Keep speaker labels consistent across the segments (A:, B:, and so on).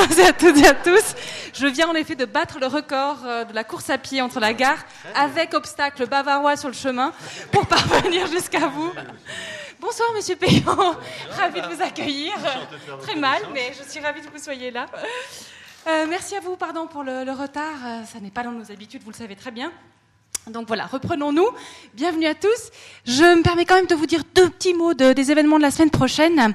A: à toutes et à tous. Je viens en effet de battre le record euh, de la course à pied entre la gare avec obstacle bavarois sur le chemin pour parvenir jusqu'à vous. Bonsoir Monsieur Payon, ravi de vous accueillir. Très mal, mais je suis ravie que vous soyez là. Euh, merci à vous, pardon pour le, le retard. Euh, ça n'est pas dans nos habitudes, vous le savez très bien. Donc voilà, reprenons-nous. Bienvenue à tous. Je me permets quand même de vous dire deux petits mots de- des événements de la semaine prochaine.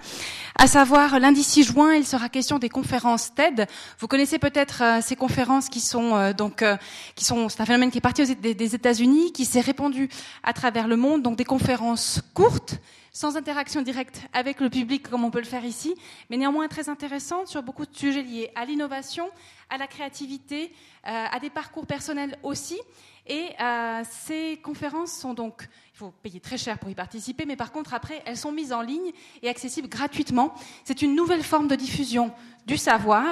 A: À savoir, lundi 6 juin, il sera question des conférences TED. Vous connaissez peut-être euh, ces conférences qui sont euh, donc euh, qui sont c'est un phénomène qui est parti aux- des, États-Unis, qui s'est répandu à travers le monde. Donc des conférences courtes, sans interaction directe avec le public comme on peut le faire ici, mais néanmoins très intéressantes sur beaucoup de sujets liés à l'innovation, à la créativité, euh, à des parcours personnels aussi. Et euh, ces conférences sont donc, il faut payer très cher pour y participer, mais par contre après, elles sont mises en ligne et accessibles gratuitement. C'est une nouvelle forme de diffusion du savoir,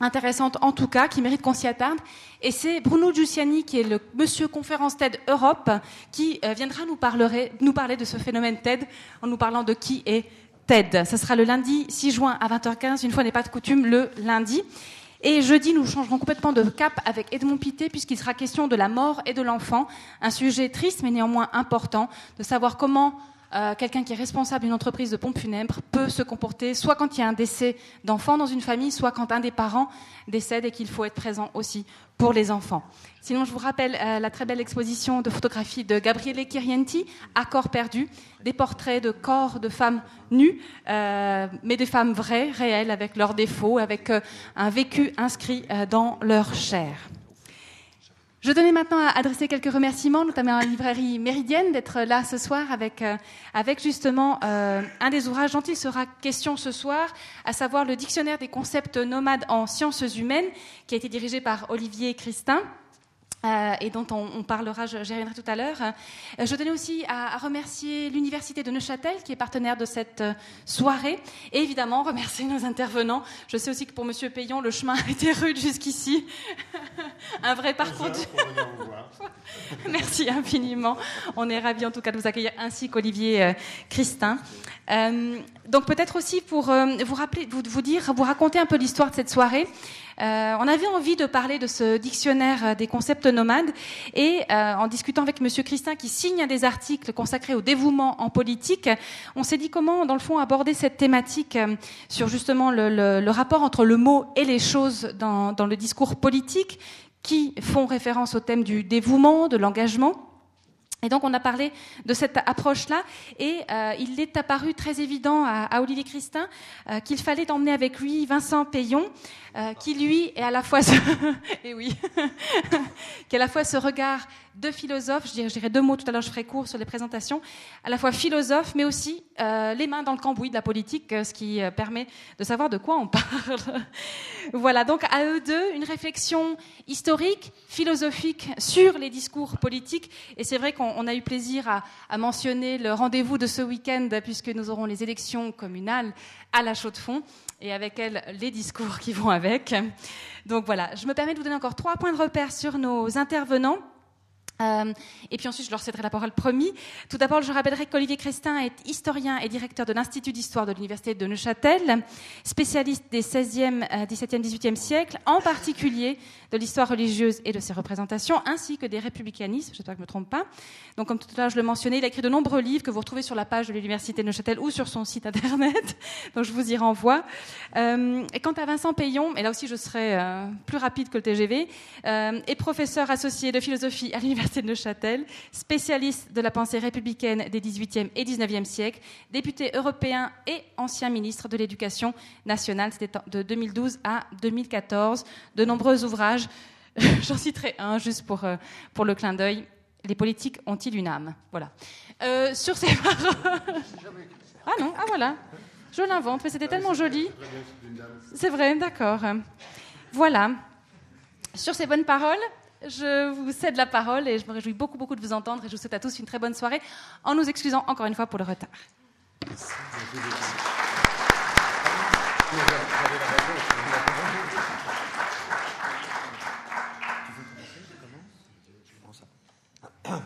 A: intéressante en tout cas, qui mérite qu'on s'y attarde. Et c'est Bruno Giussiani, qui est le monsieur conférence TED Europe, qui euh, viendra nous, parlerait- nous parler de ce phénomène TED en nous parlant de qui est TED. Ce sera le lundi 6 juin à 20h15, une fois n'est pas de coutume, le lundi. Et jeudi, nous changerons complètement de cap avec Edmond Pité, puisqu'il sera question de la mort et de l'enfant, un sujet triste mais néanmoins important, de savoir comment euh, quelqu'un qui est responsable d'une entreprise de pompes funèbres peut se comporter, soit quand il y a un décès d'enfant dans une famille, soit quand un des parents décède et qu'il faut être présent aussi pour les enfants. Sinon, je vous rappelle euh, la très belle exposition de photographie de Gabriele Chirienti, À corps perdu, des portraits de corps de femmes nues, euh, mais des femmes vraies, réelles, avec leurs défauts, avec un vécu inscrit dans leur chair. Je tenais maintenant à adresser quelques remerciements, notamment à la librairie Méridienne, d'être là ce soir avec, euh, avec justement euh, un des ouvrages dont il sera question ce soir, à savoir le Dictionnaire des concepts nomades en sciences humaines, qui a été dirigé par Olivier Christin. Euh, et dont on, on parlera, j'y reviendrai tout à l'heure. Euh, je tenais aussi à, à remercier l'Université de Neuchâtel, qui est partenaire de cette euh, soirée, et évidemment remercier nos intervenants. Je sais aussi que pour Monsieur Payon, le chemin a été rude jusqu'ici. Un vrai parcours du... Merci infiniment. On est ravis en tout cas de vous accueillir ainsi qu'Olivier Christin. Donc peut-être aussi pour vous rappeler, vous, vous dire, vous raconter un peu l'histoire de cette soirée. Euh, on avait envie de parler de ce dictionnaire euh, des concepts nomades et euh, en discutant avec Monsieur Christin qui signe des articles consacrés au dévouement en politique, on s'est dit comment dans le fond aborder cette thématique sur justement le, rapport entre le mot et les choses dans le discours politique qui font référence au thème du dévouement, de l'engagement. Et donc on a parlé de cette approche-là. Et euh, il est apparu très évident à, Olivier Christin euh, qu'il fallait emmener avec lui Vincent Payon, euh, qui lui est à la fois ce... et oui, qui à la fois ce regard de philosophe, je dirais, deux mots tout à l'heure, je ferai court sur les présentations, à la fois philosophe, mais aussi euh, les mains dans le cambouis de la politique, euh, ce qui euh, permet de savoir de quoi on parle. voilà, donc à eux deux, une réflexion historique, philosophique sur les discours politiques. Et c'est vrai qu'on on a eu plaisir à, à mentionner le rendez-vous de ce week-end, puisque nous aurons les élections communales à la Chaux-de-Fonds, et avec elles, les discours qui vont avec. Donc voilà, je me permets de vous donner encore trois points de repère sur nos intervenants. Euh, et puis ensuite, je leur céderai la parole promis. Tout d'abord, je rappellerai qu'Olivier Crestin est historien et directeur de l'Institut d'histoire de l'Université de Neuchâtel, spécialiste des 16e, euh, 17e, 18e siècles, en particulier de l'histoire religieuse et de ses représentations, ainsi que des républicanismes, j'espère que je ne me trompe pas. Donc, comme tout à l'heure je le mentionnais, il a écrit de nombreux livres que vous retrouvez sur la page de l'Université de Neuchâtel ou sur son site internet, donc je vous y renvoie. Euh, et quant à Vincent Payon, et là aussi je serai euh, plus rapide que le TGV, est professeur associé de philosophie à l'Université de Neuchâtel, spécialiste de la pensée républicaine des 18e et 19e siècles, député européen et ancien ministre de l'Éducation nationale, c'était de 2012 à 2014. De nombreux ouvrages, j'en citerai un juste pour, euh, pour le clin d'œil. Les politiques ont-ils une âme? Voilà. Euh, sur ces paroles. Ah non, ah voilà. Je l'invente, mais c'était tellement joli. C'est vrai, d'accord. Voilà. Sur ces bonnes paroles, je vous cède la parole et je me réjouis beaucoup, beaucoup de vous entendre et je vous souhaite à tous une très bonne soirée en nous excusant encore une fois pour le retard.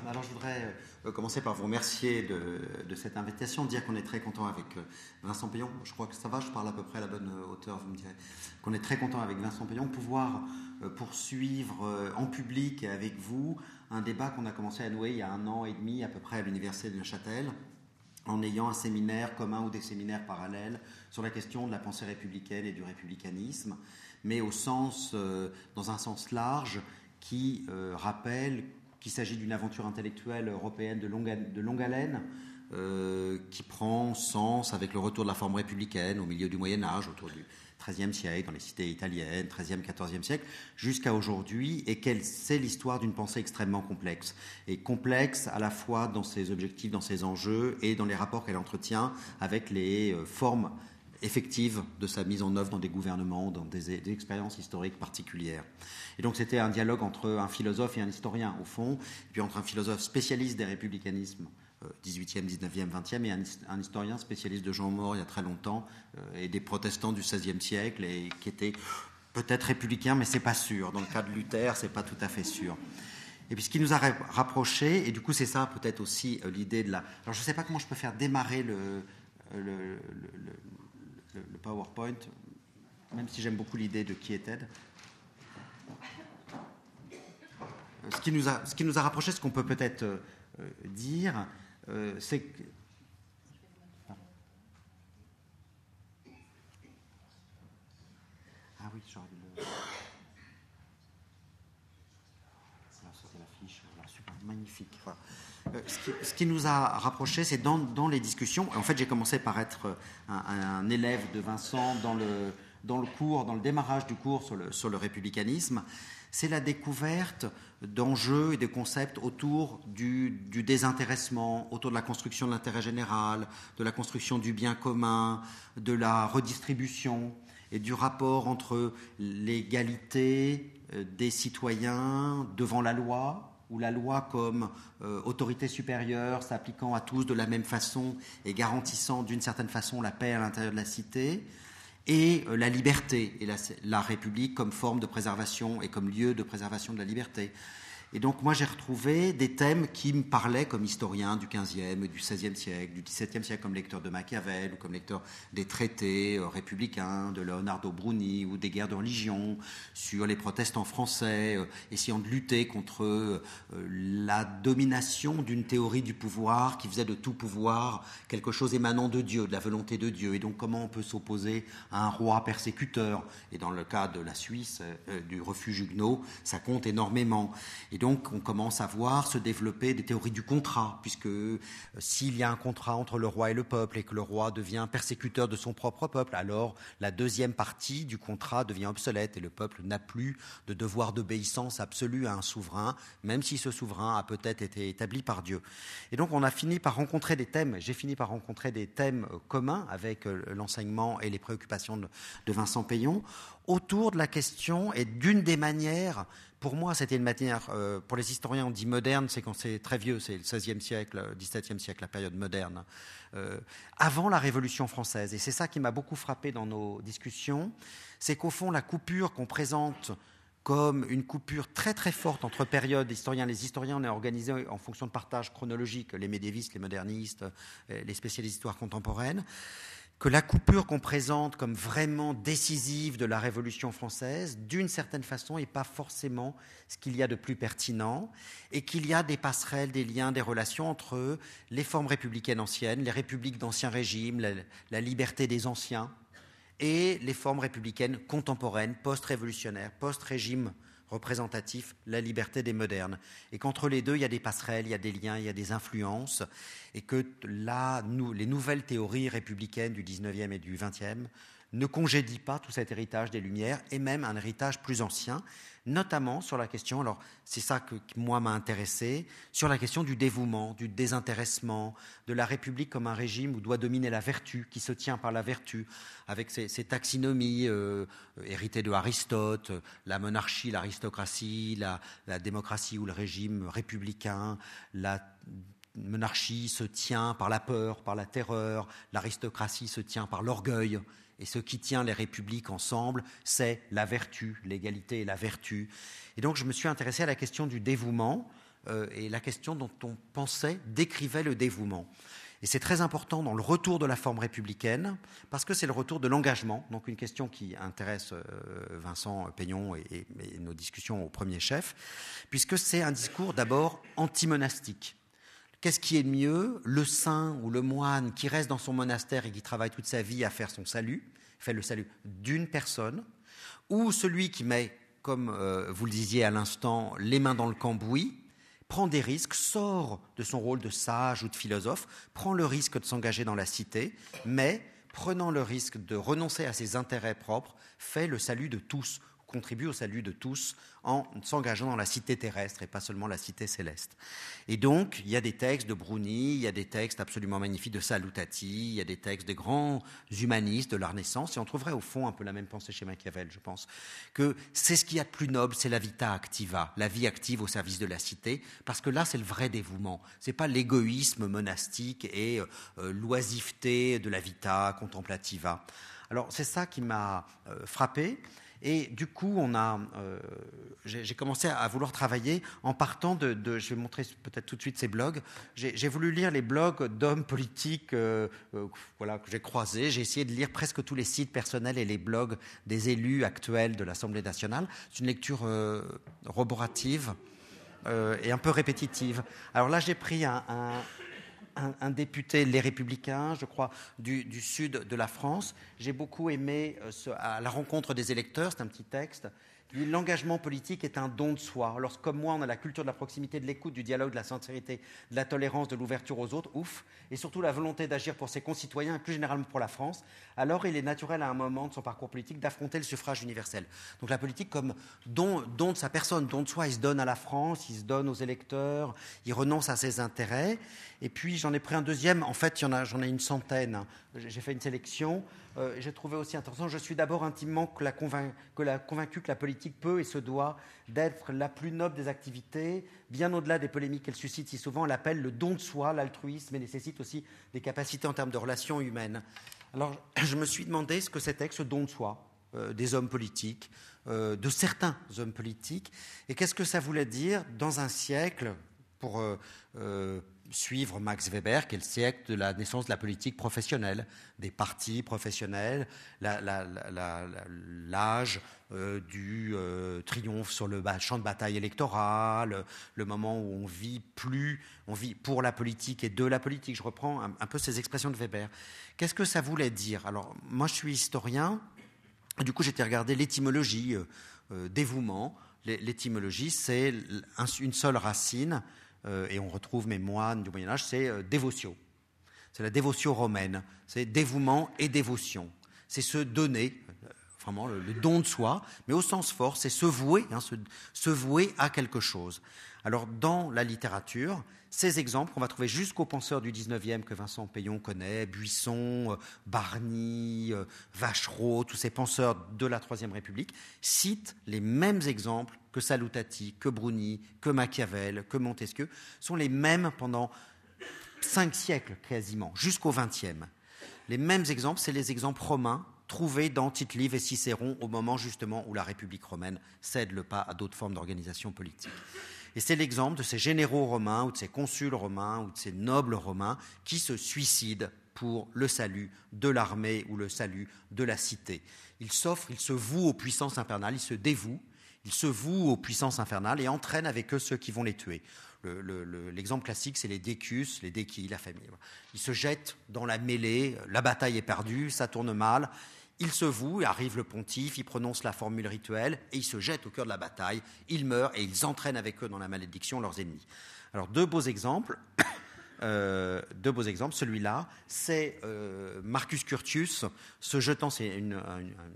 B: Alors je voudrais euh, commencer par vous remercier de, cette invitation, dire qu'on est très content avec euh, Vincent Payon. Je crois que ça va, je parle à peu près à la bonne hauteur, vous me direz. Qu'on est très content avec Vincent Payon, pouvoir poursuivre en public et avec vous un débat qu'on a commencé à nouer il y a un an et demi à peu près à l'université de Neuchâtel en ayant un séminaire commun ou des séminaires parallèles sur la question de la pensée républicaine et du républicanisme, mais au sens, dans un sens large, qui rappelle qu'il s'agit d'une aventure intellectuelle européenne de longue, haleine, euh, qui prend sens avec le retour de la forme républicaine au milieu du Moyen Âge, autour du XIIIe siècle, dans les cités italiennes, XIIIe, XIVe siècle, jusqu'à aujourd'hui, et qu'elle c'est l'histoire d'une pensée extrêmement complexe. Et complexe à la fois dans ses objectifs, dans ses enjeux, et dans les rapports qu'elle entretient avec les euh, formes effective de sa mise en œuvre dans des gouvernements, dans des, expériences historiques particulières. Et donc c'était un dialogue entre un philosophe et un historien, au fond, puis entre un philosophe spécialiste des républicanismes 18e, 19e, 20e, et un, historien spécialiste de Jean Mort il y a très longtemps, euh, et des protestants du XVIe siècle, et qui étaient peut-être républicains, mais c'est pas sûr. Dans le cas de Luther, c'est pas tout à fait sûr. Et puis ce qui nous a rapprochés, et du coup c'est ça peut-être aussi euh, l'idée de la... Alors je ne sais pas comment je peux faire démarrer le, le, PowerPoint, même si j'aime beaucoup l'idée de qui est Ted. Ce qui nous a, ce qui nous a rapproché, ce qu'on peut peut-être euh, dire, euh, c'est. Ah oui, j'aurais le. c'était la fiche. super, magnifique. Euh, ce, qui, nous a rapprochés, c'est dans, les discussions. En fait, j'ai commencé par être un, élève de Vincent dans le, dans cours, dans le démarrage du cours sur le républicanisme. C'est la découverte d'enjeux et de concepts autour du, désintéressement, autour de la construction de l'intérêt général, de la construction du bien commun, de la redistribution et du rapport entre l'égalité euh, des citoyens devant la loi, où la loi comme euh, autorité supérieure s'appliquant à tous de la même façon et garantissant d'une certaine façon la paix à l'intérieur de la cité, et euh, la liberté et la, République comme forme de préservation et comme lieu de préservation de la liberté. Et donc moi j'ai retrouvé des thèmes qui me parlaient comme historien du XVe, du XVIe siècle, du XVIIe siècle comme lecteur de Machiavel ou comme lecteur des traités euh, républicains de Leonardo Bruni ou des guerres de religion, sur les protestants français, euh, essayant de lutter contre euh, la domination d'une théorie du pouvoir qui faisait de tout pouvoir quelque chose émanant de Dieu, de la volonté de Dieu. Et donc comment on peut s'opposer à un roi persécuteur? Et dans le cas de la Suisse, du refuge huguenot, ça compte énormément. Donc on commence à voir se développer des théories du contrat, puisque euh, s'il y a un contrat entre le roi et le peuple et que le roi devient persécuteur de son propre peuple, alors la deuxième partie du contrat devient obsolète et le peuple n'a plus de devoir d'obéissance absolue à un souverain, même si ce souverain a peut-être été établi par Dieu. Et donc on a fini par rencontrer des thèmes, j'ai fini par rencontrer des thèmes euh, communs avec euh, l'enseignement et les préoccupations de Vincent Payon autour de la question et d'une des manières pour moi, c'était une manière, euh, pour les historiens, on dit moderne, c'est quand c'est très vieux, c'est le XVIe siècle, XVIIe siècle, la période moderne, euh, avant la Révolution française. Et c'est ça qui m'a beaucoup frappé dans nos discussions, c'est qu'au fond, la coupure qu'on présente comme une coupure très très forte entre périodes historiens. Les historiens, on est organisé en fonction de partage chronologique, les médiévistes, les modernistes, euh, les spécialistes d'histoire contemporaine que la coupure qu'on présente comme vraiment décisive de la Révolution française, d'une certaine façon, n'est pas forcément ce qu'il y a de plus pertinent, et qu'il y a des passerelles, des liens, des relations entre les formes républicaines anciennes, les républiques d'ancien régime, la, liberté des anciens, et les formes républicaines contemporaines, post-révolutionnaires, post-régime représentatif, la liberté des modernes. Et qu'entre les deux, il y a des passerelles, il y a des liens, il y a des influences, et que là, les nouvelles théories républicaines du 19e et du 20e ne congédient pas tout cet héritage des Lumières, et même un héritage plus ancien, notamment sur la question, alors c'est ça que, moi m'a intéressé, sur la question du dévouement, du désintéressement, de la République comme un régime où doit dominer la vertu, qui se tient par la vertu, avec ces, taxinomies euh, héritées de Aristote, la monarchie, l'aristocratie, la, la démocratie ou le régime républicain, la monarchie se tient par la peur, par la terreur, l'aristocratie se tient par l'orgueil, et ce qui tient les républiques ensemble, c'est la vertu, l'égalité et la vertu. Et donc je me suis intéressé à la question du dévouement, euh, et la question dont on pensait décrivait le dévouement. Et c'est très important dans le retour de la forme républicaine, parce que c'est le retour de l'engagement, donc une question qui intéresse euh, Vincent Peignon et, nos discussions au premier chef, puisque c'est un discours d'abord anti-monastique. Qu'est-ce qui est mieux Le saint ou le moine qui reste dans son monastère et qui travaille toute sa vie à faire son salut, fait le salut d'une personne, ou celui qui met, comme euh, vous le disiez à l'instant, les mains dans le cambouis, prend des risques, sort de son rôle de sage ou de philosophe, prend le risque de s'engager dans la cité, mais prenant le risque de renoncer à ses intérêts propres, fait le salut de tous contribue au salut de tous en s'engageant dans la cité terrestre et pas seulement la cité céleste. Et donc, il y a des textes de Bruni, il y a des textes absolument magnifiques de Salutati, il y a des textes des grands humanistes de la Renaissance, et on trouverait au fond un peu la même pensée chez Machiavel, je pense, que c'est ce qu'il y a de plus noble, c'est la vita activa, la vie active au service de la cité, parce que là, c'est le vrai dévouement. C'est pas l'égoïsme monastique et euh, l'oisiveté de la vita contemplativa. Alors, c'est ça qui m'a euh, frappé. Et du coup, on a, euh, j'ai commencé à vouloir travailler en partant de, je vais montrer peut-être tout de suite ces blogs. J'ai voulu lire les blogs d'hommes politiques, euh, euh, voilà, que j'ai croisés. J'ai essayé de lire presque tous les sites personnels et les blogs des élus actuels de l'Assemblée nationale. C'est une lecture roborative et un peu répétitive. Alors là, j'ai pris un, un, député Les Républicains, je crois, du, sud de la France. J'ai beaucoup aimé euh, à la rencontre des électeurs, c'est un petit texte. L'engagement politique est un don de soi. Alors, comme moi, on a la culture de la proximité, de l'écoute, du dialogue, de la sincérité, de la tolérance, de l'ouverture aux autres, ouf, et surtout la volonté d'agir pour ses concitoyens et plus généralement pour la France, alors il est naturel à un moment de son parcours politique d'affronter le suffrage universel. Donc la politique comme don, don de sa personne, don de soi, il se donne à la France, il se donne aux électeurs, il renonce à ses intérêts. Et puis j'en ai pris un deuxième, en fait j'en ai une centaine. J'ai fait une sélection. Euh, j'ai trouvé aussi intéressant, je suis d'abord intimement que la convaincu que la politique peut et se doit d'être la plus noble des activités, bien au-delà des polémiques qu'elle suscite si souvent. Elle appelle le don de soi, l'altruisme, et nécessite aussi des capacités en termes de relations humaines. Alors je me suis demandé ce que c'était que ce don de soi euh, des hommes politiques, euh, de certains hommes politiques, et qu'est-ce que ça voulait dire dans un siècle, pour suivre Max Weber, qui est le siècle de la naissance de la politique professionnelle, des partis professionnels, l'âge euh, du euh, triomphe sur le champ de bataille électoral, le moment où on vit plus, on vit pour la politique et de la politique. Je reprends un, peu ces expressions de Weber. Qu'est-ce que ça voulait dire? Alors, moi, je suis historien. Du coup, j'étais regardé l'étymologie euh, dévouement. L'étymologie, c'est une seule racine euh, et on retrouve mes moines du Moyen Âge, c'est euh, dévotio. C'est la dévotion romaine, c'est dévouement et dévotion. C'est se donner, euh, vraiment le, don de soi, mais au sens fort, c'est se vouer, hein, se, vouer à quelque chose. Alors dans la littérature, ces exemples qu'on va trouver jusqu'aux penseurs du 19e que Vincent Payon connaît, Buisson, Barny, Vachereau, tous ces penseurs de la Troisième République, citent les mêmes exemples que Salutati, que Bruni, que Machiavel, que Montesquieu, sont les mêmes pendant cinq siècles quasiment, jusqu'au XXe. Les mêmes exemples, c'est les exemples romains trouvés dans Tite-Live et Cicéron au moment justement où la République romaine cède le pas à d'autres formes d'organisation politique. Et c'est l'exemple de ces généraux romains ou de ces consuls romains ou de ces nobles romains qui se suicident pour le salut de l'armée ou le salut de la cité. Ils s'offrent, ils se vouent aux puissances infernales, ils se dévouent ils se vouent aux puissances infernales et entraînent avec eux ceux qui vont les tuer. L'exemple classique, c'est les Décus, les Déquis, la famille. Ils se jettent dans la mêlée, la bataille est perdue, ça tourne mal. Ils se vouent, arrive le pontife, ils prononcent la formule rituelle et ils se jettent au cœur de la bataille. Ils meurent et ils entraînent avec eux dans la malédiction leurs ennemis. Alors deux beaux exemples. Euh, deux beaux exemples. Celui-là, c'est euh, Marcus Curtius se jetant, c'est une,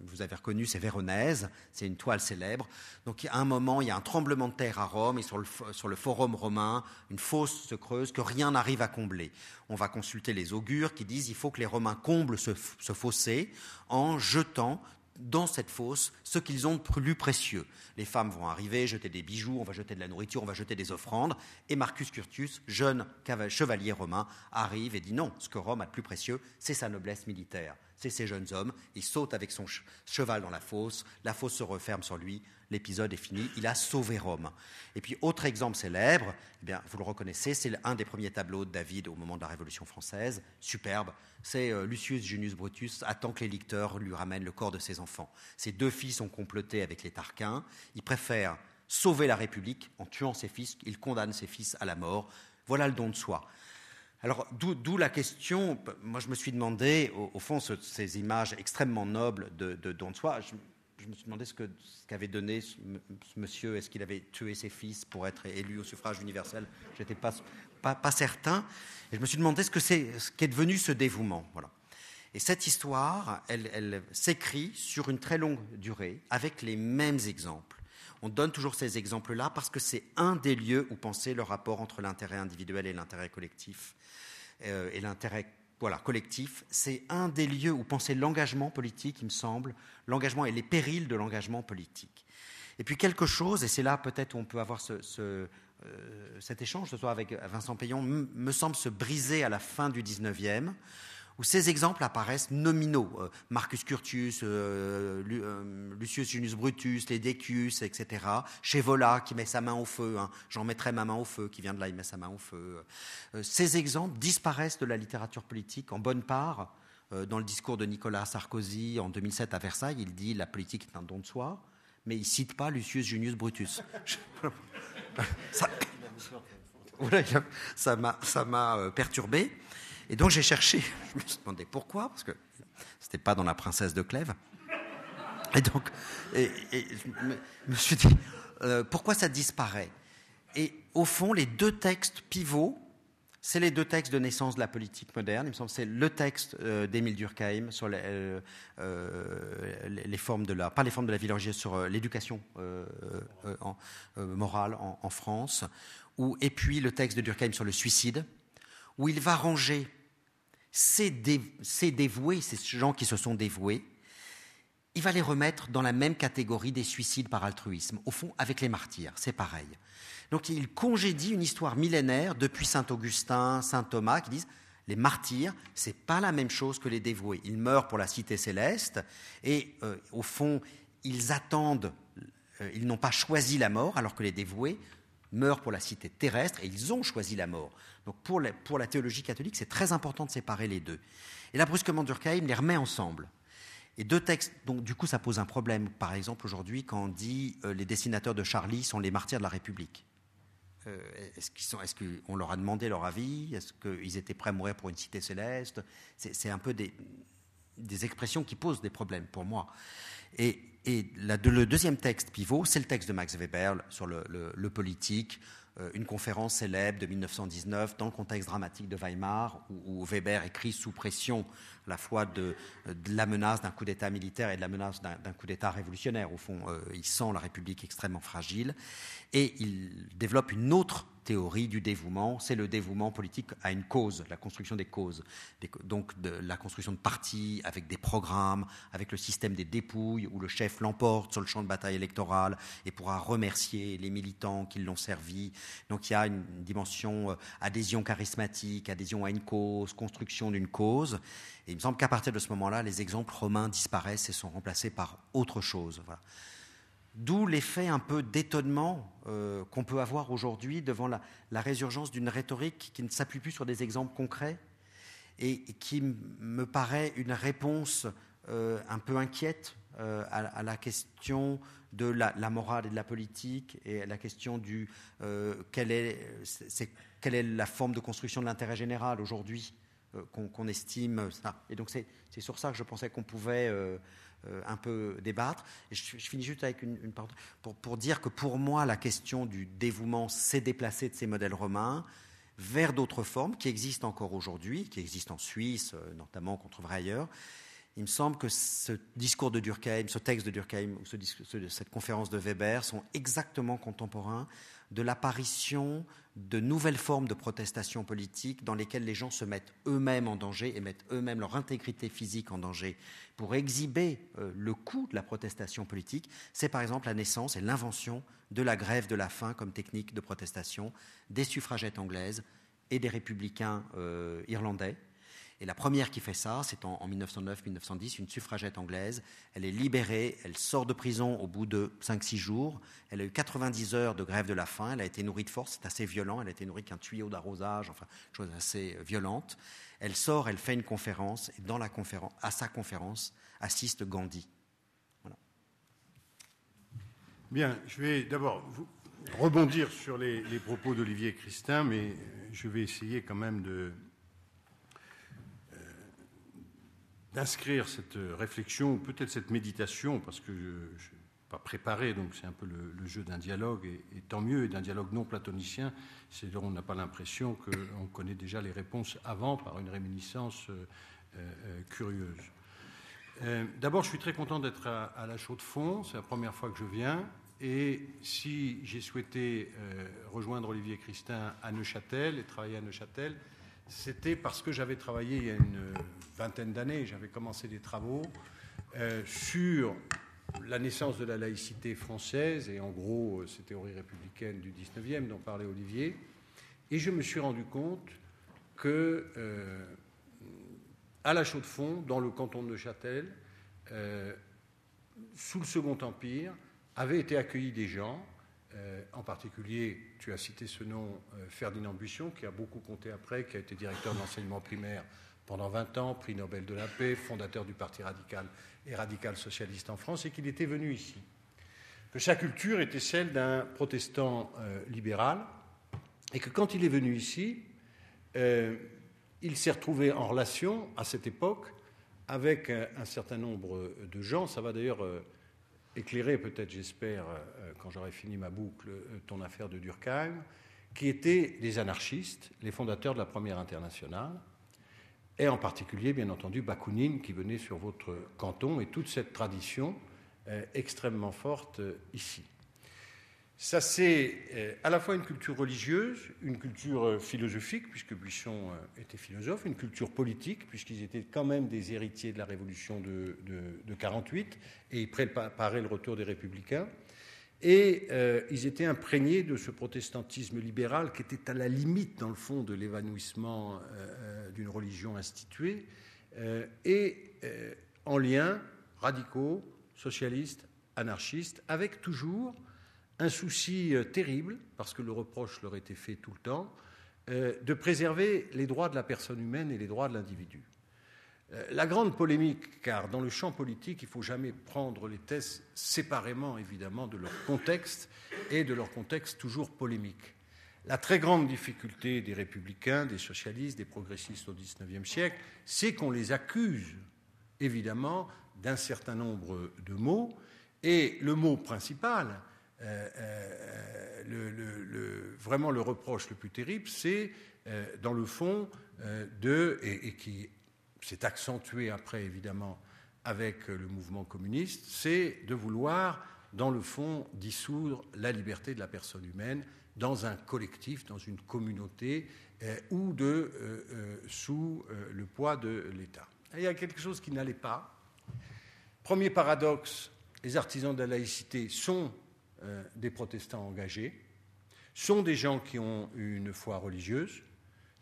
B: vous avez reconnu, c'est Véronèse, c'est une toile célèbre. Donc à un moment, il y a un tremblement de terre à Rome et sur le, forum romain, une fosse se creuse que rien n'arrive à combler. On va consulter les augures qui disent il faut que les Romains comblent ce fossé en jetant dans cette fosse ce qu'ils ont de plus précieux. Les femmes vont arriver, jeter des bijoux, on va jeter de la nourriture, on va jeter des offrandes. Et Marcus Curtius, jeune chevalier romain, arrive et dit non, ce que Rome a de plus précieux, c'est sa noblesse militaire. C'est ces jeunes hommes, il saute avec son cheval dans la fosse, la fosse se referme sur lui, l'épisode est fini, il a sauvé Rome. Et puis, autre exemple célèbre, eh bien, vous le reconnaissez, c'est un des premiers tableaux de David au moment de la Révolution française, superbe, c'est euh, Lucius Junius Brutus attend que les licteurs lui ramènent le corps de ses enfants. Ses deux fils ont comploté avec les Tarquins, il préfère sauver la République en tuant ses fils, il condamne ses fils à la mort. Voilà le don de soi. Alors, d'où la question, moi je me suis demandé, au, fond, ces images extrêmement nobles de, don de soi, je, me suis demandé ce qu'avait donné ce, monsieur, est-ce qu'il avait tué ses fils pour être élu au suffrage universel? Je n'étais pas, pas, certain. Et je me suis demandé ce ce qu'est devenu ce dévouement. Voilà. Et cette histoire, elle s'écrit sur une très longue durée, avec les mêmes exemples. On donne toujours ces exemples-là parce que c'est un des lieux où penser le rapport entre l'intérêt individuel et l'intérêt collectif. Euh, et l'intérêt voilà, collectif, c'est un des lieux où penser l'engagement politique, il me semble, l'engagement et les périls de l'engagement politique. Et puis quelque chose, et c'est là peut-être où on peut avoir ce, euh, cet échange ce soir avec Vincent Payon, me semble se briser à la fin du 19e, où ces exemples apparaissent nominaux. Euh, Marcus Curtius, euh, euh, Lucius Junius Brutus, les Decius, etc. Chevola qui met sa main au feu, hein. j'en mettrai ma main au feu, qui vient de là, il met sa main au feu. ces exemples disparaissent de la littérature politique en bonne part. dans le discours de Nicolas Sarkozy en 2007 à Versailles, il dit la politique est un don de soi, mais il cite pas Lucius Junius Brutus. ça m'a perturbé. Et donc j'ai cherché, je me suis demandé pourquoi, parce que c'était pas dans La Princesse de Clèves. Et donc, je me suis dit, euh, pourquoi ça disparaît? Et au fond, les deux textes pivots, c'est les deux textes de naissance de la politique moderne. Il me semble c'est le texte euh, d'Émile Durkheim sur les, euh, les, formes de la, pas les formes de la vie sur l'éducation morale en, en France, ou, et puis le texte de Durkheim sur le suicide, où il va ranger ces, dévoués, ces gens qui se sont dévoués, il va les remettre dans la même catégorie des suicides par altruisme. Au fond, avec les martyrs, c'est pareil. Donc il congédie une histoire millénaire depuis saint Augustin, saint Thomas, qui disent les martyrs, c'est pas la même chose que les dévoués. Ils meurent pour la cité céleste et euh, au fond, ils attendent, euh, ils n'ont pas choisi la mort, alors que les dévoués meurent pour la cité terrestre et ils ont choisi la mort. Donc pour la, théologie catholique, c'est très important de séparer les deux. Et là, brusquement, Durkheim les remet ensemble. Et deux textes, donc du coup, ça pose un problème. Par exemple, aujourd'hui, quand on dit euh, les dessinateurs de Charlie sont les martyrs de la République. Euh, est-ce qu'on leur a demandé leur avis? Est-ce qu'ils étaient prêts à mourir pour une cité céleste? C'est un peu des, expressions qui posent des problèmes pour moi. Et, le deuxième texte pivot, c'est le texte de Max Weber sur le, politique, une conférence célèbre de 1919 dans le contexte dramatique de Weimar, où, Weber écrit sous pression à la fois de, la menace d'un coup d'État militaire et de la menace d'un coup d'État révolutionnaire. Au fond, euh, il sent la République extrêmement fragile. Et il développe une autre théorie du dévouement, c'est le dévouement politique à une cause, la construction des causes. Donc la construction de partis avec des programmes, avec le système des dépouilles, où le chef l'emporte sur le champ de bataille électoral et pourra remercier les militants qui l'ont servi. Donc il y a une dimension euh, adhésion charismatique, adhésion à une cause, construction d'une cause. Et il me semble qu'à partir de ce moment-là, les exemples romains disparaissent et sont remplacés par autre chose. Voilà. D'où l'effet un peu d'étonnement euh, qu'on peut avoir aujourd'hui devant la, résurgence d'une rhétorique qui ne s'appuie plus sur des exemples concrets et, qui me paraît une réponse euh, un peu inquiète euh, à, la question de la, morale et de la politique et à la question du quelle, est, quelle est la forme de construction de l'intérêt général aujourd'hui qu'on estime. Et donc c'est sur ça que je pensais qu'on pouvait un peu débattre. je, finis juste avec une, une pour, pour, dire que pour moi, la question du dévouement s'est déplacée de ces modèles romains vers d'autres formes qui existent encore aujourd'hui, qui existent en Suisse, euh, notamment qu'on trouverait ailleurs. Il me semble que ce discours de Durkheim, ce texte de Durkheim, ou ce, cette conférence de Weber sont exactement contemporains de l'apparition de nouvelles formes de protestation politique dans lesquelles les gens se mettent eux-mêmes en danger et mettent eux-mêmes leur intégrité physique en danger pour exhiber euh, le coût de la protestation politique. C'est par exemple la naissance et l'invention de la grève de la faim comme technique de protestation des suffragettes anglaises et des républicains euh, irlandais. Et la première qui fait ça, c'est en, 1909-1910, une suffragette anglaise. Elle est libérée, elle sort de prison au bout de 5-6 jours. Elle a eu 90 heures de grève de la faim, elle a été nourrie de force, c'est assez violent, elle a été nourrie qu'un tuyau d'arrosage, enfin, chose assez violente. Elle sort, elle fait une conférence, et dans la conférence, à sa conférence assiste Gandhi.
C: Bien, je vais d'abord rebondir sur les, propos d'Olivier Christin, mais je vais essayer quand même de, euh, d'inscrire cette réflexion, ou peut-être cette méditation, parce que je ne suis pas préparé, donc c'est un peu le, jeu d'un dialogue, et, tant mieux, et d'un dialogue non platonicien, c'est on n'a pas l'impression qu'on connaît déjà les réponses avant par une réminiscence euh, euh, curieuse. D'abord, je suis très content d'être à la chaude fond, c'est la première fois que je viens. Et si j'ai souhaité euh, rejoindre Olivier Christin à Neuchâtel et travailler à Neuchâtel, c'était parce que j'avais travaillé il y a une vingtaine d'années, j'avais commencé des travaux euh, sur la naissance de la laïcité française et en gros euh, ces théories républicaines du 19e dont parlait Olivier. Et je me suis rendu compte que, à la Chaux-de-Fonds, dans le canton de Neuchâtel, sous le Second Empire, avaient été accueillis des gens, euh, en particulier, tu as cité ce nom, euh, Ferdinand Buisson, qui a beaucoup compté après, qui a été directeur de l'enseignement primaire pendant 20 ans, prix Nobel de la paix, fondateur du Parti radical et radical socialiste en France, et qu'il était venu ici. Que sa culture était celle d'un protestant euh, libéral, et que quand il est venu ici, il s'est retrouvé en relation, à cette époque, avec un certain nombre de gens. Ça va d'ailleurs éclairer peut-être, j'espère, euh, quand j'aurai fini ma boucle, euh, ton affaire de Durkheim, qui étaient des anarchistes, les fondateurs de la Première Internationale, et en particulier, bien entendu, Bakounine, qui venait sur votre canton, et toute cette tradition euh, extrêmement forte ici. Ça, c'est euh, à la fois une culture religieuse, une culture euh, philosophique, puisque Buisson euh, était philosophe, une culture politique, puisqu'ils étaient quand même des héritiers de la Révolution de, 1948, et ils préparaient le retour des républicains. Et ils étaient imprégnés de ce protestantisme libéral qui était à la limite, dans le fond, de l'évanouissement d'une religion instituée, et en lien radicaux, socialistes, anarchistes, avec toujours un souci euh, terrible, parce que le reproche leur était fait tout le temps, euh, de préserver les droits de la personne humaine et les droits de l'individu. Euh, la grande polémique, car dans le champ politique, il ne faut jamais prendre les thèses séparément, évidemment, de leur contexte et de leur contexte toujours polémique. La très grande difficulté des républicains, des socialistes, des progressistes au XIXe siècle, c'est qu'on les accuse, évidemment, d'un certain nombre de mots, et le mot principal, euh, euh, vraiment le reproche le plus terrible, c'est euh, dans le fond de, et, qui s'est accentué après évidemment avec le mouvement communiste, c'est de vouloir, dans le fond, dissoudre la liberté de la personne humaine dans un collectif, dans une communauté, ou de, sous le poids de l'État. Il y a quelque chose qui n'allait pas. Premier paradoxe, les artisans de la laïcité sont euh, des protestants engagés, sont des gens qui ont une foi religieuse,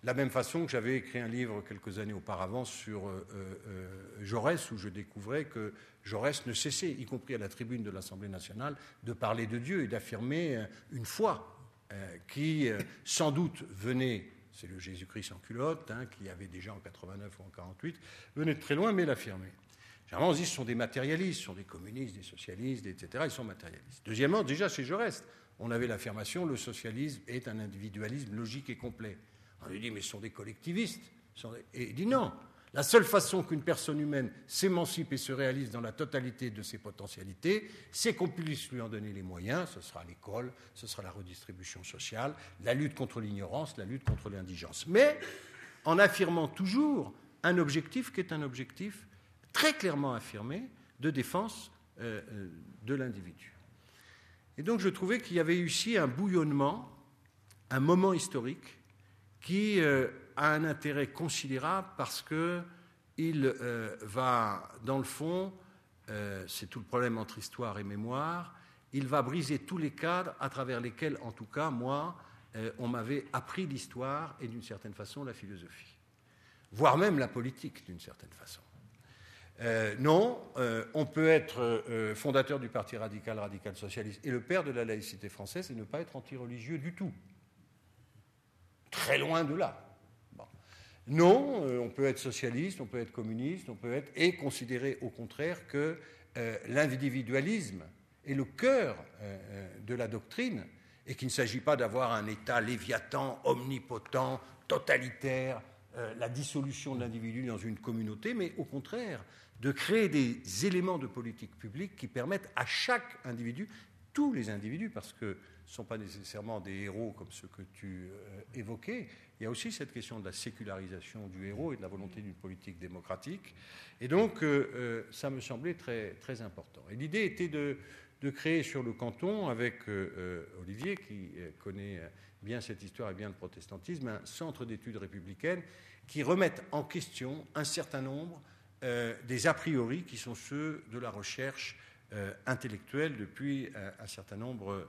C: de la même façon que j'avais écrit un livre quelques années auparavant sur euh, euh, Jaurès, où je découvrais que Jaurès ne cessait, y compris à la tribune de l'Assemblée nationale, de parler de Dieu et d'affirmer une foi qui, sans doute, venait, c'est le Jésus-Christ en culotte, hein, qui avait déjà en 89 ou en 48, venait de très loin, mais l'affirmait. Généralement, on dit que ce sont des matérialistes, ce sont des communistes, des socialistes, etc. Ils sont matérialistes. Deuxièmement, déjà chez Jaurès, on avait l'affirmation le socialisme est un individualisme logique et complet. On lui dit mais ce sont des collectivistes. Et il dit non. La seule façon qu'une personne humaine s'émancipe et se réalise dans la totalité de ses potentialités, c'est qu'on puisse lui en donner les moyens. Ce sera l'école, ce sera la redistribution sociale, la lutte contre l'ignorance, la lutte contre l'indigence. Mais en affirmant toujours un objectif qui est un objectif très clairement affirmé de défense euh, euh, de l'individu. Et donc je trouvais qu'il y avait ici un bouillonnement, un moment historique qui euh, a un intérêt considérable parce qu'il va, dans le fond, c'est tout le problème entre histoire et mémoire, il va briser tous les cadres à travers lesquels, en tout cas, moi, on m'avait appris l'histoire et d'une certaine façon la philosophie. voire même la politique d'une certaine façon. Euh, non, euh, on peut être euh, fondateur du Parti radical, radical socialiste, et le père de la laïcité française, et ne pas être anti-religieux du tout. Très loin de là. Non, on peut être socialiste, on peut être communiste, on peut être, et considérer au contraire que l'individualisme est le cœur de la doctrine, et qu'il ne s'agit pas d'avoir un État léviathan, omnipotent, totalitaire, la dissolution de l'individu dans une communauté, mais au contraire, de créer des éléments de politique publique qui permettent à chaque individu, tous les individus, parce que ne sont pas nécessairement des héros comme ceux que tu euh, évoquais, il y a aussi cette question de la sécularisation du héros et de la volonté d'une politique démocratique. Et donc, euh, euh, ça me semblait très, très important. Et l'idée était de, de, créer sur le canton, avec Olivier, qui connaît bien cette histoire et bien le protestantisme, un centre d'études républicaines qui remette en question un certain nombre euh, des a priori qui sont ceux de la recherche euh, intellectuelle depuis euh, un, certain nombre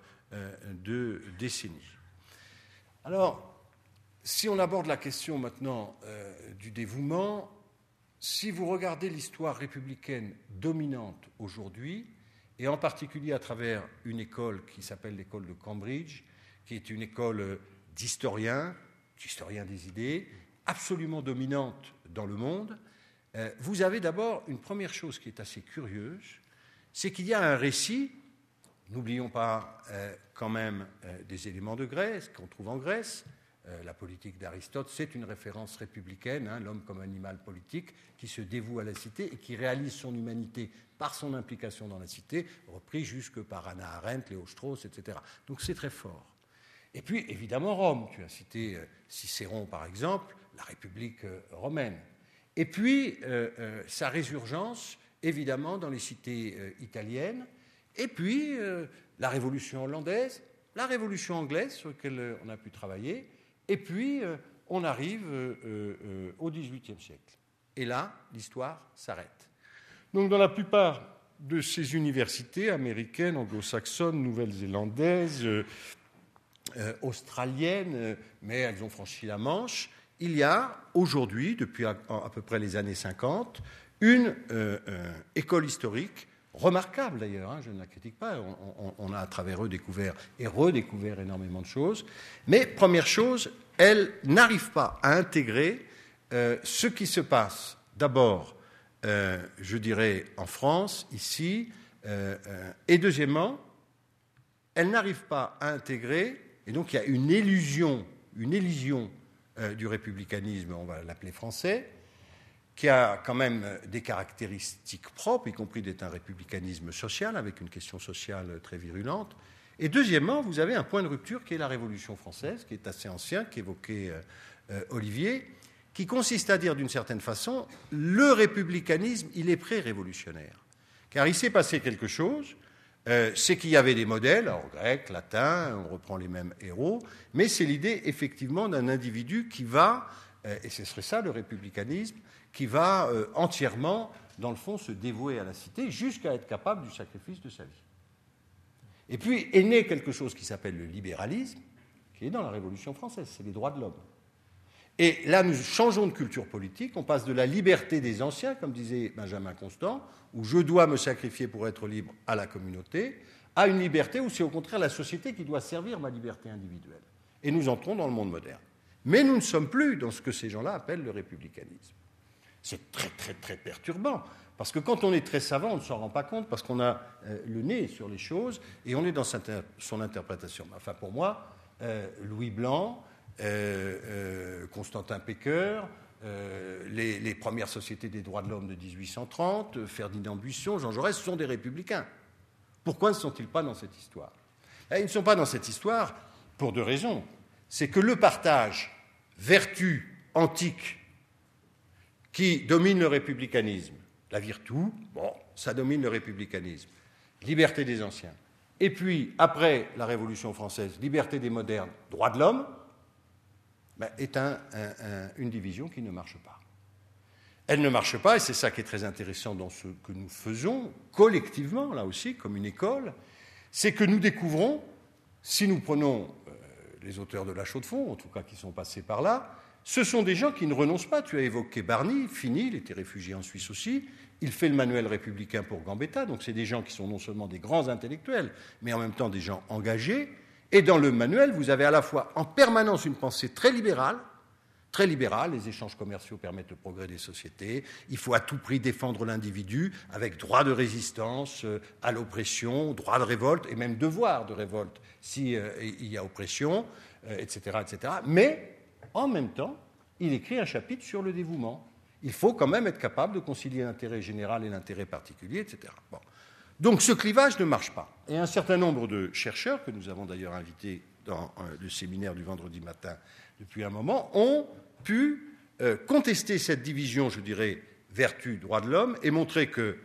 C: de décennies. Alors, si on aborde la question maintenant du dévouement, si vous regardez l'histoire républicaine dominante aujourd'hui, et en particulier à travers une école qui s'appelle l'école de Cambridge, qui est une école d'historiens, d'historiens des idées, absolument dominante dans le monde, euh, vous avez d'abord une première chose qui est assez curieuse, c'est qu'il y a un récit, n'oublions pas euh, quand même euh, des éléments de Grèce qu'on trouve en Grèce, la politique d'Aristote, c'est une référence républicaine, hein, l'homme comme animal politique qui se dévoue à la cité et qui réalise son humanité par son implication dans la cité, repris jusque par Anna Arendt, Léo Strauss, etc. Donc c'est très fort. Et puis évidemment Rome, tu as cité Cicéron par exemple, la République romaine. Et puis, euh, euh, sa résurgence, évidemment, dans les cités euh, italiennes, et puis la révolution hollandaise, la révolution anglaise sur laquelle on a pu travailler, et puis on arrive au XVIIIe siècle. Et là, l'histoire s'arrête. Donc, dans la plupart de ces universités américaines, anglo-saxonnes, nouvelle-zélandaises, australiennes, mais elles ont franchi la Manche, il y a aujourd'hui, depuis à, peu près les années 50, une euh, euh, école historique remarquable d'ailleurs, hein, je ne la critique pas, on, a à travers eux découvert et redécouvert énormément de choses, mais première chose, elle n'arrive pas à intégrer euh, ce qui se passe d'abord, je dirais, en France, ici, et deuxièmement, elle n'arrive pas à intégrer, et donc il y a une illusion, une illusion euh, du républicanisme, on va l'appeler français, qui a quand même des caractéristiques propres, y compris d'être un républicanisme social, avec une question sociale très virulente. Et deuxièmement, vous avez un point de rupture qui est la Révolution française, qui est assez ancien, qu'évoquait euh, euh, Olivier, qui consiste à dire d'une certaine façon, le républicanisme, il est pré-révolutionnaire. Car il s'est passé quelque chose euh, c'est qu'il y avait des modèles, en grec, latin, on reprend les mêmes héros, mais c'est l'idée effectivement d'un individu qui va, euh, et ce serait ça le républicanisme, qui va euh, entièrement, dans le fond, se dévouer à la cité jusqu'à être capable du sacrifice de sa vie. Et puis est né quelque chose qui s'appelle le libéralisme, qui est dans la Révolution française, c'est les droits de l'homme. Et là, nous changeons de culture politique, on passe de la liberté des anciens, comme disait Benjamin Constant, où je dois me sacrifier pour être libre à la communauté, à une liberté où c'est au contraire la société qui doit servir ma liberté individuelle. Et nous entrons dans le monde moderne. Mais nous ne sommes plus dans ce que ces gens-là appellent le républicanisme. C'est très, perturbant. Parce que quand on est très savant, on ne s'en rend pas compte parce qu'on a euh, le nez sur les choses et on est dans son interprétation. Enfin, pour moi, euh, Louis Blanc, euh, Constantin Péqueur, euh, les, premières sociétés des droits de l'homme de 1830, Ferdinand Buisson, Jean Jaurès sont des républicains. Pourquoi ne sont-ils pas dans cette histoire? Eh, Ils ne sont pas dans cette histoire pour deux raisons. C'est que le partage, vertu antique, qui domine le républicanisme, la virtu, bon, ça domine le républicanisme, liberté des anciens. Et puis, après la Révolution française, liberté des modernes, droits de l'homme, ben, est une division qui ne marche pas. Elle ne marche pas, et c'est ça qui est très intéressant dans ce que nous faisons, collectivement, là aussi, comme une école, c'est que nous découvrons, si nous prenons euh, les auteurs de la Chaux de Fonds, en tout cas qui sont passés par là, ce sont des gens qui ne renoncent pas. Tu as évoqué Barney, fini, il était réfugié en Suisse aussi. Il fait le manuel républicain pour Gambetta, donc c'est des gens qui sont non seulement des grands intellectuels, mais en même temps des gens engagés. Et dans le manuel, vous avez à la fois en permanence une pensée très libérale, très libérale, les échanges commerciaux permettent le progrès des sociétés, il faut à tout prix défendre l'individu avec droit de résistance euh, à l'oppression, droit de révolte et même devoir de révolte s'il euh, y a oppression, etc., euh, etc. Mais en même temps, il écrit un chapitre sur le dévouement. Il faut quand même être capable de concilier l'intérêt général et l'intérêt particulier, etc. Donc ce clivage ne marche pas. Et un certain nombre de chercheurs, que nous avons d'ailleurs invités dans le séminaire du vendredi matin depuis un moment, ont pu euh, contester cette division, je dirais, vertu, droit de l'homme, et montrer que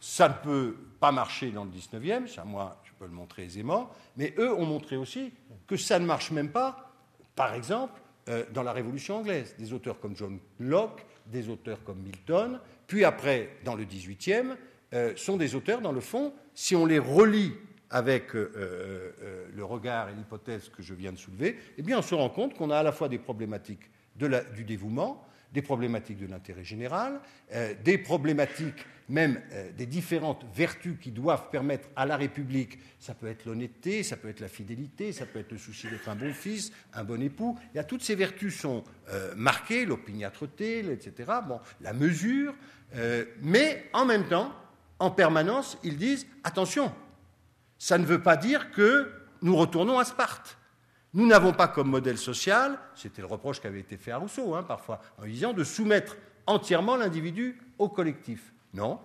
C: ça ne peut pas marcher dans le 19e, ça moi je peux le montrer aisément, mais eux ont montré aussi que ça ne marche même pas, par exemple, euh, dans la Révolution anglaise. Des auteurs comme John Locke, des auteurs comme Milton, puis après, dans le 18e, euh, sont des auteurs, dans le fond, si on les relie avec le regard et l'hypothèse que je viens de soulever, eh bien on se rend compte qu'on a à la fois des problématiques du dévouement, des problématiques de l'intérêt général, euh, des problématiques même euh, des différentes vertus qui doivent permettre à la République, ça peut être l'honnêteté, ça peut être la fidélité, ça peut être le souci d'être un bon fils, un bon époux. Il y toutes ces vertus sont euh, marquées, l'opiniâtreté, etc. Bon, la mesure, mais en même temps, en permanence, ils disent attention, ça ne veut pas dire que nous retournons à Sparte. Nous n'avons pas comme modèle social, c'était le reproche qui avait été fait à Rousseau hein, parfois, en disant de soumettre entièrement l'individu au collectif. Non,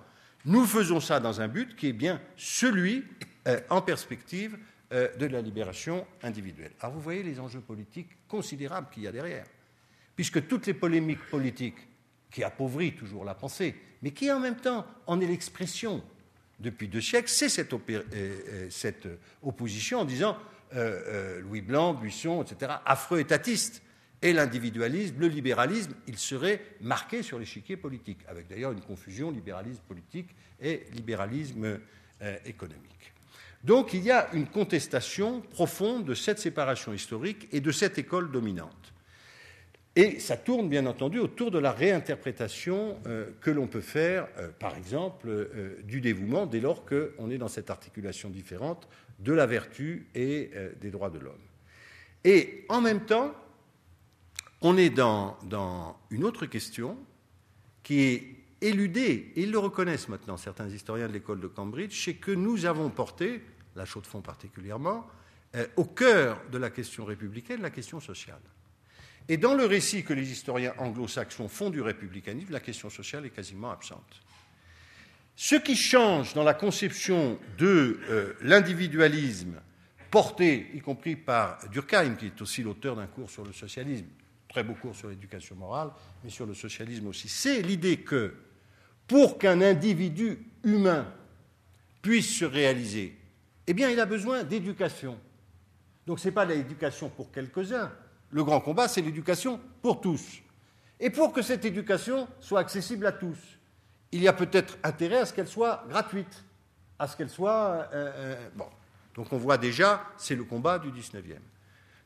C: nous faisons ça dans un but qui est bien celui, euh, en perspective, euh, de la libération individuelle. Alors vous voyez les enjeux politiques considérables qu'il y a derrière, puisque toutes les polémiques politiques qui appauvrissent toujours la pensée, mais qui en même temps en est l'expression depuis deux siècles, c'est cette, euh, cette opposition en disant euh, euh, Louis Blanc, Buisson, etc., affreux étatistes. Et l'individualisme, le libéralisme, il serait marqué sur l'échiquier politique, avec d'ailleurs une confusion libéralisme politique et libéralisme euh, économique. Donc il y a une contestation profonde de cette séparation historique et de cette école dominante. Et ça tourne bien entendu autour de la réinterprétation que l'on peut faire, par exemple, du dévouement, dès lors qu'on est dans cette articulation différente de la vertu et euh, des droits de l'homme. Et en même temps, on est dans, une autre question qui est éludée, et ils le reconnaissent maintenant, certains historiens de l'école de Cambridge, c'est que nous avons porté, la chaux de fond particulièrement, euh, au cœur de la question républicaine la question sociale. Et dans le récit que les historiens anglo-saxons font du républicanisme, la question sociale est quasiment absente. Ce qui change dans la conception de euh, l'individualisme porté, y compris par Durkheim, qui est aussi l'auteur d'un cours sur le socialisme, très beau cours sur l'éducation morale, mais sur le socialisme aussi, c'est l'idée que pour qu'un individu humain puisse se réaliser, eh bien, il a besoin d'éducation. Donc ce n'est pas l'éducation pour quelques-uns. Le grand combat, c'est l'éducation pour tous. Et pour que cette éducation soit accessible à tous, il y a peut-être intérêt à ce qu'elle soit gratuite, à ce qu'elle soit... Euh, euh, bon. Donc on voit déjà, c'est le combat du 19e.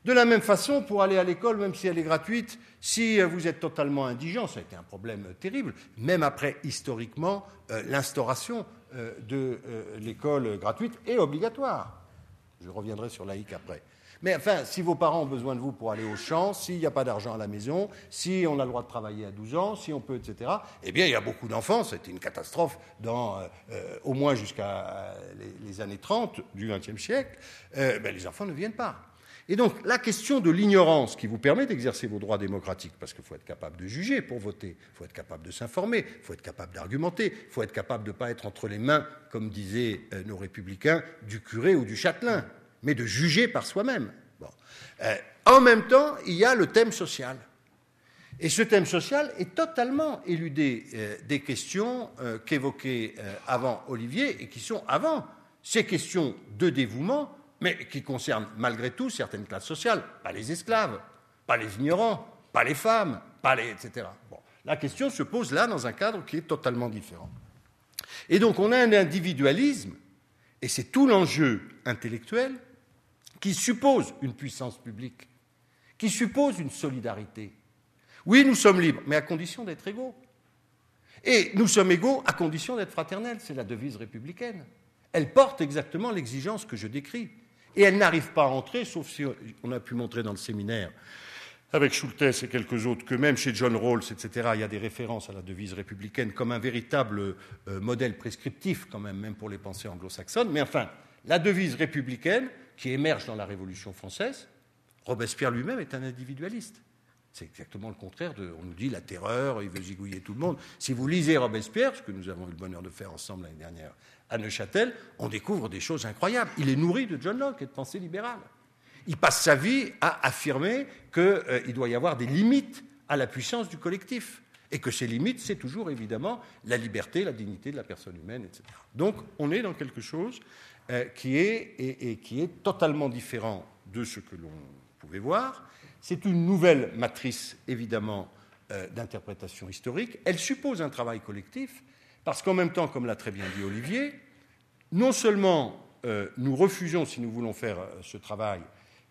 C: De la même façon, pour aller à l'école, même si elle est gratuite, si vous êtes totalement indigent, ça a été un problème terrible, même après, historiquement, euh, l'instauration de l'école gratuite est obligatoire. Je reviendrai sur laïque après. Mais enfin, si vos parents ont besoin de vous pour aller au champ, s'il n'y a pas d'argent à la maison, si on a le droit de travailler à 12 ans, si on peut, etc., eh bien, il y a beaucoup d'enfants, c'était une catastrophe dans, euh, au moins jusqu'à euh, les, années 30 du XXe siècle, euh, ben, les enfants ne viennent pas. Et donc, la question de l'ignorance qui vous permet d'exercer vos droits démocratiques, parce qu'il faut être capable de juger pour voter, il faut être capable de s'informer, il faut être capable d'argumenter, il faut être capable de ne pas être entre les mains, comme disaient nos républicains, du curé ou du châtelain mais de juger par soi-même. Euh, en même temps, il y a le thème social. Et ce thème social est totalement éludé euh, des questions euh, qu'évoquait avant Olivier et qui sont avant ces questions de dévouement, mais qui concernent malgré tout certaines classes sociales, pas les esclaves, pas les ignorants, pas les femmes, pas les etc. Bon, la question se pose là dans un cadre qui est totalement différent. Et donc on a un individualisme, et c'est tout l'enjeu intellectuel, qui suppose une puissance publique, qui suppose une solidarité, Oui, nous sommes libres, mais à condition d'être égaux. Et nous sommes égaux à condition d'être fraternels, c'est la devise républicaine. Elle porte exactement l'exigence que je décris. Et elle n'arrive pas à entrer, sauf si on a pu montrer dans le séminaire, avec Schultes et quelques autres, que même chez John Rawls, etc., il y a des références à la devise républicaine comme un véritable euh, modèle prescriptif, quand même, même pour les pensées anglo-saxonnes. Mais enfin, la devise républicaine, qui émerge dans la Révolution française, Robespierre lui-même est un individualiste. C'est exactement le contraire de. On nous dit la terreur, il veut zigouiller tout le monde. Si vous lisez Robespierre, ce que nous avons eu le bonheur de faire ensemble l'année dernière à Neuchâtel, on découvre des choses incroyables. Il est nourri de John Locke et de pensée libérale. Il passe sa vie à affirmer qu'il euh, doit y avoir des limites à la puissance du collectif. Et que ces limites, c'est toujours évidemment la liberté, la dignité de la personne humaine, etc. Donc on est dans quelque chose euh, qui, est, totalement différent de ce que l'on pouvait voir. C'est une nouvelle matrice, évidemment, euh, d'interprétation historique. Elle suppose un travail collectif, parce qu'en même temps, comme l'a très bien dit Olivier, non seulement euh, nous refusons, si nous voulons faire ce travail,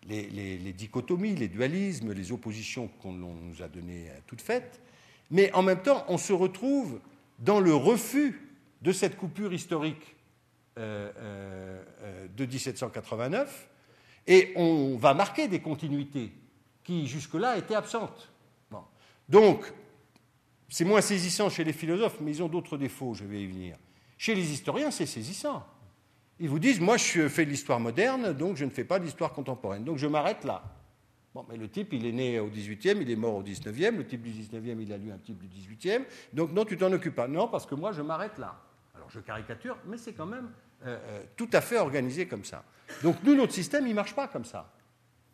C: les, dichotomies, les dualismes, les oppositions qu'on nous a données toutes faites, mais en même temps, on se retrouve dans le refus de cette coupure historique de 1789, et on va marquer des continuités qui jusque-là étaient absentes. Donc, c'est moins saisissant chez les philosophes, mais ils ont d'autres défauts, je vais y venir. Chez les historiens, c'est saisissant. Ils vous disent, moi je fais de l'histoire moderne, donc je ne fais pas d'histoire contemporaine, donc je m'arrête là. Bon, mais le type, il est né au 18e, il est mort au 19e, le type du 19e, il a lu un type du 18e, donc non, tu t'en occupes pas. Non, parce que moi, je m'arrête là. Alors je caricature, mais c'est quand même euh, euh, tout à fait organisé comme ça. Donc nous, notre système, il ne marche pas comme ça.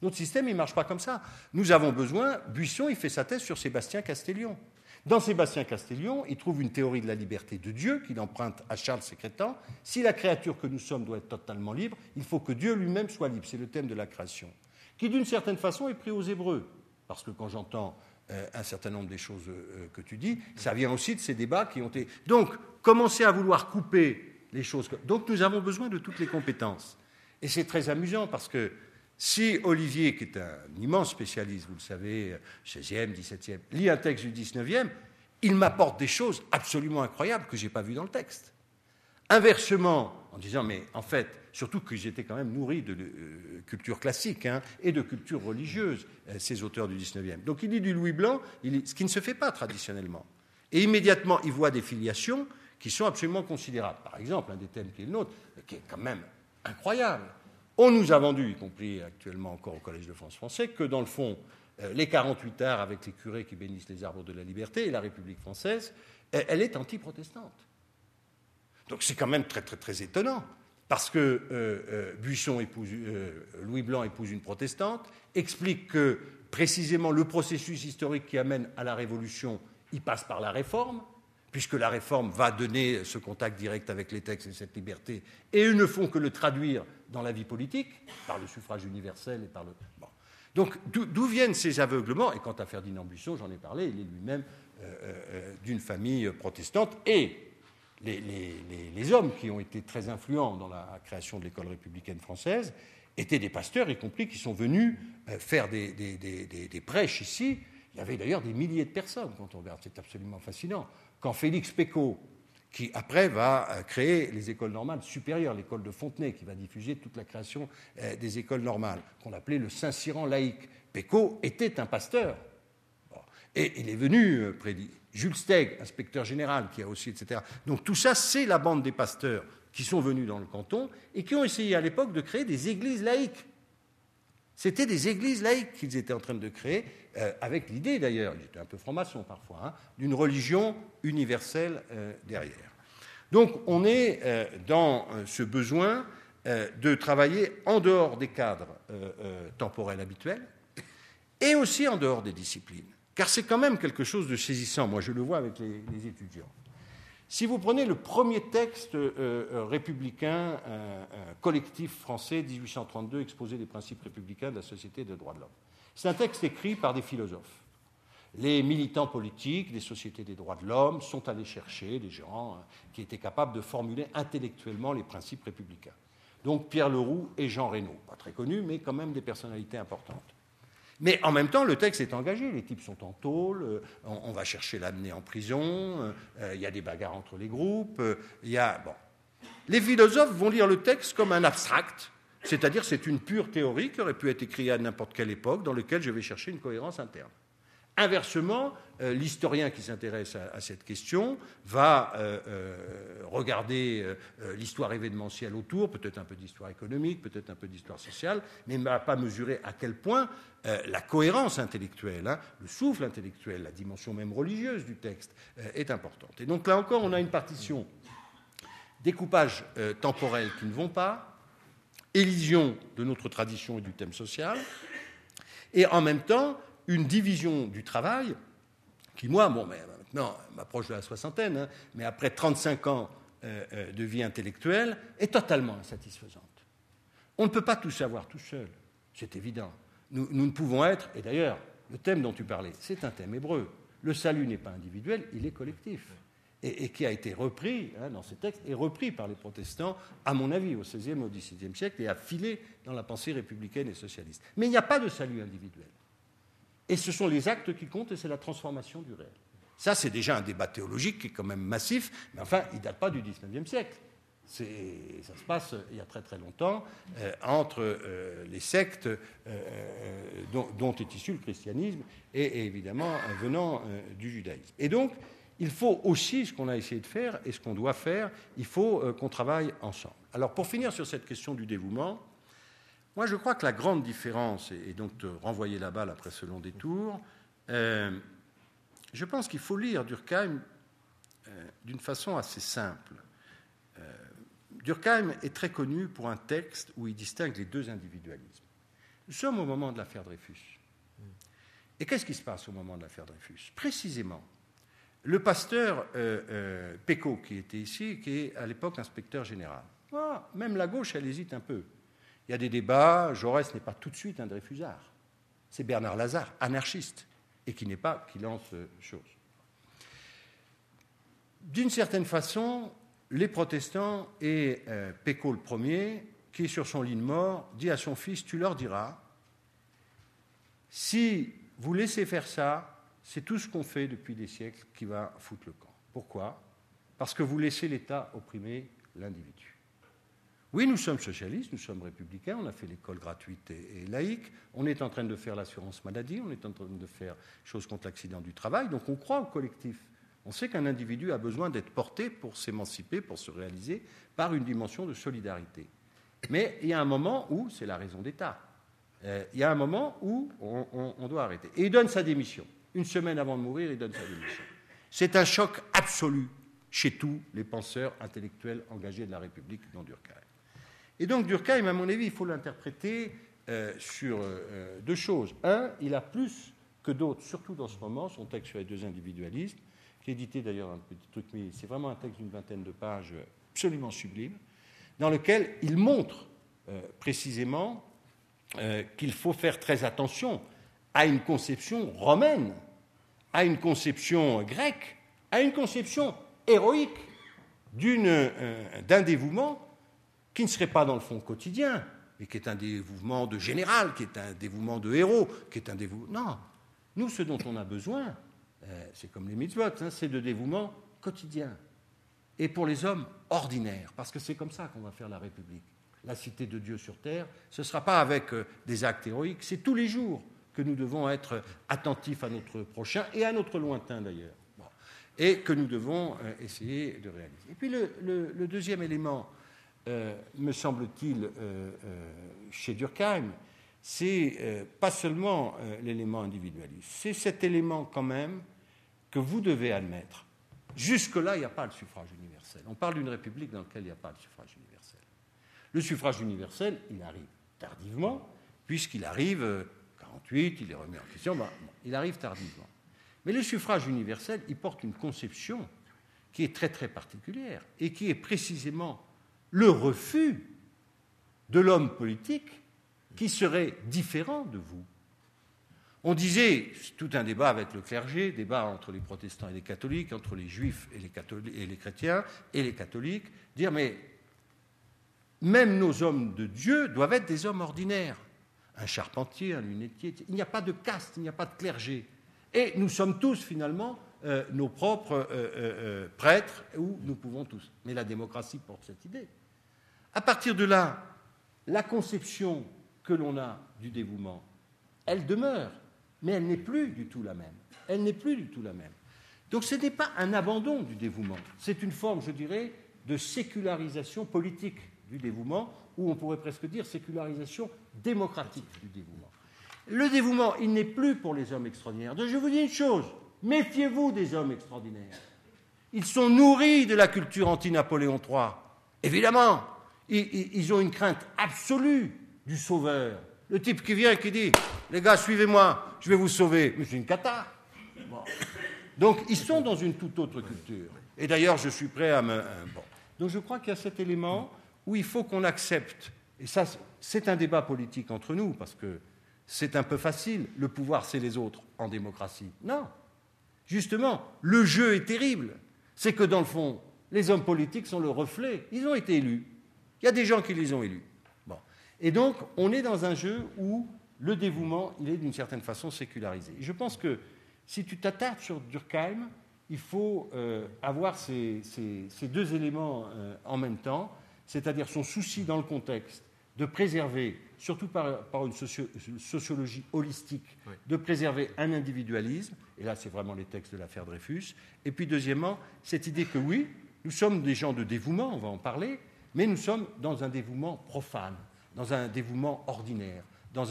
C: Notre système, il ne marche pas comme ça. Nous avons besoin, Buisson, il fait sa thèse sur Sébastien Castellion. Dans Sébastien Castellion, il trouve une théorie de la liberté de Dieu qu'il emprunte à Charles Sécrétan. Si la créature que nous sommes doit être totalement libre, il faut que Dieu lui-même soit libre. C'est le thème de la création. Qui, d'une certaine façon, est pris aux Hébreux. Parce que quand j'entends euh, un certain nombre des choses que tu dis, ça vient aussi de ces débats qui ont été. Donc, commencer à vouloir couper Donc, nous avons besoin de toutes les compétences. Et c'est très amusant parce que si Olivier, qui est un immense spécialiste, vous le savez, 16e, 17e, lit un texte du 19e, il m'apporte des choses absolument incroyables que je n'ai pas vues dans le texte. Inversement, en disant, mais en fait, surtout que j'étais quand même nourri de euh, culture classique hein, et de culture religieuse, euh, ces auteurs du 19e. Donc il lit du Louis Blanc, ce qui ne se fait pas traditionnellement. Et immédiatement, il voit des filiations qui sont absolument considérables. Par exemple, un des thèmes qui est le nôtre, qui est quand même incroyable, on nous a vendu, y compris actuellement encore au Collège de France français, que dans le fond, euh, les 48 arts avec les curés qui bénissent les arbres de la liberté et la République française, elle est anti-protestante. Donc c'est quand même très très très étonnant, parce que euh, euh, Buisson épouse, Louis Blanc épouse une protestante, explique que précisément le processus historique qui amène à la Révolution, il passe par la réforme, puisque la réforme va donner ce contact direct avec les textes et cette liberté, et ils ne font que le traduire dans la vie politique, par le suffrage universel et par le. Donc d'où viennent ces aveuglements? Et quant à Ferdinand Buisson, j'en ai parlé, il est lui-même euh, euh, d'une famille protestante, et les, hommes qui ont été très influents dans la création de l'école républicaine française étaient des pasteurs, y compris qui sont venus euh, faire des, des prêches ici. Il y avait d'ailleurs des milliers de personnes quand on regarde, c'est absolument fascinant quand Félix Pécaud, qui après va euh, créer les écoles normales supérieures, l'école de Fontenay, qui va diffuser toute la création euh, des écoles normales, qu'on appelait le Saint-Cyran laïque. Pécaud était un pasteur. Et il est venu euh, prédire. Jules Steg, inspecteur général, qui a aussi, etc. Donc tout ça, c'est la bande des pasteurs qui sont venus dans le canton et qui ont essayé à l'époque de créer des églises laïques. C'était des églises laïques qu'ils étaient en train de créer, euh, avec l'idée d'ailleurs, ils étaient un peu francs-maçons parfois, hein, d'une religion universelle euh, derrière. Donc on est euh, dans ce besoin de travailler en dehors des cadres temporels habituels et aussi en dehors des disciplines. Car c'est quand même quelque chose de saisissant, moi je le vois avec les étudiants. Si vous prenez le premier texte euh, euh, républicain euh, collectif français, 1832, exposé des principes républicains de la société des droits de l'homme, c'est un texte écrit par des philosophes. Les militants politiques des sociétés des droits de l'homme sont allés chercher des gens qui étaient capables de formuler intellectuellement les principes républicains. Donc Pierre Leroux et Jean Reynaud, pas très connus, mais quand même des personnalités importantes. Mais en même temps, le texte est engagé. Les types sont en tôle, euh, on, va chercher l'amener en prison, il y a des bagarres entre les groupes, il y a. Bon. Les philosophes vont lire le texte comme un abstract, c'est-à-dire c'est une pure théorie qui aurait pu être écrite à n'importe quelle époque, dans laquelle je vais chercher une cohérence interne. Inversement, euh, l'historien qui s'intéresse à, cette question va euh, euh, regarder l'histoire événementielle autour, peut-être un peu d'histoire économique, peut-être un peu d'histoire sociale, mais ne va pas mesurer à quel point la cohérence intellectuelle, hein, le souffle intellectuel, la dimension même religieuse du texte est importante. Et donc là encore, on a une partition découpage temporel qui ne vont pas, élision de notre tradition et du thème social, et en même temps une division du travail qui, moi, bon, maintenant, m'approche de la soixantaine, hein, mais après 35 ans euh, euh, de vie intellectuelle, est totalement insatisfaisante. On ne peut pas tout savoir tout seul, c'est évident. Nous, ne pouvons être, et d'ailleurs, le thème dont tu parlais, c'est un thème hébreu. Le salut n'est pas individuel, il est collectif. Et, qui a été repris hein, dans ces textes, et repris par les protestants, à mon avis, au XVIe au XVIIe siècle, et a filé dans la pensée républicaine et socialiste. Mais il n'y a pas de salut individuel. Et ce sont les actes qui comptent et c'est la transformation du réel. Ça, c'est déjà un débat théologique qui est quand même massif, mais enfin, il ne date pas du XIXe siècle. Ça se passe il y a très très longtemps euh, entre euh, les sectes euh, dont, est issu le christianisme et, évidemment venant du judaïsme. Et donc, il faut aussi, ce qu'on a essayé de faire et ce qu'on doit faire, il faut qu'on travaille ensemble. Alors, pour finir sur cette question du dévouement, moi, je crois que la grande différence, et donc de renvoyer la balle après ce long détour, euh, je pense qu'il faut lire Durkheim euh, d'une façon assez simple. Euh, Durkheim est très connu pour un texte où il distingue les deux individualismes. Nous sommes au moment de l'affaire Dreyfus. Et qu'est-ce qui se passe au moment de l'affaire Dreyfus? Précisément, le pasteur Pecot, qui était ici, qui est à l'époque inspecteur général, ah, même la gauche, elle hésite un peu. Il y a des débats, Jaurès n'est pas tout de suite un Dreyfusard. C'est Bernard Lazare, anarchiste, et qui n'est pas, qui lance euh, chose. D'une certaine façon, les protestants et euh, le premier, qui est sur son lit de mort, dit à son fils Tu leur diras, si vous laissez faire ça, c'est tout ce qu'on fait depuis des siècles qui va foutre le camp. Pourquoi? Parce que vous laissez l'État opprimer l'individu. Oui, nous sommes socialistes, nous sommes républicains, on a fait l'école gratuite et, laïque, on est en train de faire l'assurance maladie, on est en train de faire choses contre l'accident du travail, donc on croit au collectif. On sait qu'un individu a besoin d'être porté pour s'émanciper, pour se réaliser, par une dimension de solidarité. Mais il y a un moment où, c'est la raison d'État, euh, il y a un moment où on, on doit arrêter. Et il donne sa démission. Une semaine avant de mourir, il donne sa démission. C'est un choc absolu chez tous les penseurs intellectuels engagés de la République, dont Durkheim. Et donc Durkheim, à mon avis, il faut l'interpréter euh, sur euh, deux choses. Un, il a plus que d'autres, surtout dans ce moment, son texte sur les deux individualismes. J'ai édité d'ailleurs un petit truc, mais c'est vraiment un texte d'une vingtaine de pages absolument sublime, dans lequel il montre euh, précisément qu'il faut faire très attention à une conception romaine, à une conception grecque, à une conception héroïque d'un dévouement qui ne serait pas dans le fond quotidien, mais qui est un dévouement de général, qui est un dévouement de héros, qui est un dévouement. Non, nous, ce dont on a besoin, euh, c'est comme les mitzvot, hein, c'est de dévouement quotidien. Et pour les hommes ordinaires, parce que c'est comme ça qu'on va faire la République. La cité de Dieu sur terre, ce ne sera pas avec euh, des actes héroïques, c'est tous les jours que nous devons être attentifs à notre prochain et à notre lointain d'ailleurs. Et que nous devons euh, essayer de réaliser. Et puis le deuxième élément euh, me semble-t-il, euh, euh, chez Durkheim, c'est pas seulement l'élément individualiste, c'est cet élément quand même que vous devez admettre. Jusque-là, il n'y a pas le suffrage universel. On parle d'une république dans laquelle il n'y a pas le suffrage universel. Le suffrage universel, il arrive tardivement, puisqu'il arrive 48, il est remis en question, il arrive tardivement. Mais le suffrage universel, il porte une conception qui est très très particulière et qui est précisément le refus de l'homme politique qui serait différent de vous. On disait, tout un débat avec le clergé, débat entre les protestants et les catholiques, entre les juifs et les, et les chrétiens et les catholiques, dire mais même nos hommes de Dieu doivent être des hommes ordinaires. un charpentier, un lunetier. Il n'y a pas de caste, il n'y a pas de clergé. Et nous sommes tous finalement euh, nos propres euh, prêtres, où nous pouvons tous. Mais la démocratie porte cette idée. À partir de là, la conception que l'on a du dévouement, elle demeure, mais elle n'est plus du tout la même. Elle n'est plus du tout la même. Donc ce n'est pas un abandon du dévouement, c'est une forme, je dirais, de sécularisation politique du dévouement, ou on pourrait presque dire sécularisation démocratique du dévouement. Le dévouement, il n'est plus pour les hommes extraordinaires. je vous dis une chose, méfiez-vous des hommes extraordinaires. Ils sont nourris de la culture anti-Napoléon III. Évidemment, ils, ont une crainte absolue du sauveur. Le type qui vient et qui dit Les gars, suivez-moi, je vais vous sauver. Mais c'est une cata. Donc, ils sont dans une toute autre culture. Et d'ailleurs, je suis prêt à me. Bon. Donc, je crois qu'il y a cet élément où il faut qu'on accepte. Et ça, c'est un débat politique entre nous, parce que c'est un peu facile. Le pouvoir, c'est les autres en démocratie. Non. Justement, le jeu est terrible. C'est que, dans le fond, les hommes politiques sont le reflet. Ils ont été élus. Il y a des gens qui les ont élus. Bon. Et donc, on est dans un jeu où le dévouement, il est d'une certaine façon sécularisé. je pense que si tu t'attardes sur Durkheim, il faut euh, avoir ces, deux éléments euh, en même temps, c'est-à-dire son souci dans le contexte de préserver, surtout par, une sociologie holistique, de préserver un individualisme, et là c'est vraiment les textes de l'affaire Dreyfus, et puis deuxièmement, cette idée que oui, nous sommes des gens de dévouement, on va en parler, mais nous sommes dans un dévouement profane, dans un dévouement ordinaire, dans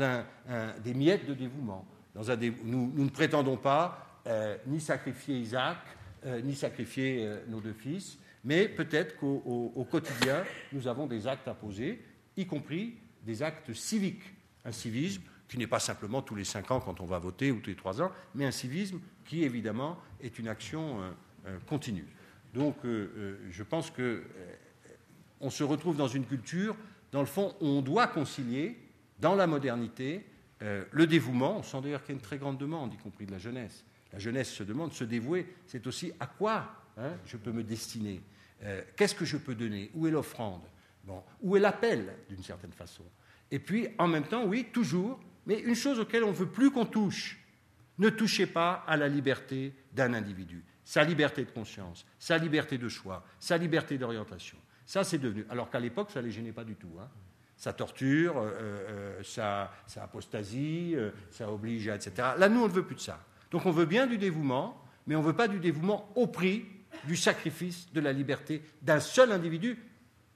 C: des miettes de dévouement. nous, ne prétendons pas euh, ni sacrifier Isaac, euh, ni sacrifier euh, nos deux fils, mais peut-être qu'au quotidien, nous avons des actes à poser, y compris des actes civiques. Un civisme qui n'est pas simplement tous les cinq ans quand on va voter ou tous les trois ans, mais un civisme qui, évidemment, est une action continue. Donc, je pense que on se retrouve dans une culture, dans le fond, où on doit concilier, dans la modernité, euh, le dévouement. On sent d'ailleurs qu'il y a une très grande demande, y compris de la jeunesse. La jeunesse se demande, se dévouer, c'est aussi à quoi hein, je peux me destiner euh, Qu'est-ce que je peux donner? Où est l'offrande? Bon, Où est l'appel, d'une certaine façon? Et puis, en même temps, oui, toujours, mais une chose auquel on ne veut plus qu'on touche. Ne touchez pas à la liberté d'un individu, sa liberté de conscience, sa liberté de choix, sa liberté d'orientation. Ça, c'est devenu. Alors qu'à l'époque, ça ne les gênait pas du tout. Hein. Ça torture, euh, euh, ça, apostasie, euh, ça oblige, etc. Là, nous, on ne veut plus de ça. Donc, on veut bien du dévouement, mais on ne veut pas du dévouement au prix du sacrifice de la liberté d'un seul individu,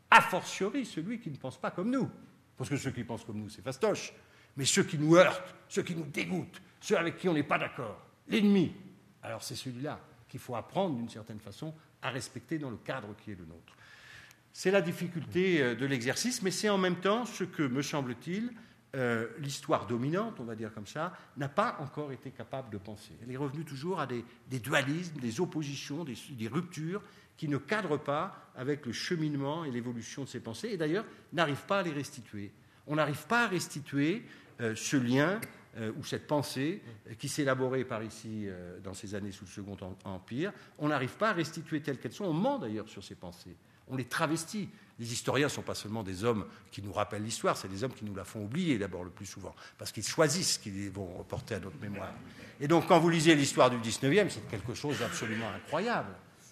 C: a fortiori celui qui ne pense pas comme nous. Parce que ceux qui pensent comme nous, c'est fastoche. Mais ceux qui nous heurtent, ceux qui nous dégoûtent, ceux avec qui on n'est pas d'accord, l'ennemi, alors c'est celui-là qu'il faut apprendre d'une certaine façon à respecter dans le cadre qui est le nôtre. C'est la difficulté euh, de l'exercice, mais c'est en même temps ce que, me semble-t-il, euh, l'histoire dominante, on va dire comme ça, n'a pas encore été capable de penser. Elle est revenue toujours à des, dualismes, des oppositions, des, ruptures qui ne cadrent pas avec le cheminement et l'évolution de ces pensées, et d'ailleurs n'arrive pas à les restituer. On n'arrive pas à restituer euh, ce lien ou cette pensée qui s'élaborait par ici dans ces années sous le Second Empire. On n'arrive pas à restituer telles qu'elles sont. On ment d'ailleurs sur ces pensées on les travestit. Les historiens ne sont pas seulement des hommes qui nous rappellent l'histoire, c'est des hommes qui nous la font oublier d'abord le plus souvent, parce qu'ils choisissent ce qu'ils vont reporter à notre mémoire. Et donc quand vous lisez l'histoire du 19e, c'est quelque chose d'absolument incroyable.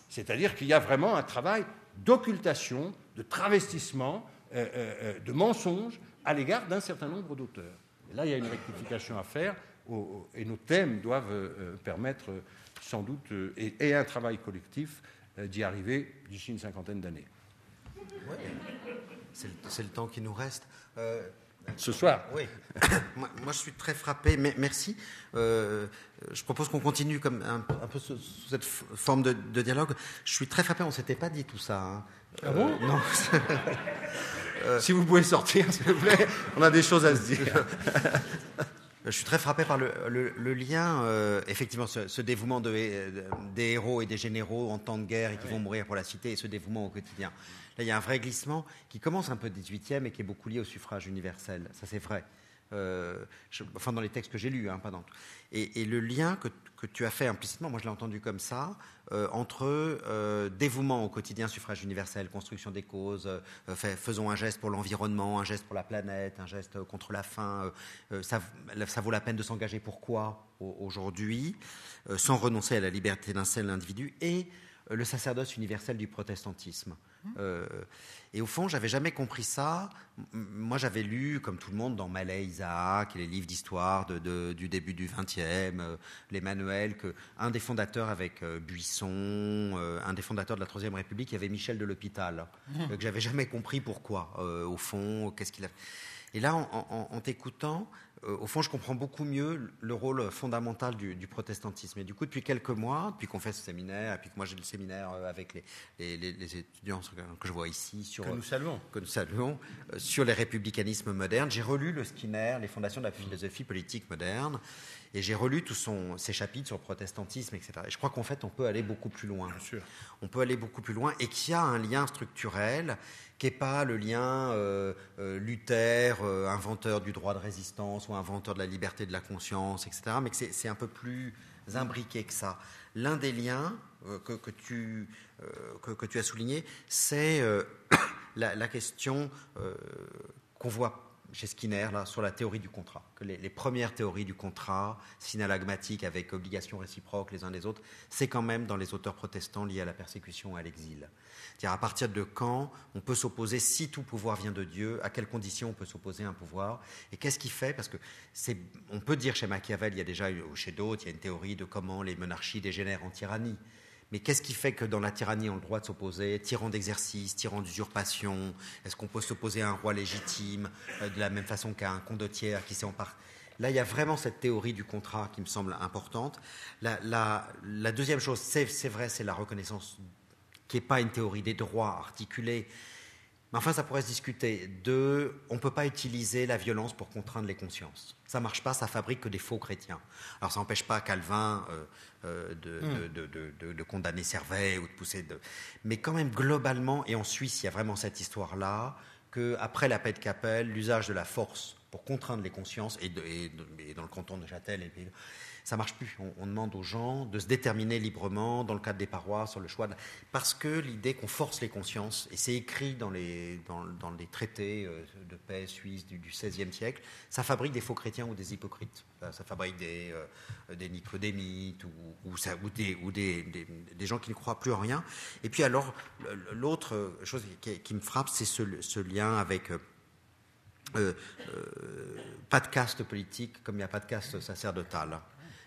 C: C'est-à-dire qu'il y a vraiment un travail d'occultation, de travestissement, euh, euh, euh, de mensonge à l'égard d'un certain nombre d'auteurs. là, il y a une rectification à faire, et nos thèmes doivent permettre sans doute, et un travail collectif, d'y arriver d'ici une cinquantaine d'années.
B: C'est le, temps qui nous reste.
C: Euh, Ce soir
B: Oui. moi, je suis très frappé. Mais, merci. Euh, je propose qu'on continue comme un, peu sous, cette forme de, dialogue. Je suis très frappé. On ne s'était pas dit tout ça. Hein.
C: Ah bon?
B: Non.
C: si vous pouvez sortir, s'il vous plaît, on a des choses à se dire.
B: Je suis très frappé par le, lien, euh, effectivement, ce, dévouement des héros et des généraux en temps de guerre et qui vont mourir pour la cité et ce dévouement au quotidien. Là, il y a un vrai glissement qui commence un peu 18e et qui est beaucoup lié au suffrage universel. Ça, c'est vrai. Enfin dans les textes que j'ai lus, hein, pas dans et, et, le lien que, tu as fait implicitement, moi je l'ai entendu comme ça, entre dévouement au quotidien, suffrage universel, construction des causes, faisons un geste pour l'environnement, un geste pour la planète, un geste contre la faim, ça, ça vaut la peine de s'engager pourquoi aujourd'hui, sans renoncer à la liberté d'un seul individu, et le sacerdoce universel du protestantisme? Euh, et au fond, j'avais jamais compris ça. Moi, j'avais lu, comme tout le monde, dans Malais, Isaac, les livres d'histoire de, du début du XXe, euh, les manuels, que un des fondateurs avec euh, Buisson, un des fondateurs de la Troisième République, il y avait Michel de l'Hôpital, mmh. que j'avais jamais compris pourquoi. au fond, qu'est-ce qu'il a. Et là, en t'écoutant, euh, au fond, je comprends beaucoup mieux le rôle fondamental du, protestantisme. Et du coup, depuis quelques mois, depuis qu'on fait ce séminaire, et puis que moi j'ai le séminaire euh, avec les, étudiants que je vois ici, sur,
C: que nous saluons,
B: que nous saluons euh, sur les républicanismes modernes, j'ai relu le Skinner, les fondations de la philosophie politique moderne, et j'ai relu tous ses chapitres sur le protestantisme, etc. Et je crois qu'en fait, on peut aller beaucoup plus loin.
C: Bien sûr.
B: On peut aller beaucoup plus loin, et qu'il y a un lien structurel qui n'est pas le lien euh, euh, Luther, euh, inventeur du droit de résistance ou inventeur de la liberté de la conscience, etc., mais que c'est un peu plus imbriqué que ça. L'un des liens que, que, tu, que, que, tu as souligné, c'est la, la, question qu'on voit chez Skinner là, sur la théorie du contrat, que les, premières théories du contrat, synalagmatiques avec obligations réciproques les uns des autres, c'est quand même dans les auteurs protestants liés à la persécution et à l'exil. C'est-à-dire à partir de quand on peut s'opposer, si tout pouvoir vient de Dieu, à quelles conditions on peut s'opposer à un pouvoir, et qu'est-ce qui fait? Parce que c'est, on peut dire chez Machiavel, il y a déjà chez d'autres, il y a une théorie de comment les monarchies dégénèrent en tyrannie. Mais qu'est-ce qui fait que dans la tyrannie, on a le droit de s'opposer? Tyran d'exercice, tyran d'usurpation Est-ce qu'on peut s'opposer à un roi légitime euh, de la même façon qu'à un condottière qui s'est emparé Là, il y a vraiment cette théorie du contrat qui me semble importante. La, deuxième chose, c'est vrai, c'est la reconnaissance qui n'est pas une théorie des droits articulée, mais enfin, ça pourrait se discuter. de on ne peut pas utiliser la violence pour contraindre les consciences. Ça ne marche pas, ça fabrique que des faux chrétiens. Alors, ça n'empêche pas Calvin euh, euh, hmm. de, de, condamner Servet ou de pousser. De... Mais quand même, globalement, et en Suisse, il y a vraiment cette histoire-là, qu'après la paix de Capelle, l'usage de la force pour contraindre les consciences, et, et dans le canton de Châtel, et ça marche plus. On, demande aux gens de se déterminer librement dans le cadre des parois sur le choix, parce que l'idée qu'on force les consciences, et c'est écrit dans les, traités euh, de paix suisses du, XVIe siècle, ça fabrique des faux chrétiens ou des hypocrites. Ça, fabrique des, euh, des nicodémites ou, des, gens qui ne croient plus en rien. Et puis alors, l'autre chose qui, me frappe, c'est ce, lien avec... Euh, pas de caste politique comme il n'y a pas de caste sacerdotale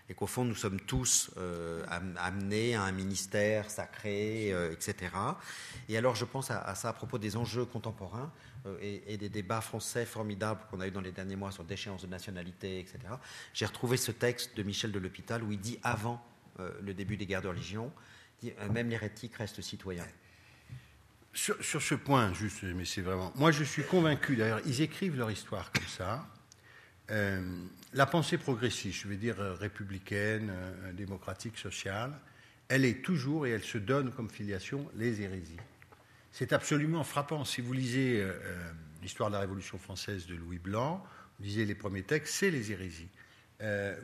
B: et qu'au fond nous sommes tous euh, amenés à un ministère sacré, euh, etc. Et alors je pense à, ça à propos des enjeux contemporains euh, et, des débats français formidables qu'on a eu dans les derniers mois sur déchéance de nationalité, etc. J'ai retrouvé ce texte de Michel de l'Hôpital où il dit avant le début des guerres de religion, même l'hérétique reste citoyen.
C: Sur, sur, ce point, juste, mais c'est vraiment. Moi, je suis convaincu, d'ailleurs, ils écrivent leur histoire comme ça. Euh, la pensée progressiste, je veux dire euh, républicaine, euh, démocratique, sociale, elle est toujours et elle se donne comme filiation les hérésies. C'est absolument frappant. Si vous lisez l'histoire de la Révolution française de Louis Blanc, vous lisez les premiers textes, c'est les hérésies.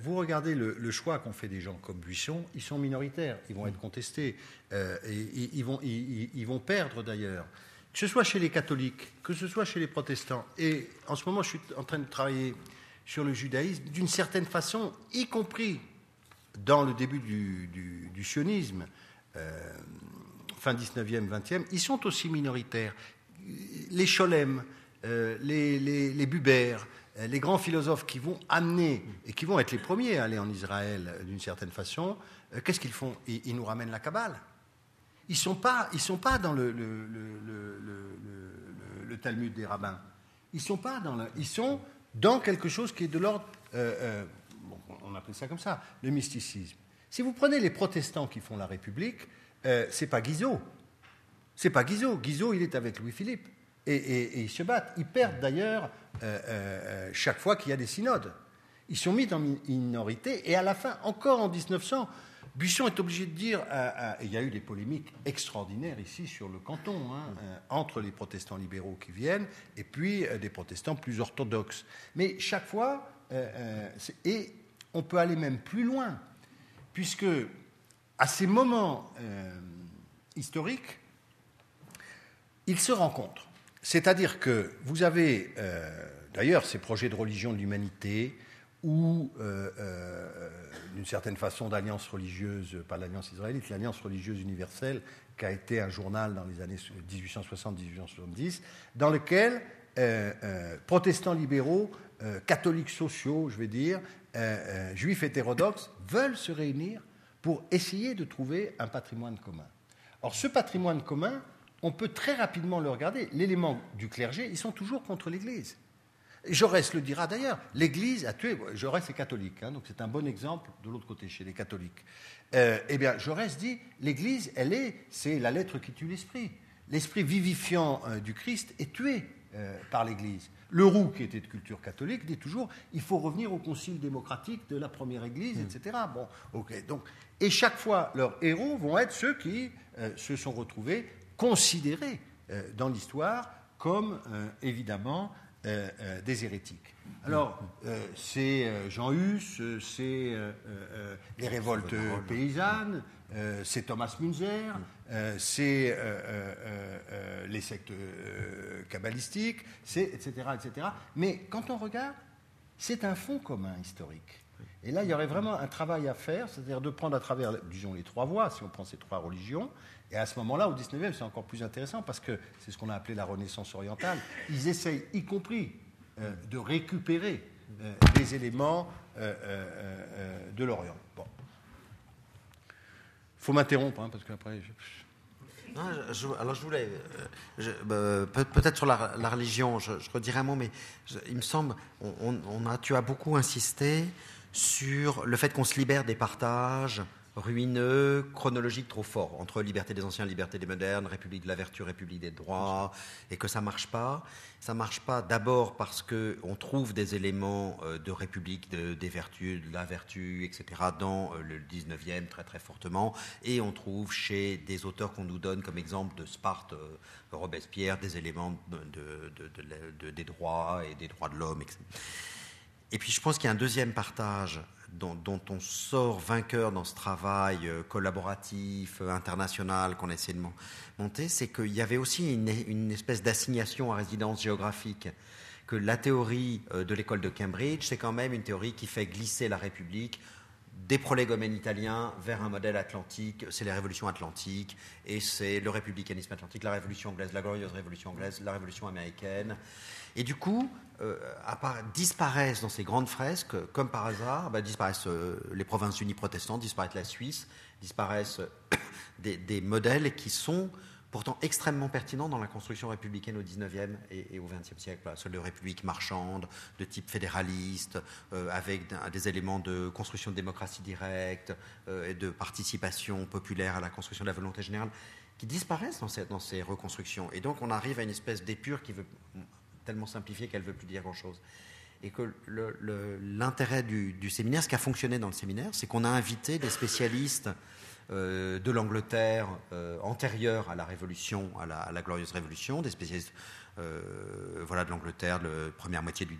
C: vous regardez le, choix qu'ont fait des gens comme Buisson, ils sont minoritaires, ils vont être contestés, ils, vont, perdre d'ailleurs. Que ce soit chez les catholiques, que ce soit chez les protestants. Et en ce moment, je suis en train de travailler sur le judaïsme, d'une certaine façon, y compris dans le début du, sionisme, euh, fin 19e, 20e, ils sont aussi minoritaires. Les Cholem, euh, les, les, Buber, euh, les grands philosophes qui vont amener et qui vont être les premiers à aller en Israël d'une certaine façon, qu'est-ce qu'ils font? Ils, nous ramènent la Kabbale. Ils ne sont, pas, ils sont pas dans le, Talmud des rabbins. Ils sont pas dans ils sont dans quelque chose qui est de l'ordre, euh, euh, on appelle ça comme ça, le mysticisme. Si vous prenez les protestants qui font la République, euh, c'est pas Guizot. C'est pas Guizot. Guizot, il est avec Louis-Philippe. Et, ils se battent. Ils perdent d'ailleurs chaque fois qu'il y a des synodes. Ils sont mis en minorité. Et à la fin, encore en 1900, Buisson est obligé de dire, il y a eu des polémiques extraordinaires ici sur le canton, hein, euh, entre les protestants libéraux qui viennent et puis euh, des protestants plus orthodoxes. Mais chaque fois, euh, et on peut aller même plus loin, puisque à ces moments historiques, ils se rencontrent. C'est-à-dire que vous avez, d'ailleurs, ces projets de religion de l'humanité, ou d'une certaine façon d'alliance religieuse, pas l'alliance israélite, l'alliance religieuse universelle, qui a été un journal dans les années 1860-1870, dans lequel euh, euh, protestants libéraux, euh, catholiques sociaux, je vais dire, juifs hétérodoxes, veulent se réunir pour essayer de trouver un patrimoine commun. Or, ce patrimoine commun, on peut très rapidement le regarder. L'élément du clergé, ils sont toujours contre l'Église. Jaurès le dira d'ailleurs, l'Église a tué, Jaurès est catholique, hein, donc c'est un bon exemple de l'autre côté, chez les catholiques. Euh, eh bien, Jaurès dit, l'Église, elle est, c'est la lettre qui tue l'esprit. L'esprit vivifiant euh, du Christ est tué euh, par l'Église. Le Roux, qui était de culture catholique, dit toujours, il faut revenir au concile démocratique de la première Église, mm. etc. Bon, ok. Donc, et chaque fois, leurs héros vont être ceux qui se sont retrouvés considérés dans l'histoire comme, évidemment, euh, euh, des hérétiques. Alors, euh, c'est Jean Hus, c'est les révoltes paysannes, c'est Thomas Munzer, c'est les sectes kabbalistiques, c'est etc., etc. Mais quand on regarde, c'est un fond commun historique. Et là, il y aurait vraiment un travail à faire, c'est-à-dire de prendre à travers, disons, les trois voies, si on prend ces trois religions, et à ce moment-là, au 19e, c'est encore plus intéressant parce que c'est ce qu'on a appelé la Renaissance orientale. Ils essayent, y compris, euh, de récupérer euh, des éléments euh, de l'Orient. Bon. faut m'interrompre, hein, parce qu'après.
B: alors je voulais, bah, peut-être sur la, religion, je, redirai un mot, mais il me semble, on, a, tu as beaucoup insisté sur le fait qu'on se libère des partages, ruineux, chronologique trop fort entre liberté des anciens, liberté des modernes, république de la vertu, république des droits, et que ça marche pas. Ça marche pas d'abord parce que on trouve des éléments euh, de république, des vertus, de la vertu, etc. dans euh, le 19e très très fortement, et on trouve chez des auteurs qu'on nous donne comme exemple de Sparte, euh, Robespierre, des éléments de, des droits et des droits de l'homme, etc. Et puis je pense qu'il y a un deuxième partage dont, on sort vainqueur dans ce travail euh, collaboratif, euh, international qu'on essaie de monter, c'est qu'il y avait aussi une, espèce d'assignation à résidence géographique. Que la théorie euh, de l'école de Cambridge, c'est quand même une théorie qui fait glisser la République des prolégomènes italiens vers un modèle atlantique, c'est les révolutions atlantiques, et c'est le républicanisme atlantique, la révolution anglaise, la glorieuse révolution anglaise, la révolution américaine. Et du coup, euh, disparaissent dans ces grandes fresques, comme par hasard, bah, disparaissent euh, les provinces unies protestantes, disparaissent la Suisse, disparaissent des, modèles qui sont pourtant extrêmement pertinents dans la construction républicaine au XIXe et, et au XXe siècle. Celle de république marchande, de type fédéraliste, avec des éléments de construction de démocratie directe et de participation populaire à la construction de la volonté générale, qui disparaissent dans ces, reconstructions. Et donc on arrive à une espèce d'épure qui veut tellement simplifiée qu'elle ne veut plus dire grand-chose. Et que l'intérêt du, séminaire, ce qui a fonctionné dans le séminaire, c'est qu'on a invité des spécialistes euh, de l'Angleterre euh, antérieure à la Révolution, à la, Glorieuse Révolution, des spécialistes euh, voilà, de l'Angleterre, la première moitié du,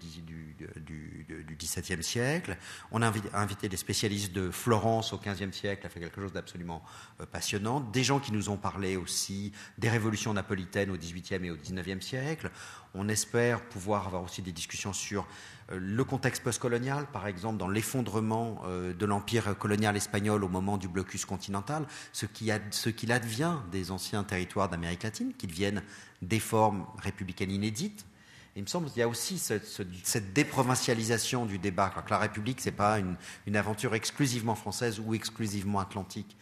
B: XVIIe siècle. On a invité des spécialistes de Florence au XVe siècle, a fait quelque chose d'absolument euh, passionnant. Des gens qui nous ont parlé aussi des révolutions napolitaines au XVIIIe et au XIXe siècle. On espère pouvoir avoir aussi des discussions sur euh, le contexte postcolonial, par exemple dans l'effondrement de l'empire colonial espagnol au moment du blocus continental, ce qui, ce qu'il advient des anciens territoires d'Amérique latine, qui deviennent des formes républicaines inédites. il me semble qu'il y a aussi cette, déprovincialisation du débat, que la République, ce n'est pas une, aventure exclusivement française ou exclusivement atlantique,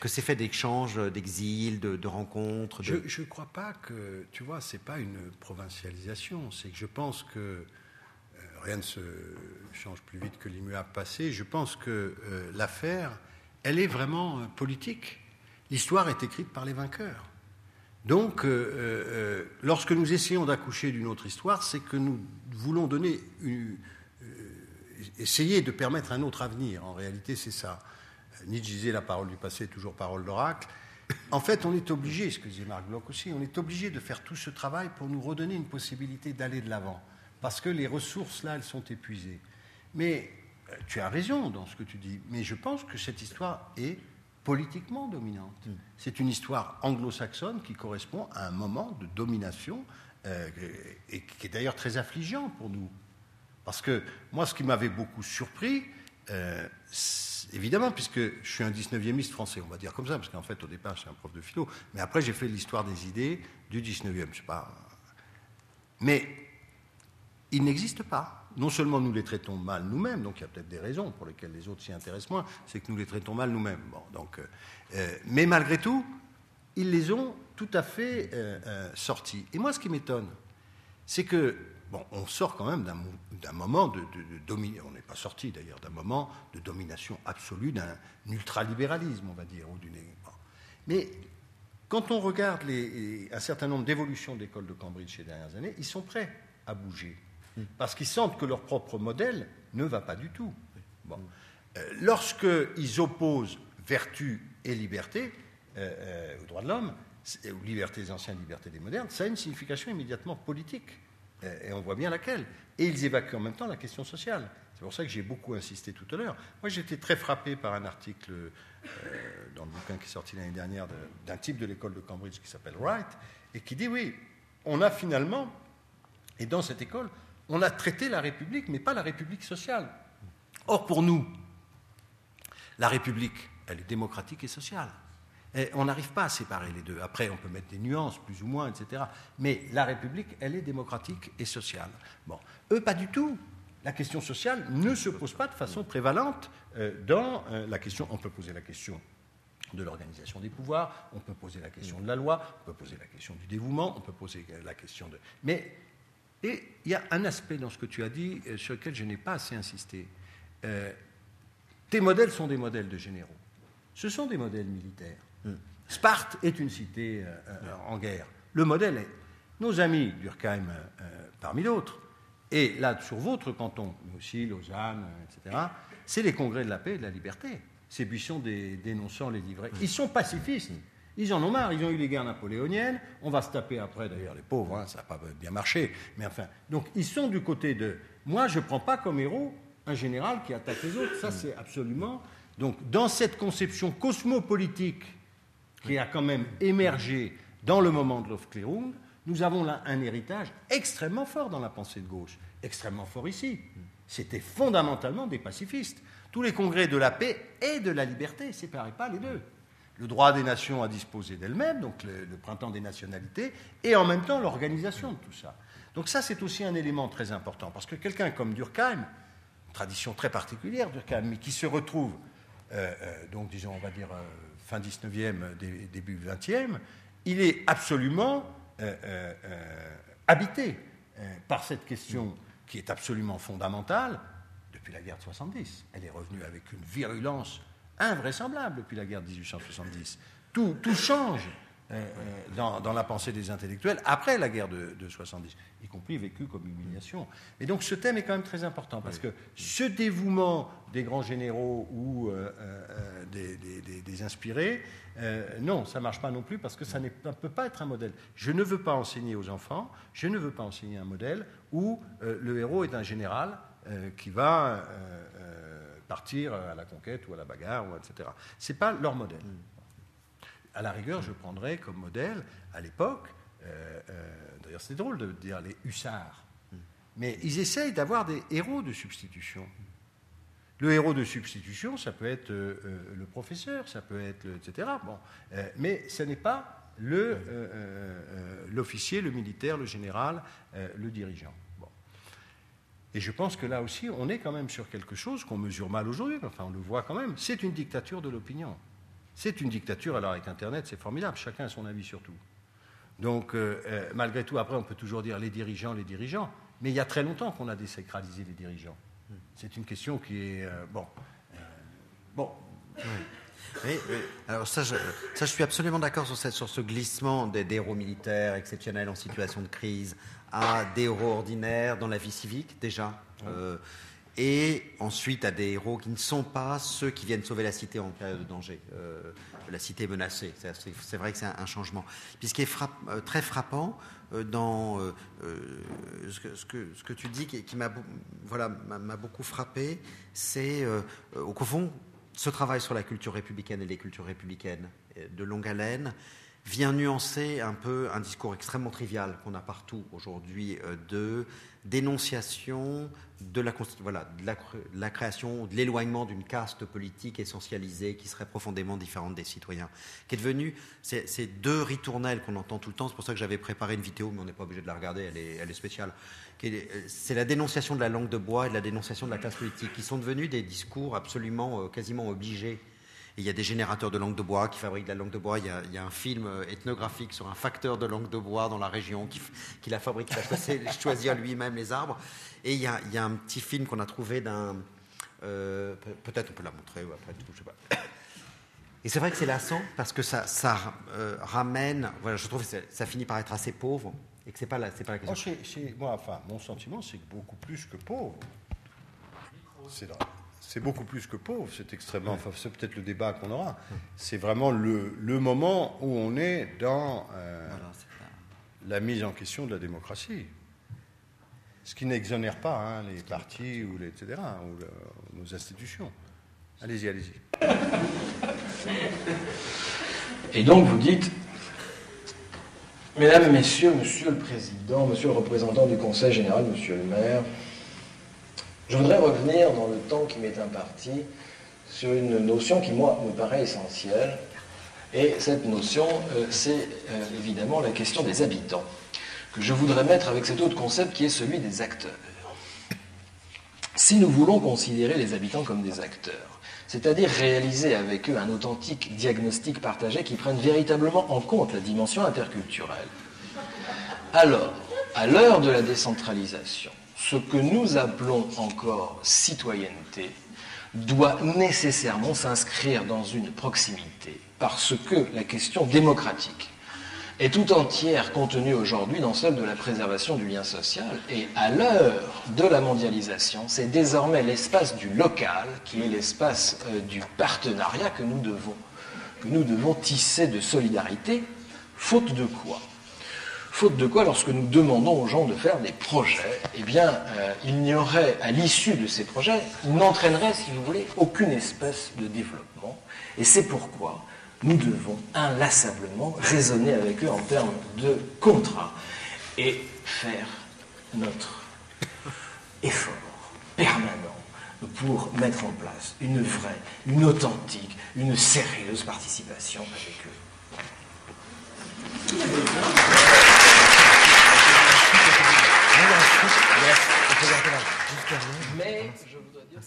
B: que c'est fait d'échanges, d'exil, de, rencontres.
C: Je ne crois pas que, tu vois, ce n'est pas une provincialisation, c'est que je pense que euh, rien ne se change plus vite que l'immuable passé. Je pense que euh, l'affaire, elle est vraiment euh, politique. L'histoire est écrite par les vainqueurs. Donc, euh, euh, euh, lorsque nous essayons d'accoucher d'une autre histoire, c'est que nous voulons donner essayer de permettre un autre avenir. En réalité, c'est ça. Nietzsche disait la parole du passé est toujours parole d'oracle. En fait, on est obligé, disait Marc Bloch aussi, on est obligé de faire tout ce travail pour nous redonner une possibilité d'aller de l'avant. Parce que les ressources, là, elles sont épuisées. Mais euh, tu as raison dans ce que tu dis, mais je pense que cette histoire est politiquement dominante. Mm. C'est une histoire anglo-saxonne qui correspond à un moment de domination euh, et qui est d'ailleurs très affligeant pour nous. Parce que moi, ce qui m'avait beaucoup surpris, euh, évidemment, puisque je suis un 19e français, on va dire comme ça, parce qu'en fait, au départ, je suis un prof de philo, mais après, j'ai fait l'histoire des idées du 19e. Je sais pas. Mais il n'existe pas. Non seulement nous les traitons mal nous-mêmes, donc il y a peut-être des raisons pour lesquelles les autres s'y intéressent moins, c'est que nous les traitons mal nous-mêmes. Euh, euh, mais malgré tout, ils les ont tout à fait sortis. Et moi, ce qui m'étonne, c'est que Bon, on sort quand même d'un moment de, domination, on n'est pas sorti d'ailleurs d'un moment de domination absolue, d'un ultralibéralisme, on va dire. Ou Mais quand on regarde un certain nombre d'évolutions de l'école de Cambridge ces dernières années, ils sont prêts à bouger. Hmm. Parce qu'ils sentent que leur propre modèle ne va pas du tout. Bon. Euh, Lorsqu'ils opposent vertu et liberté euh, euh, aux droits de l'homme, aux libertés des anciens, libertés des modernes, ça a une signification immédiatement politique. Et on voit bien laquelle. Et ils évacuent en même temps la question sociale. C'est pour ça que j'ai beaucoup insisté tout à l'heure. Moi, j'étais très frappé par un article dans le bouquin qui est sorti l'année dernière d'un type de l'école de Cambridge qui s'appelle Wright, et qui dit oui, on a finalement, et dans cette école, on a traité la République, mais pas la République sociale. Or, pour nous, la République, elle est démocratique et sociale on n'arrive pas à séparer les deux. Après, on peut mettre des nuances, plus ou moins, etc. Mais la République, elle est démocratique et sociale. Bon. Eux, pas du tout. La question sociale ne se pose pas de façon prévalente euh, dans euh, la question. On peut poser la question de l'organisation des pouvoirs, on peut poser la question de la loi, on peut poser la question du dévouement, on peut poser la question de. Mais et il y a un aspect dans ce que tu as dit euh, sur lequel je n'ai pas assez insisté. tes modèles sont des modèles de généraux. Ce sont des modèles militaires. Sparte est une cité euh, euh, en guerre. Le modèle est nos amis Durkheim euh, parmi d'autres, et là sur votre canton, mais aussi Lausanne, etc., c'est les congrès de la paix et de la liberté. Ces buissons dénonçant les livrets. Ils sont pacifistes. Ils en ont marre, ils ont eu les guerres napoléoniennes, on va se taper après, d'ailleurs, les pauvres, hein, ça n'a pas bien marché, mais enfin. Donc, ils sont du côté de. Moi, je ne prends pas comme héros un général qui attaque les autres, ça, c'est absolument. Donc, dans cette conception cosmopolitique qui a quand même émergé dans le moment de l'Aufklärung, nous avons là un héritage extrêmement fort dans la pensée de gauche, extrêmement fort ici. C'était fondamentalement des pacifistes. Tous les congrès de la paix et de la liberté, séparez pas les deux. Le droit des nations à disposer d'elles-mêmes, donc le, printemps des nationalités, et en même temps l'organisation de tout ça. Donc ça, c'est aussi un élément très important, parce que quelqu'un comme Durkheim, tradition très particulière Durkheim, mais qui se retrouve, euh, euh, donc disons, on va dire, euh, fin 19e, début 20e, il est absolument habité par cette question qui est absolument fondamentale depuis la guerre de 70. Elle est revenue avec une virulence invraisemblable depuis la guerre de 1870. Tout, tout change dans, dans, la pensée des intellectuels après la guerre de, de, 70, y compris vécu comme humiliation. Et donc ce thème est quand même très important parce que ce dévouement des grands généraux ou des, inspirés. Euh, non, ça ne marche pas non plus parce que ça ne peut pas être un modèle. Je ne veux pas enseigner aux enfants, je ne veux pas enseigner un modèle où euh, le héros est un général euh, qui va partir à la conquête ou à la bagarre, ou etc. Ce n'est pas leur modèle. À la rigueur, je prendrais comme modèle, à l'époque, d'ailleurs c'est drôle de dire les hussards, mais ils essayent d'avoir des héros de substitution. Le héros de substitution, ça peut être euh, euh, le professeur, ça peut être, etc. Bon, euh, mais ce n'est pas l'officier, le, militaire, le général, le dirigeant. Et je pense que là aussi, on est quand même sur quelque chose qu'on mesure mal aujourd'hui, enfin on le voit quand même, c'est une dictature de l'opinion. C'est une dictature, alors avec Internet, c'est formidable, chacun a son avis sur tout. Donc, malgré tout, après, on peut toujours dire les dirigeants, les dirigeants, mais il y a très longtemps qu'on a désacralisé les dirigeants. C'est une question qui est. Euh, bon. Euh, bon.
B: Oui. Alors ça je, ça, je suis absolument d'accord sur, sur, ce glissement des, héros militaires exceptionnels en situation de crise à des héros ordinaires dans la vie civique déjà. Euh, et ensuite à des héros qui ne sont pas ceux qui viennent sauver la cité en période de danger. Euh, la cité menacée, c'est vrai que c'est un, changement. Puis ce qui est euh, très frappant euh, dans ce que, ce, que, tu dis, qui, qui m'a voilà, beaucoup frappé, c'est au fond, ce travail sur la culture républicaine et les cultures républicaines de longue haleine vient nuancer un peu un discours extrêmement trivial qu'on a partout aujourd'hui de dénonciation de la, voilà, de la, création, de l'éloignement d'une caste politique essentialisée qui serait profondément différente des citoyens, qui est devenue ces deux ritournelles qu'on entend tout le temps. C'est pour ça que j'avais préparé une vidéo, mais on n'est pas obligé de la regarder, elle est, elle est spéciale. C'est la dénonciation de la langue de bois et de la dénonciation de la classe politique, qui sont devenus des discours absolument, euh, quasiment obligés il y a des générateurs de langue de bois qui fabriquent de la langue de bois. Il y a, un film euh, ethnographique sur un facteur de langue de bois dans la région qui, qui la fabrique, qui va choisir lui-même les arbres. Et il y, a, un petit film qu'on a trouvé d'un. Euh, peut-être on peut la montrer, ou après tout, je sais pas. Et c'est vrai que c'est lassant parce que ça, ça euh, ramène. Voilà, je trouve que ça finit par être assez pauvre et que c'est pas la, c'est pas la question.
C: moi, enfin, mon sentiment, c'est que beaucoup plus que pauvre. C'est c'est beaucoup plus que pauvre, c'est extrêmement. Enfin, c'est peut-être le débat qu'on aura. C'est vraiment le, moment où on est dans euh, la mise en question de la démocratie. Ce qui n'exonère pas hein, les partis ou les, etc., ou nos institutions. Allez-y, allez-y.
D: Et donc vous dites, Mesdames, Messieurs, Monsieur le Président, Monsieur le représentant du Conseil général, Monsieur le maire, je voudrais revenir dans le temps qui m'est imparti sur une notion qui, moi, me paraît essentielle. Et cette notion, euh, c'est euh, évidemment la question des habitants, que je voudrais mettre avec cet autre concept qui est celui des acteurs. Si nous voulons considérer les habitants comme des acteurs, c'est-à-dire réaliser avec eux un authentique diagnostic partagé qui prenne véritablement en compte la dimension interculturelle, alors, à l'heure de la décentralisation, ce que nous appelons encore citoyenneté doit nécessairement s'inscrire dans une proximité, parce que la question démocratique est tout entière contenue aujourd'hui dans celle de la préservation du lien social, et à l'heure de la mondialisation, c'est désormais l'espace du local qui est l'espace euh, du partenariat que nous devons, que nous devons tisser de solidarité, faute de quoi Faute de quoi, lorsque nous demandons aux gens de faire des projets, eh bien, euh, il n'y aurait, à l'issue de ces projets, ils n'entraîneraient, si vous voulez, aucune espèce de développement. Et c'est pourquoi nous devons inlassablement raisonner avec eux en termes de contrat et faire notre effort permanent pour mettre en place une vraie, une authentique, une sérieuse participation avec eux. Mais je dire.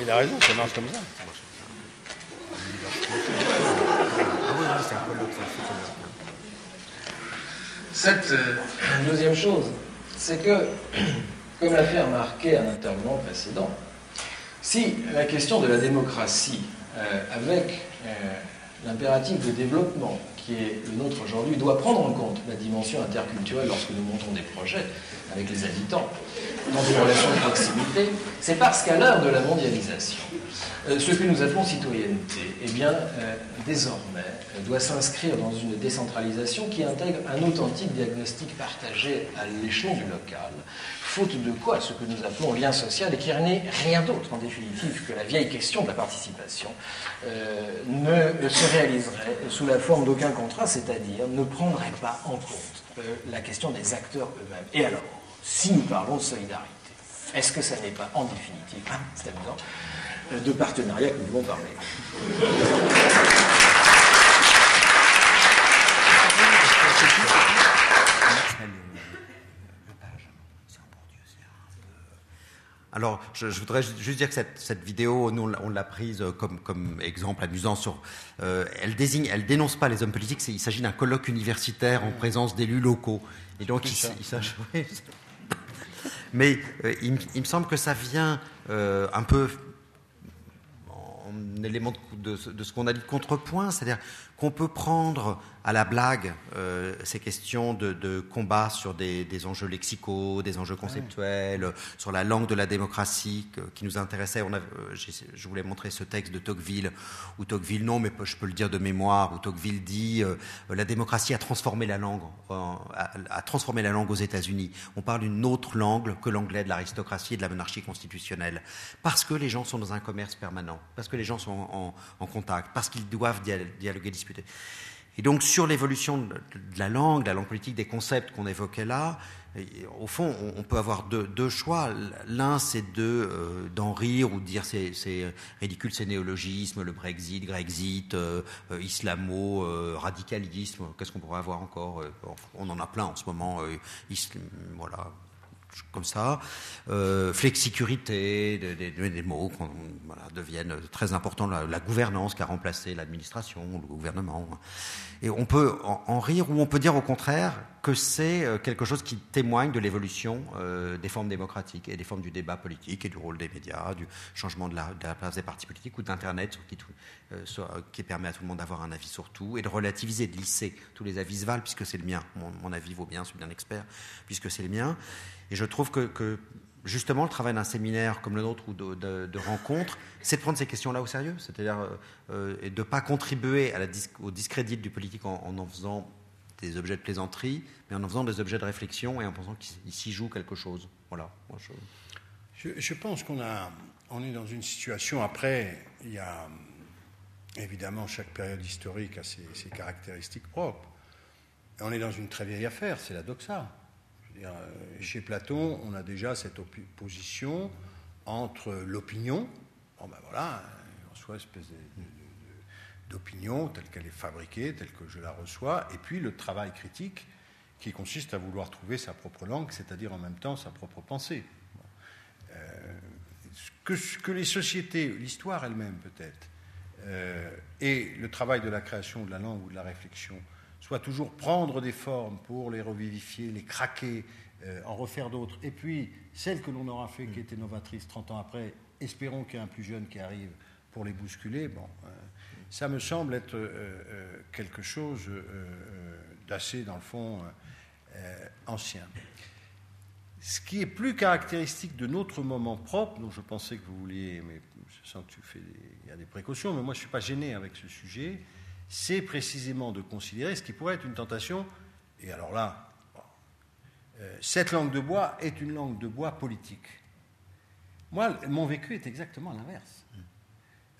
C: Il a raison, ça marche comme ça.
D: Cette euh, deuxième chose, c'est que, comme l'a fait remarquer un intervenant précédent, si la question de la démocratie euh, avec euh, l'impératif de développement qui est le nôtre aujourd'hui doit prendre en compte la dimension interculturelle lorsque nous montons des projets avec les habitants dans des relations de proximité, c'est parce qu'à l'heure de la mondialisation, euh, ce que nous appelons citoyenneté, eh bien, désormais, doit s'inscrire dans une décentralisation qui intègre un authentique diagnostic partagé à l'échelon du local, faute de quoi ce que nous appelons lien social et qui n'est rien d'autre en définitive que la vieille question de la participation, euh, ne se réaliserait sous la forme d'aucun contrat, c'est-à-dire ne prendrait pas en compte euh, la question des acteurs eux-mêmes. Et alors, si nous parlons de solidarité, est-ce que ça n'est pas en définitive, c'est amusant, de partenariat que nous devons parler?
B: Alors, je, voudrais juste dire que cette, vidéo, nous, on l'a prise comme, exemple amusant sur. Euh, elle désigne, elle dénonce pas les hommes politiques. Il s'agit d'un colloque universitaire en présence d'élus locaux. Et donc, il, il, mais euh, il, me semble que ça vient euh, un peu élément de, de ce qu'on a dit de contrepoint, c'est-à-dire qu'on peut prendre à la blague euh, ces questions de, combat sur des, enjeux lexicaux, des enjeux conceptuels, sur la langue de la démocratie qui nous intéressait. On a, euh, je voulais montrer ce texte de Tocqueville, où Tocqueville, non, mais je peux le dire de mémoire, où Tocqueville dit euh, la démocratie a transformé la langue, a, transformé la langue aux États-Unis. On parle d'une autre langue que l'anglais de l'aristocratie et de la monarchie constitutionnelle, parce que les gens sont dans un commerce permanent, parce que les gens sont en, en contact, parce qu'ils doivent dialoguer, Et donc sur l'évolution de la langue, de la langue politique, des concepts qu'on évoquait là, au fond, on peut avoir deux, choix. L'un, c'est euh, d'en rire ou de dire c'est, c'est ridicule, c'est néologisme, le Brexit, Grexit, euh, euh, islamo, radicalisme. Qu'est-ce qu'on pourrait avoir encore On en a plein en ce moment. voilà, comme ça, euh, flexicurité, des, mots qui deviennent très importants, la, gouvernance qui a remplacé l'administration, le gouvernement. Et on peut en, rire ou on peut dire au contraire que c'est euh, quelque chose qui témoigne de l'évolution euh, des formes démocratiques et des formes du débat politique et du rôle des médias, du changement de la, place des partis politiques ou d'Internet qui, qui, permet à tout le monde d'avoir un avis sur tout et de relativiser, de lisser. Tous les avis se valent puisque c'est le mien. Mon, mon, avis vaut bien, je suis bien expert puisque c'est le mien. Et je trouve que, justement, le travail d'un séminaire comme le nôtre ou de, rencontre, c'est de prendre ces questions-là au sérieux, c'est-à-dire euh, euh, de ne pas contribuer au discrédit du politique en, en, faisant des objets de plaisanterie, mais en en faisant des objets de réflexion et en pensant qu'il s'y joue quelque chose. Voilà.
C: je... pense qu'on on est dans une situation après, il y a évidemment chaque période historique a ses, ses caractéristiques propres. On est dans une très vieille affaire, c'est la doxa. Euh, chez Platon, on a déjà cette opposition entre l'opinion, ben voilà, en soi, espèce d'opinion telle qu'elle est fabriquée, telle que je la reçois, et puis le travail critique qui consiste à vouloir trouver sa propre langue, c'est-à-dire en même temps sa propre pensée. Euh, que, les sociétés, l'histoire elle-même peut-être, euh, et le travail de la création de la langue ou de la réflexion soit toujours prendre des formes pour les revivifier, les craquer, euh, en refaire d'autres. Et puis, celles que l'on aura fait, qui étaient novatrices 30 ans après, espérons qu'il y ait un plus jeune qui arrive pour les bousculer. Bon, euh, ça me semble être euh, quelque chose d'assez, dans le fond, ancien. Ce qui est plus caractéristique de notre moment propre, dont je pensais que vous vouliez, mais je sens que tu fais, il y a des précautions, mais moi je ne suis pas gêné avec ce sujet, c'est précisément de considérer ce qui pourrait être une tentation, et alors là, euh, cette langue de bois est une langue de bois politique. Moi, mon vécu est exactement l'inverse.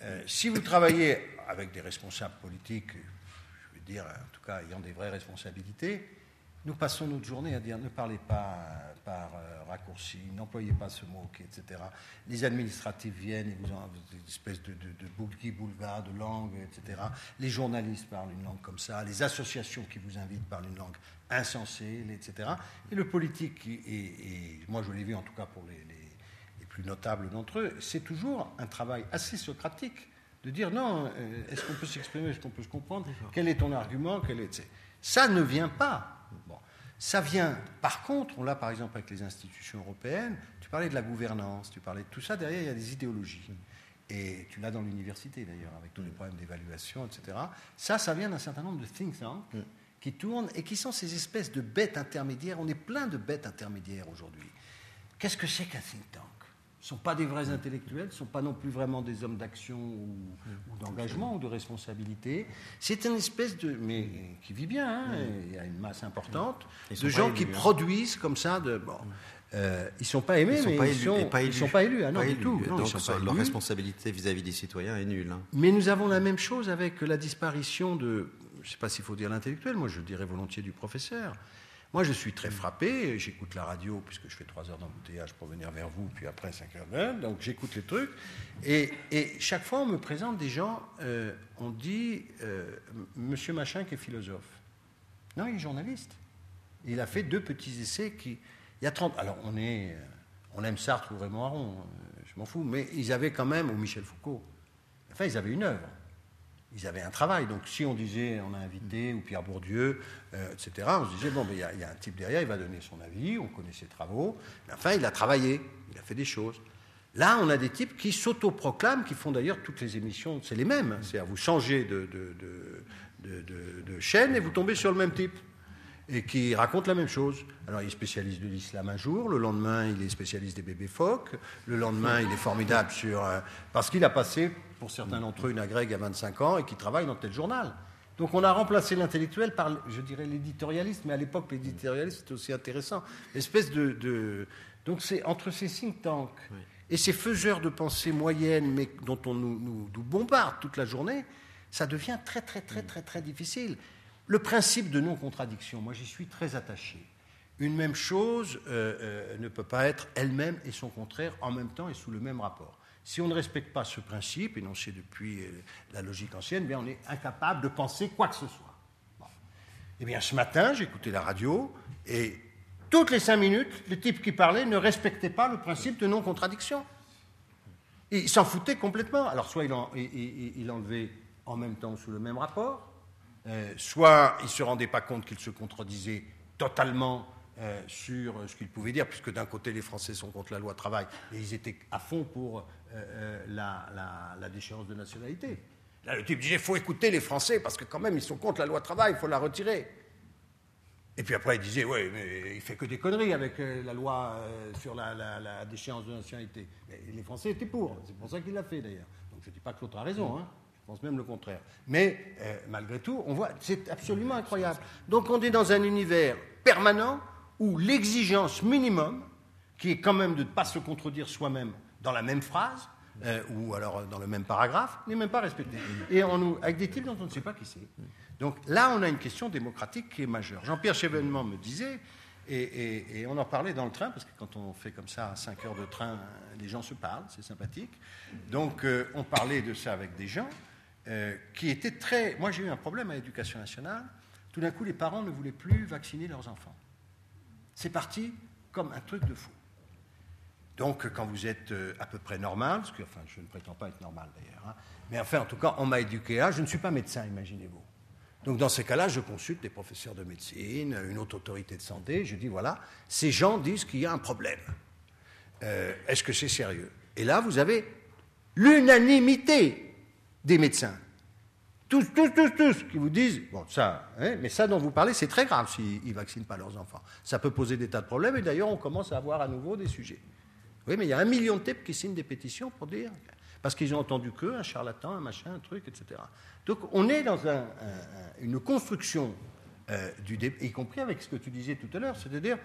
C: Euh, si vous travaillez avec des responsables politiques, je veux dire, en tout cas, ayant des vraies responsabilités, nous passons notre journée à dire ne parlez pas par euh, raccourci, n'employez pas ce mot, etc. Les administratifs viennent et vous ont une espèce de, de, de boulevard, de langue, etc. Les journalistes parlent une langue comme ça, les associations qui vous invitent parlent une langue insensée, etc. Et le politique, et, moi je l'ai vu en tout cas pour les, les plus notables d'entre eux, c'est toujours un travail assez socratique de dire non, euh, est-ce qu'on peut s'exprimer, est-ce qu'on peut se comprendre, quel est ton argument, quel est... Ça ne vient pas ça vient, par contre, on l'a par exemple avec les institutions européennes, tu parlais de la gouvernance, tu parlais de tout ça, derrière il y a des idéologies. Et tu l'as dans l'université d'ailleurs, avec tous les problèmes d'évaluation, etc. Ça, ça vient d'un certain nombre de think tanks mm. qui tournent et qui sont ces espèces de bêtes intermédiaires. On est plein de bêtes intermédiaires aujourd'hui. Qu'est-ce que c'est qu'un think tank? Ne sont pas des vrais intellectuels, ne sont pas non plus vraiment des hommes d'action ou, d'engagement ou de responsabilité. C'est une espèce de. mais qui vit bien, hein, il y a une masse importante de gens qui hein. produisent comme ça de. Bon, euh, ils ne sont pas aimés, mais ils ne sont, pas élus. Ah non, du tout.
B: donc leur responsabilité vis-à-vis des citoyens est nulle. Hein.
C: Mais nous avons la même chose avec la disparition de. Je ne sais pas s'il faut dire l'intellectuel, moi je dirais volontiers du professeur. Moi, je suis très frappé. J'écoute la radio, puisque je fais trois heures d'embouteillage pour venir vers vous, puis après cinq heures d'heure. Donc, j'écoute les trucs. Et, chaque fois, on me présente des gens. Euh, on dit euh, Monsieur Machin qui est philosophe. Non, il est journaliste. Il a fait deux petits essais qui. Il y a 30. Alors, on, est, on aime Sartre ou Raymond Aron, euh, je m'en fous, mais ils avaient quand même, ou Michel Foucault, enfin, ils avaient une œuvre ils avaient un travail. Donc si on disait, on a invité, ou Pierre Bourdieu, euh, etc., on se disait, bon, il y, a un type derrière, il va donner son avis, on connaît ses travaux, mais enfin, il a travaillé, il a fait des choses. Là, on a des types qui s'autoproclament, qui font d'ailleurs toutes les émissions, c'est les mêmes. C'est-à-dire, vous changez de, de, chaîne et vous tombez sur le même type. Et qui raconte la même chose. Alors, il est spécialiste de l'islam un jour, le lendemain, il est spécialiste des bébés phoques, le lendemain, il est formidable sur. Euh, parce qu'il a passé, pour certains d'entre eux, une agrègue à 25 ans et qui travaille dans tel journal. Donc on a remplacé l'intellectuel par, je dirais, l'éditorialiste, mais à l'époque, l'éditorialiste, c'était aussi intéressant. Espèce de, Donc c'est entre ces think tanks et ces faiseurs de pensée moyenne, mais dont on nous, bombarde toute la journée, ça devient très, très, très, très, très difficile. Le principe de non-contradiction, moi j'y suis très attaché. Une même chose euh, euh, ne peut pas être elle-même et son contraire en même temps et sous le même rapport. Si on ne respecte pas ce principe, énoncé depuis euh, la logique ancienne, bien on est incapable de penser quoi que ce soit. Eh bien, ce matin, écouté la radio et toutes les cinq minutes, le type qui parlait ne respectait pas le principe de non-contradiction. Il s'en foutait complètement. Alors, soit il, il, enlevait en même temps sous le même rapport, euh, soit il ne se rendait pas compte qu'il se contredisait totalement euh, sur ce qu'il pouvait dire, puisque d'un côté les Français sont contre la loi travail et ils étaient à fond pour euh, euh, la, déchéance de nationalité. Là, le type disait il faut écouter les Français parce que quand même ils sont contre la loi travail, il faut la retirer. Et puis après il disait oui, mais il fait que des conneries avec euh, la loi sur la, déchéance de nationalité. Les Français étaient pour, c'est pour ça qu'il l'a fait d'ailleurs. Donc je ne dis pas que l'autre a raison, hein. Je pense même le contraire. Mais malgré tout, on voit, c'est absolument incroyable. Donc on est dans un univers permanent où l'exigence minimum, qui est quand même de ne pas se contredire soi-même dans la même phrase, euh, ou alors dans le même paragraphe, n'est même pas respecté. Et avec des types dont on ne sait pas qui c'est. Donc là, on a une question démocratique qui est majeure. Jean-Pierre Chevènement me disait, et, on en parlait dans le train, parce que quand on fait comme ça 5 heures de train, les gens se parlent, c'est sympathique. Donc euh, on parlait de ça avec des gens euh, qui étaient très... Moi j'ai eu un problème à l'éducation nationale. Tout d'un coup, les parents ne voulaient plus vacciner leurs enfants. C'est parti comme un truc de fou. Donc, quand vous êtes euh, à peu près normal, parce que enfin, je ne prétends pas être normal d'ailleurs, hein, mais enfin, en tout cas, on m'a éduqué à, je ne suis pas médecin, imaginez-vous. Donc, dans ces cas-là, je consulte des professeurs de médecine, une autre autorité de santé, je dis voilà, ces gens disent qu'il y a un problème. Euh, est-ce que c'est sérieux? Et là, vous avez l'unanimité des médecins. Tous, tous, tous, tous, qui vous disent, bon, ça, hein, mais ça dont vous parlez, c'est très grave s'ils ne vaccinent pas leurs enfants. Ça peut poser des tas de problèmes, et d'ailleurs, on commence à avoir à nouveau des sujets. Oui, mais il y a un million de types qui signent des pétitions pour dire. Parce qu'ils ont entendu que, un charlatan, un machin, un truc, etc. Donc on est dans une construction euh, du y compris avec ce que tu disais tout à l'heure, c'est-à-dire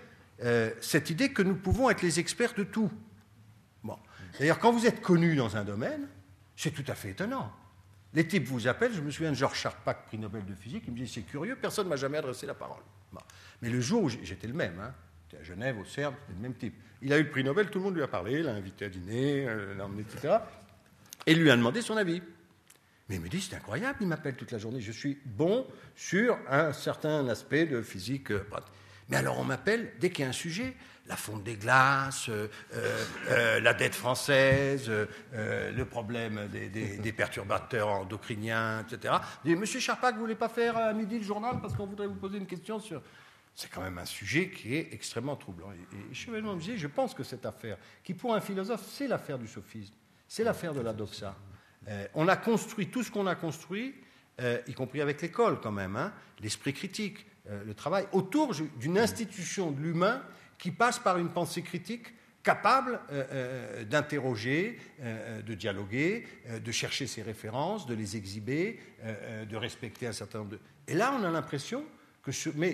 C: euh, cette idée que nous pouvons être les experts de tout. Bon. D'ailleurs, quand vous êtes connu dans un domaine, c'est tout à fait étonnant. Les types vous appellent, je me souviens de Georges Charpak, prix Nobel de physique, il me dit c'est curieux, personne ne m'a jamais adressé la parole. Mais le jour où j'étais le même, hein, à Genève, au CERN, c'était le même type. Il a eu le prix Nobel, tout le monde lui a parlé, l'a invité à dîner, euh, l'a emmené, etc. Et lui a demandé son avis. Mais il me dit, c'est incroyable, il m'appelle toute la journée, je suis bon sur un certain aspect de physique. Euh, Mais alors on m'appelle dès qu'il y a un sujet, la fonte des glaces, euh, la dette française, le problème des, perturbateurs endocriniens, etc. Dit, Monsieur Charpak, vous voulez pas faire à midi le journal parce qu'on voudrait vous poser une question sur c'est quand même un sujet qui est extrêmement troublant. Et, me disait, je pense que cette affaire, qui pour un philosophe, c'est l'affaire du sophisme, c'est l'affaire de la doxa. Euh, on a construit tout ce qu'on a construit, euh, y compris avec l'école quand même, hein, l'esprit critique, euh, le travail, autour d'une institution de l'humain qui passe par une pensée critique capable d'interroger, de dialoguer, de chercher ses références, de les exhiber, de respecter un certain nombre de... Et là, on a l'impression que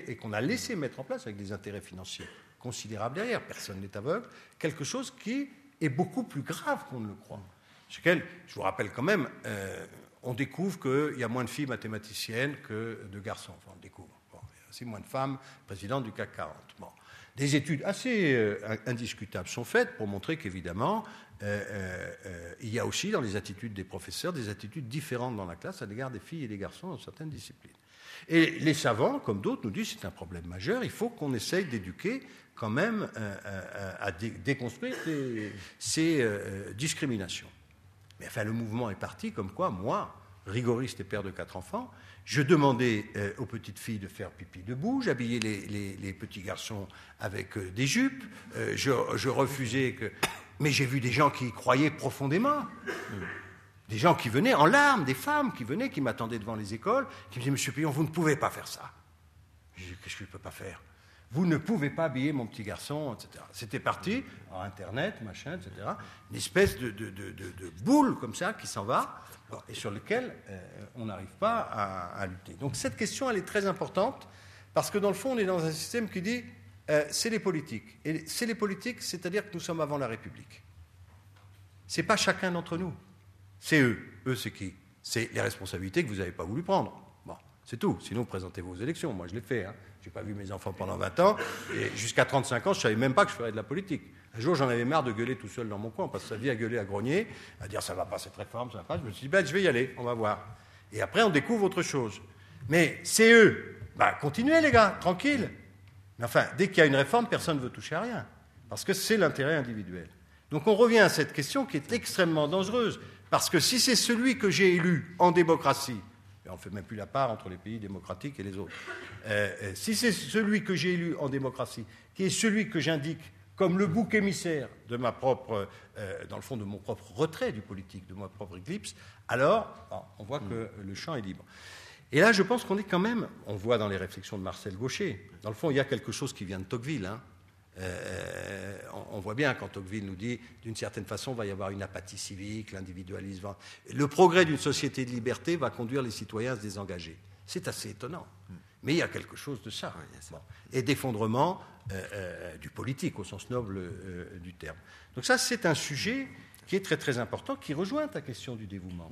C: et qu'on a laissé mettre en place avec des intérêts financiers considérables derrière, personne n'est aveugle, quelque chose qui est beaucoup plus grave qu'on ne le croit. je vous rappelle quand même, euh, on découvre qu'il y a moins de filles mathématiciennes que de garçons. Enfin, on découvre. il y a aussi moins de femmes présidentes du CAC 40. Bon. Des études assez euh, indiscutables sont faites pour montrer qu'évidemment, euh, il y a aussi dans les attitudes des professeurs des attitudes différentes dans la classe à l'égard des filles et des garçons dans certaines disciplines. Et les savants, comme d'autres, nous disent c'est un problème majeur, il faut qu'on essaye d'éduquer quand même euh, euh, à déconstruire ces, euh, discriminations. Mais enfin, le mouvement est parti comme quoi, moi, rigoriste et père de quatre enfants, je demandais aux petites filles de faire pipi debout, j'habillais les, petits garçons avec des jupes, je, refusais. Mais j'ai vu des gens qui y croyaient profondément. Des gens qui venaient en larmes, des femmes qui venaient, qui m'attendaient devant les écoles, qui me disaient Monsieur Pillon, vous ne pouvez pas faire ça. Je dis Qu'est-ce que je ne peux pas faire? Vous ne pouvez pas habiller mon petit garçon, etc. C'était parti, Internet, machin, etc. Une espèce de, boule comme ça qui s'en va, et sur lequel euh, on n'arrive pas à, lutter. Donc cette question, elle est très importante, parce que dans le fond, on est dans un système qui dit euh, c'est les politiques. Et c'est les politiques, c'est-à-dire que nous sommes avant la République. C'est pas chacun d'entre nous. C'est eux. Eux, c'est qui? C'est les responsabilités que vous n'avez pas voulu prendre. Bon, c'est tout. Sinon, présentez-vous aux élections. Moi, je l'ai fait. Hein. Je n'ai pas vu mes enfants pendant 20 ans. Et jusqu'à 35 ans, je ne savais même pas que je ferais de la politique. Un jour, j'en avais marre de gueuler tout seul dans mon coin. On passe sa vie à gueuler, à grogner, à dire ça va pas cette réforme, ça va pas. Je me suis dit, ben, je vais y aller, on va voir. Et après, on découvre autre chose. Mais c'est eux. Ben, continuez, les gars, tranquille. Mais enfin, dès qu'il y a une réforme, personne ne veut toucher à rien. Parce que c'est l'intérêt individuel. Donc on revient à cette question qui est extrêmement dangereuse. Parce que si c'est celui que j'ai élu en démocratie, et on ne fait même plus la part entre les pays démocratiques et les autres, euh, euh, si c'est celui que j'ai élu en démocratie, qui est celui que j'indique comme le bouc émissaire de ma propre, euh, dans le fond, de mon propre retrait du politique, de ma propre éclipse, alors on voit que le champ est libre. Et là, je pense qu'on est quand même, on voit dans les réflexions de Marcel Gaucher, dans le fond, il y a quelque chose qui vient de Tocqueville. hein. Euh, on, on voit bien quand Tocqueville nous dit, d'une certaine façon, il va y avoir une apathie civique, l'individualisme. va- Le progrès d'une société de liberté va conduire les citoyens à se désengager. C'est assez étonnant. Mais il y a quelque chose de ça. Bon. Et d'effondrement euh, euh, du politique, au sens noble euh, du terme. Donc ça, c'est un sujet qui est très très important, qui rejoint ta question du dévouement.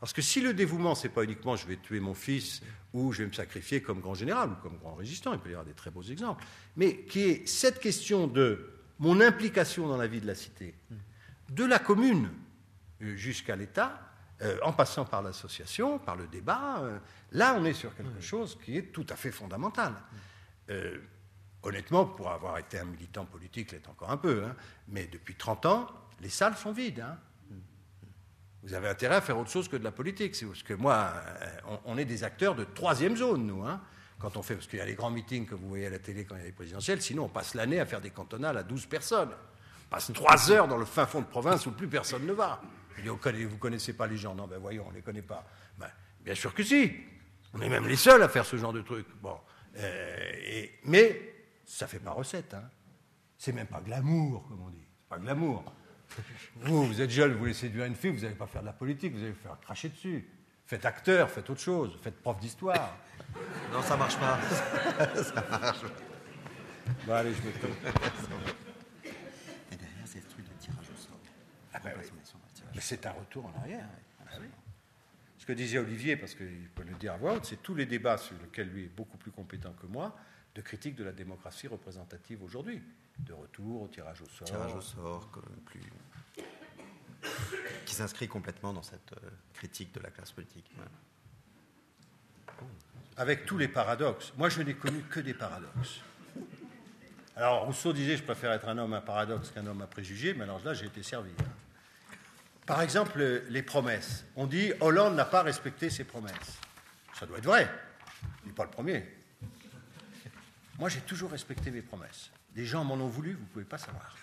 C: Parce que si le dévouement, c'est pas uniquement je vais tuer mon fils ou je vais me sacrifier comme grand général ou comme grand résistant, il peut y avoir des très beaux exemples, mais qui est cette question de mon implication dans la vie de la cité, de la commune jusqu'à l'État, euh, en passant par l'association, par le débat, euh, là on est sur quelque chose qui est tout à fait fondamental. Euh, honnêtement, pour avoir été un militant politique, l'est encore un peu, hein, mais depuis 30 ans, les salles sont vides. hein. Vous avez intérêt à faire autre chose que de la politique. Parce que moi, euh, on, on est des acteurs de troisième zone, nous. hein. Quand on fait, parce qu'il y a les grands meetings que vous voyez à la télé quand il y a les présidentielles, sinon on passe l'année à faire des cantonales à 12 personnes. On passe trois heures dans le fin fond de province où plus personne ne va. Je dis, vous ne connaissez pas les gens Non, ben voyons, on ne les connaît pas. Ben, bien sûr que si. On est même les seuls à faire ce genre de truc. Bon. Euh, et- mais ça fait pas recette. Hein. C'est même pas glamour, comme on dit. C'est pas glamour. Vous, vous êtes jeune, vous voulez séduire une fille, vous n'allez pas faire de la politique, vous allez vous faire cracher dessus. Faites acteur, faites autre chose, faites prof d'histoire.
B: Non, ça marche pas.
C: Bon, allez, je me.
B: Et derrière, c'est ce truc de tirage au sort.
C: Ah ben oui.
B: Tirage.
C: Mais c'est un retour en arrière. Ah oui. Ce que disait Olivier, parce qu'il peut le dire à voix haute, c'est tous les débats sur lesquels lui est beaucoup plus compétent que moi, de critique de la démocratie représentative aujourd'hui. De retour au tirage au sort.
B: tirage au sort plus qui s'inscrit complètement dans cette euh, critique de la classe politique.
C: Avec tous les paradoxes. Moi, je n'ai connu que des paradoxes. Alors, Rousseau disait, je préfère être un homme à paradoxe qu'un homme à préjugés, mais alors là, j'ai été servi. Par exemple, les promesses. On dit, Hollande n'a pas respecté ses promesses. Ça doit être vrai. Il n'est pas le premier. Moi, j'ai toujours respecté mes promesses. Des gens m'en ont voulu, vous ne pouvez pas savoir.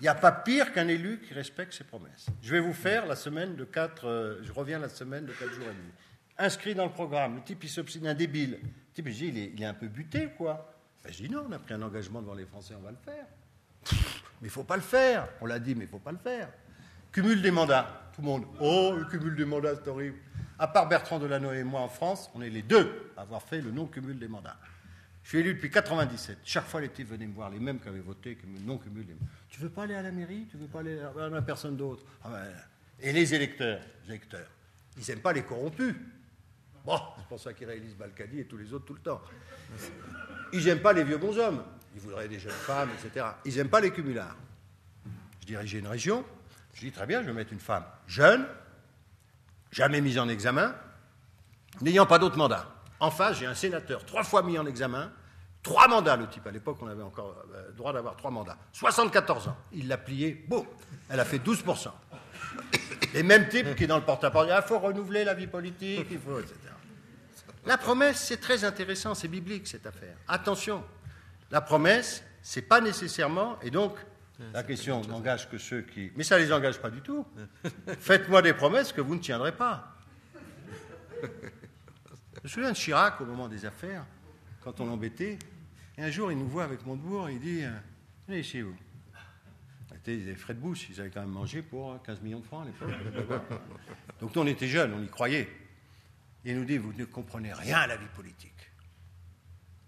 C: Il n'y a pas pire qu'un élu qui respecte ses promesses. Je vais vous faire la semaine de 4, je reviens la semaine de 4 jours et demi. Inscrit dans le programme, le type il s'obstine, un débile. Le type il est, il est un peu buté quoi? Ben, Je dis non, on a pris un engagement devant les Français, on va le faire. Mais il ne faut pas le faire. On l'a dit, mais il ne faut pas le faire. Cumul des mandats. Tout le monde, oh, le cumul des mandats, c'est horrible. À part Bertrand Delanoë et moi en France, on est les deux à avoir fait le non-cumul des mandats. Je suis élu depuis 97. Chaque fois, types venaient me voir, les mêmes qui avaient voté, non cumul des mandats. Tu veux pas aller à la mairie? Tu veux pas aller à la personne d'autre? Ah ben, Et les électeurs, les électeurs, ils n'aiment pas les corrompus. Bon, c'est pour ça qu'ils réalisent Balkany et tous les autres tout le temps. Ils n'aiment pas les vieux bonshommes. Ils voudraient des jeunes femmes, etc. Ils n'aiment pas les cumulards. Je dirigeais une région. Je dis très bien, je vais mettre une femme jeune, jamais mise en examen, n'ayant pas d'autre mandat. En face, j'ai un sénateur trois fois mis en examen, trois mandats, le type. À l'époque, on avait encore euh, le droit d'avoir trois mandats. 74 ans. Il l'a plié, boum, elle a fait 12%. Les mêmes types qui, dans le porte-à-porte, il faut renouveler la vie politique, il faut, etc. La promesse, c'est très intéressant, c'est biblique cette affaire. Attention, la promesse, c'est pas nécessairement, et donc La question n'engage que ceux qui. Mais ça ne les engage pas du tout. Faites-moi des promesses que vous ne tiendrez pas. Je me souviens de Chirac au moment des affaires, quand on l'embêtait. Et un jour, il nous voit avec Montebourg et il dit Venez euh, chez vous. C'était des frais de bouche, ils avaient quand même mangé pour 15 millions de francs à l'époque. Donc nous, on était jeunes, on y croyait. Et il nous dit Vous ne comprenez rien à la vie politique.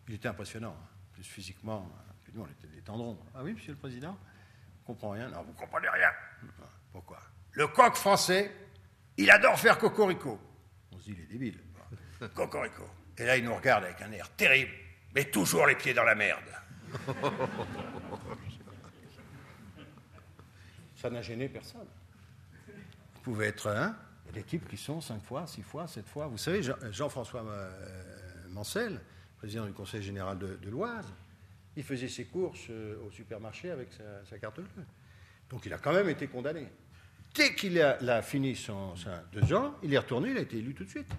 C: Il était impressionnant, hein. plus physiquement. Puis nous, on était des tendrons. Ah oui, monsieur le président? On ne comprend rien. Non, vous ne comprenez rien. Pourquoi? Le coq français, il adore faire cocorico. On se dit, il est débile. Cocorico. Et là, il nous regarde avec un air terrible, mais toujours les pieds dans la merde. Ça n'a gêné personne. Vous pouvez être un. Il y a des types qui sont cinq fois, six fois, sept fois. Vous savez, Jean-François euh, Mancel, président du Conseil général de, l'Oise, il faisait ses courses euh, au supermarché avec sa, carte bleue. Donc il a quand même été condamné. Dès qu'il a, fini son, deux ans, il est retourné, il a été élu tout de suite.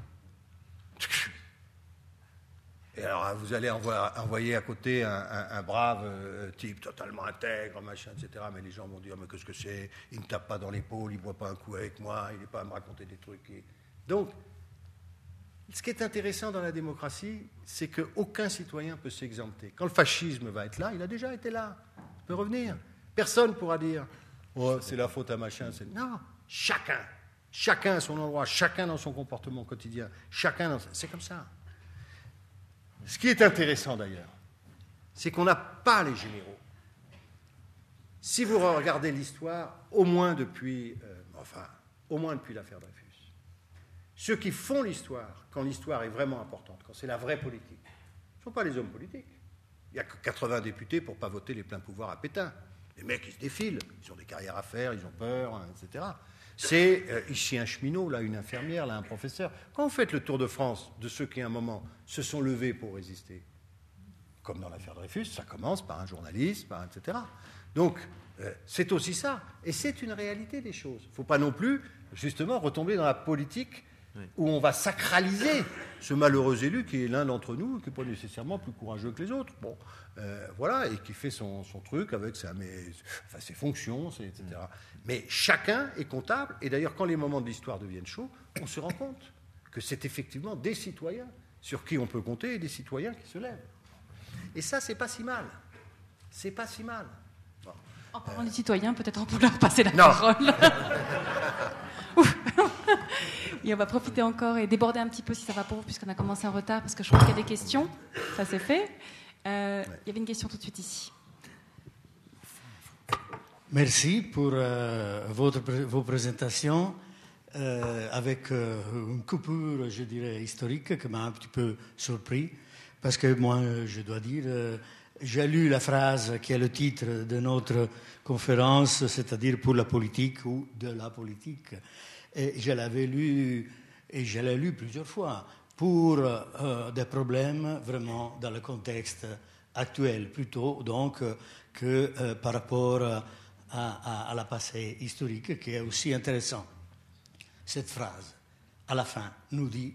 C: Et alors, vous allez envoyer à côté un, brave euh, type totalement intègre, machin, etc. Mais les gens vont dire, mais qu'est-ce que c'est? Il ne tape pas dans l'épaule, il ne boit pas un coup avec moi, il n'est pas à me raconter des trucs. Donc, ce qui est intéressant dans la démocratie, c'est qu'aucun citoyen ne peut s'exempter. Quand le fascisme va être là, il a déjà été là. Il peut revenir. Personne ne pourra dire oh, c'est la faute à machin. Non, chacun. Chacun à son endroit, chacun dans son comportement quotidien, chacun dans... C'est comme ça. Ce qui est intéressant d'ailleurs, c'est qu'on n'a pas les généraux. Si vous regardez l'histoire, au moins depuis, euh, enfin, au moins depuis l'affaire Dreyfus, ceux qui font l'histoire, quand l'histoire est vraiment importante, quand c'est la vraie politique, ne sont pas les hommes politiques. Il n'y a que 80 députés pour ne pas voter les pleins pouvoirs à Pétain. Les mecs, ils se défilent, ils ont des carrières à faire, ils ont peur, hein, etc. C'est euh, ici un cheminot, là une infirmière, là un professeur. Quand vous faites le tour de France de ceux qui, à un moment, se sont levés pour résister, comme dans l'affaire Dreyfus, ça commence par un journaliste, etc. Donc, euh, c'est aussi ça. Et c'est une réalité des choses. Il ne faut pas non plus, justement, retomber dans la politique où on va sacraliser ce malheureux élu qui est l'un d'entre nous, qui n'est pas nécessairement plus courageux que les autres. Bon, euh, voilà, et qui fait son, truc avec sa, ses fonctions, etc. Mais chacun est comptable, et d'ailleurs, quand les moments de l'histoire deviennent chauds, on se rend compte que c'est effectivement des citoyens sur qui on peut compter et des citoyens qui se lèvent. Et ça, c'est pas si mal. C'est pas si mal.
A: En parlant des citoyens, peut-être on peut leur passer la parole. et on va profiter encore et déborder un petit peu si ça va pour vous, puisqu'on a commencé en retard, parce que je crois qu'il y a des questions. Ça c'est fait. Euh, il y avait une question tout de suite ici.
E: Merci pour euh, votre, vos présentations euh, avec une coupure, je dirais, historique qui m'a un petit peu surpris. Parce que moi, je dois dire, j'ai lu la phrase qui est le titre de notre conférence, c'est-à-dire pour la politique ou de la politique. Et je l'avais lu, et je l'ai lu plusieurs fois, pour euh, des problèmes vraiment dans le contexte actuel, plutôt donc que euh, par rapport à, à, la passé historique, qui est aussi intéressant. Cette phrase, à la fin, nous dit,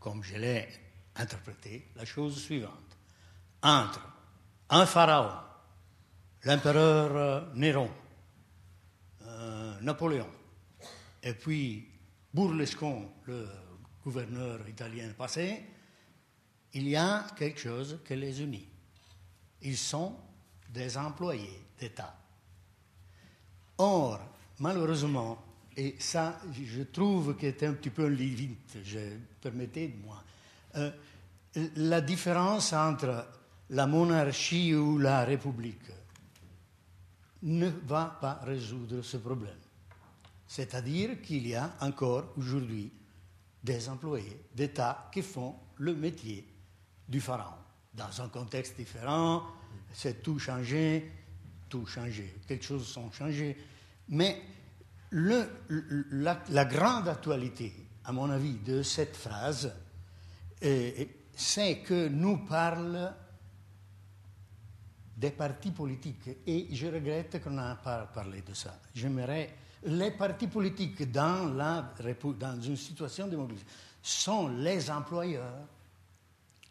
E: comme je l'ai interprété, la chose suivante. Entre un pharaon, l'empereur Néron, euh, Napoléon, et puis Bourlescon, le gouverneur italien passé, il y a quelque chose qui les unit. Ils sont des employés d'État. Or, malheureusement, et ça, je trouve que c'est un petit peu limite, je permettez-moi, euh, la différence entre la monarchie ou la république ne va pas résoudre ce problème. C'est-à-dire qu'il y a encore aujourd'hui des employés d'État qui font le métier du pharaon. Dans un contexte différent, c'est tout changé, tout changé, quelque chose a changé. Mais la, grande actualité, à mon avis, de cette phrase, c'est que nous parle des partis politiques. Et je regrette qu'on n'a pas parlé de ça. J'aimerais les partis politiques dans, une situation démocratique sont les employeurs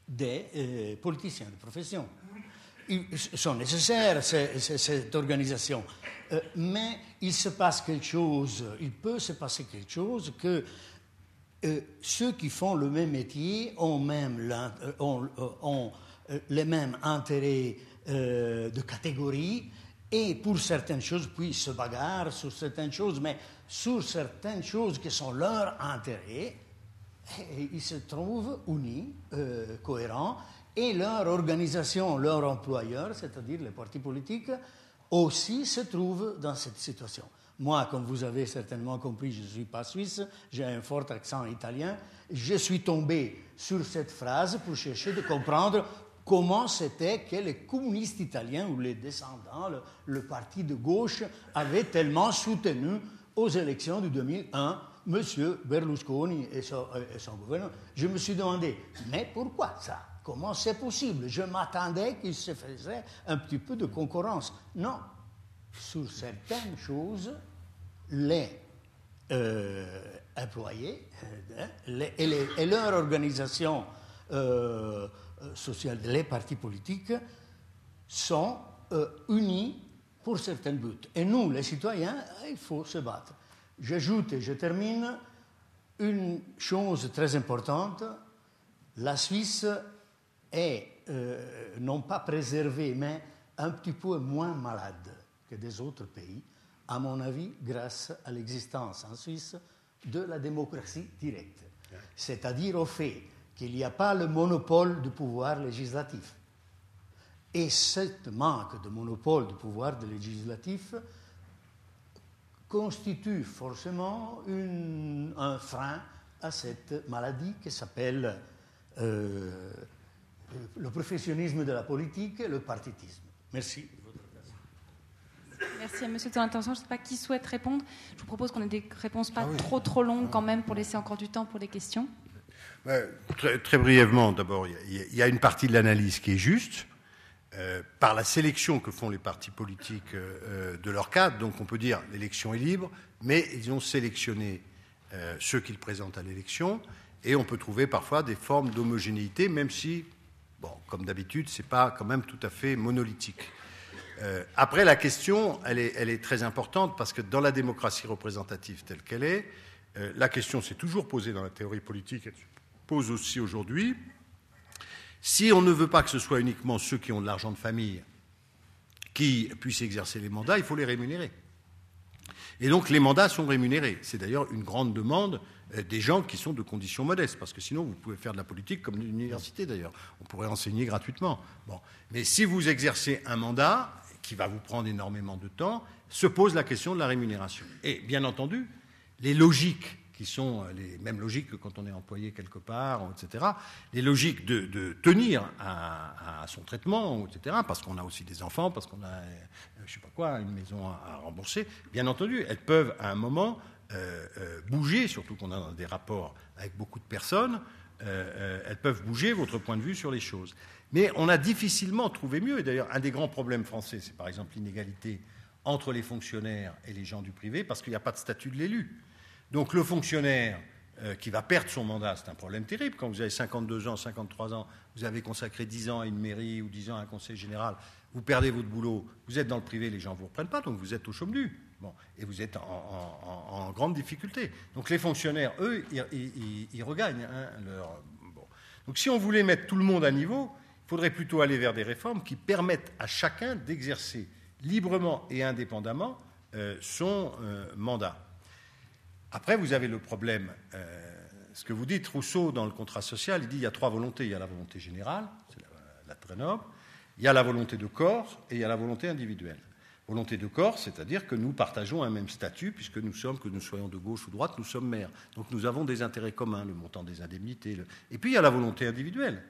E: des euh, politiciens de profession. ils sont nécessaires, cette organisation. Euh, mais il se passe quelque chose, il peut se passer quelque chose que euh, ceux qui font le même métier ont les mêmes intérêts de catégorie et pour certaines choses, puis se bagarrent sur certaines choses, mais sur certaines choses qui sont leurs intérêts, ils se trouvent unis, cohérents, et leur organisation, leur employeur, c'est-à-dire les partis politiques, aussi se trouvent dans cette situation. Moi, comme vous avez certainement compris, je ne suis pas suisse, j'ai un fort accent italien. Je suis tombé sur cette phrase pour chercher de comprendre comment c'était que les communistes italiens ou les descendants, le, parti de gauche, avaient tellement soutenu aux élections de 2001 M. Berlusconi et son, gouvernement. Je me suis demandé, mais pourquoi ça? Comment c'est possible? Je m'attendais qu'il se faisait un petit peu de concurrence. Non. Sur certaines choses, les euh, employés euh, et, leur organisation euh, sociale, les partis politiques, sont unis pour certains buts. Et nous, les citoyens, il faut se battre. J'ajoute et je termine une chose très importante. La Suisse est euh, non pas préservé, mais un petit peu moins malade que des autres pays, à mon avis, grâce à l'existence en Suisse de la démocratie directe. C'est-à-dire au fait qu'il n'y a pas le monopole du pouvoir législatif. Et ce manque de monopole du pouvoir législatif constitue forcément un frein à cette maladie qui s'appelle euh, le professionnalisme de la politique et le partitisme. Merci.
A: Merci à Monsieur de. Je ne sais pas qui souhaite répondre. Je vous propose qu'on ait des réponses pas ah trop trop longues quand même pour laisser encore du temps pour les questions.
C: Très, brièvement, d'abord, il y, a une partie de l'analyse qui est juste. Euh, par la sélection que font les partis politiques euh, euh, de leur cadre, donc on peut dire l'élection est libre, mais ils ont sélectionné ceux qu'ils présentent à l'élection, et on peut trouver parfois des formes d'homogénéité, même si Bon, comme d'habitude, ce n'est pas quand même tout à fait monolithique. Après, la question, elle est, très importante parce que dans la démocratie représentative telle qu'elle est, la question s'est toujours posée dans la théorie politique, elle pose aussi aujourd'hui. Si on ne veut pas que ce soit uniquement ceux qui ont de l'argent de famille qui puissent exercer les mandats, il faut les rémunérer. Et donc les mandats sont rémunérés. C'est d'ailleurs une grande demande euh, des gens qui sont de conditions modestes, parce que sinon vous pouvez faire de la politique comme l'université d'ailleurs. On pourrait enseigner gratuitement. Bon. Mais si vous exercez un mandat qui va vous prendre énormément de temps, se pose la question de la rémunération. Et bien entendu, les logiques qui sont euh, les mêmes logiques que quand on est employé quelque part, etc. Les logiques de, tenir à, son traitement, etc. Parce qu'on a aussi des enfants, parce qu'on a, euh, je sais pas quoi, une maison à rembourser. Bien entendu, elles peuvent à un moment euh, bouger, surtout qu'on a des rapports avec beaucoup de personnes, elles peuvent bouger votre point de vue sur les choses. Mais on a difficilement trouvé mieux, et d'ailleurs un des grands problèmes français, c'est par exemple l'inégalité entre les fonctionnaires et les gens du privé, parce qu'il n'y a pas de statut de l'élu. Donc le fonctionnaire qui va perdre son mandat, c'est un problème terrible. Quand vous avez 52 ans, 53 ans, vous avez consacré 10 ans à une mairie ou 10 ans à un conseil général, vous perdez votre boulot, vous êtes dans le privé, les gens ne vous reprennent pas, donc vous êtes au nu et vous êtes en, grande difficulté. Donc les fonctionnaires, eux, ils, regagnent hein. Donc si on voulait mettre tout le monde à niveau, il faudrait plutôt aller vers des réformes qui permettent à chacun d'exercer librement et indépendamment euh, son euh, mandat. Après, vous avez le problème, euh, ce que vous dites, Rousseau, dans le contrat social, il dit il y a trois volontés. Il y a la volonté générale, c'est la, la très noble, il y a la volonté de corps et il y a la volonté individuelle. Volonté de corps, c'est-à-dire que nous partageons un même statut, puisque nous sommes, que nous soyons de gauche ou de droite, nous sommes maires. Donc nous avons des intérêts communs, le montant des indemnités. Et puis il y a la volonté individuelle.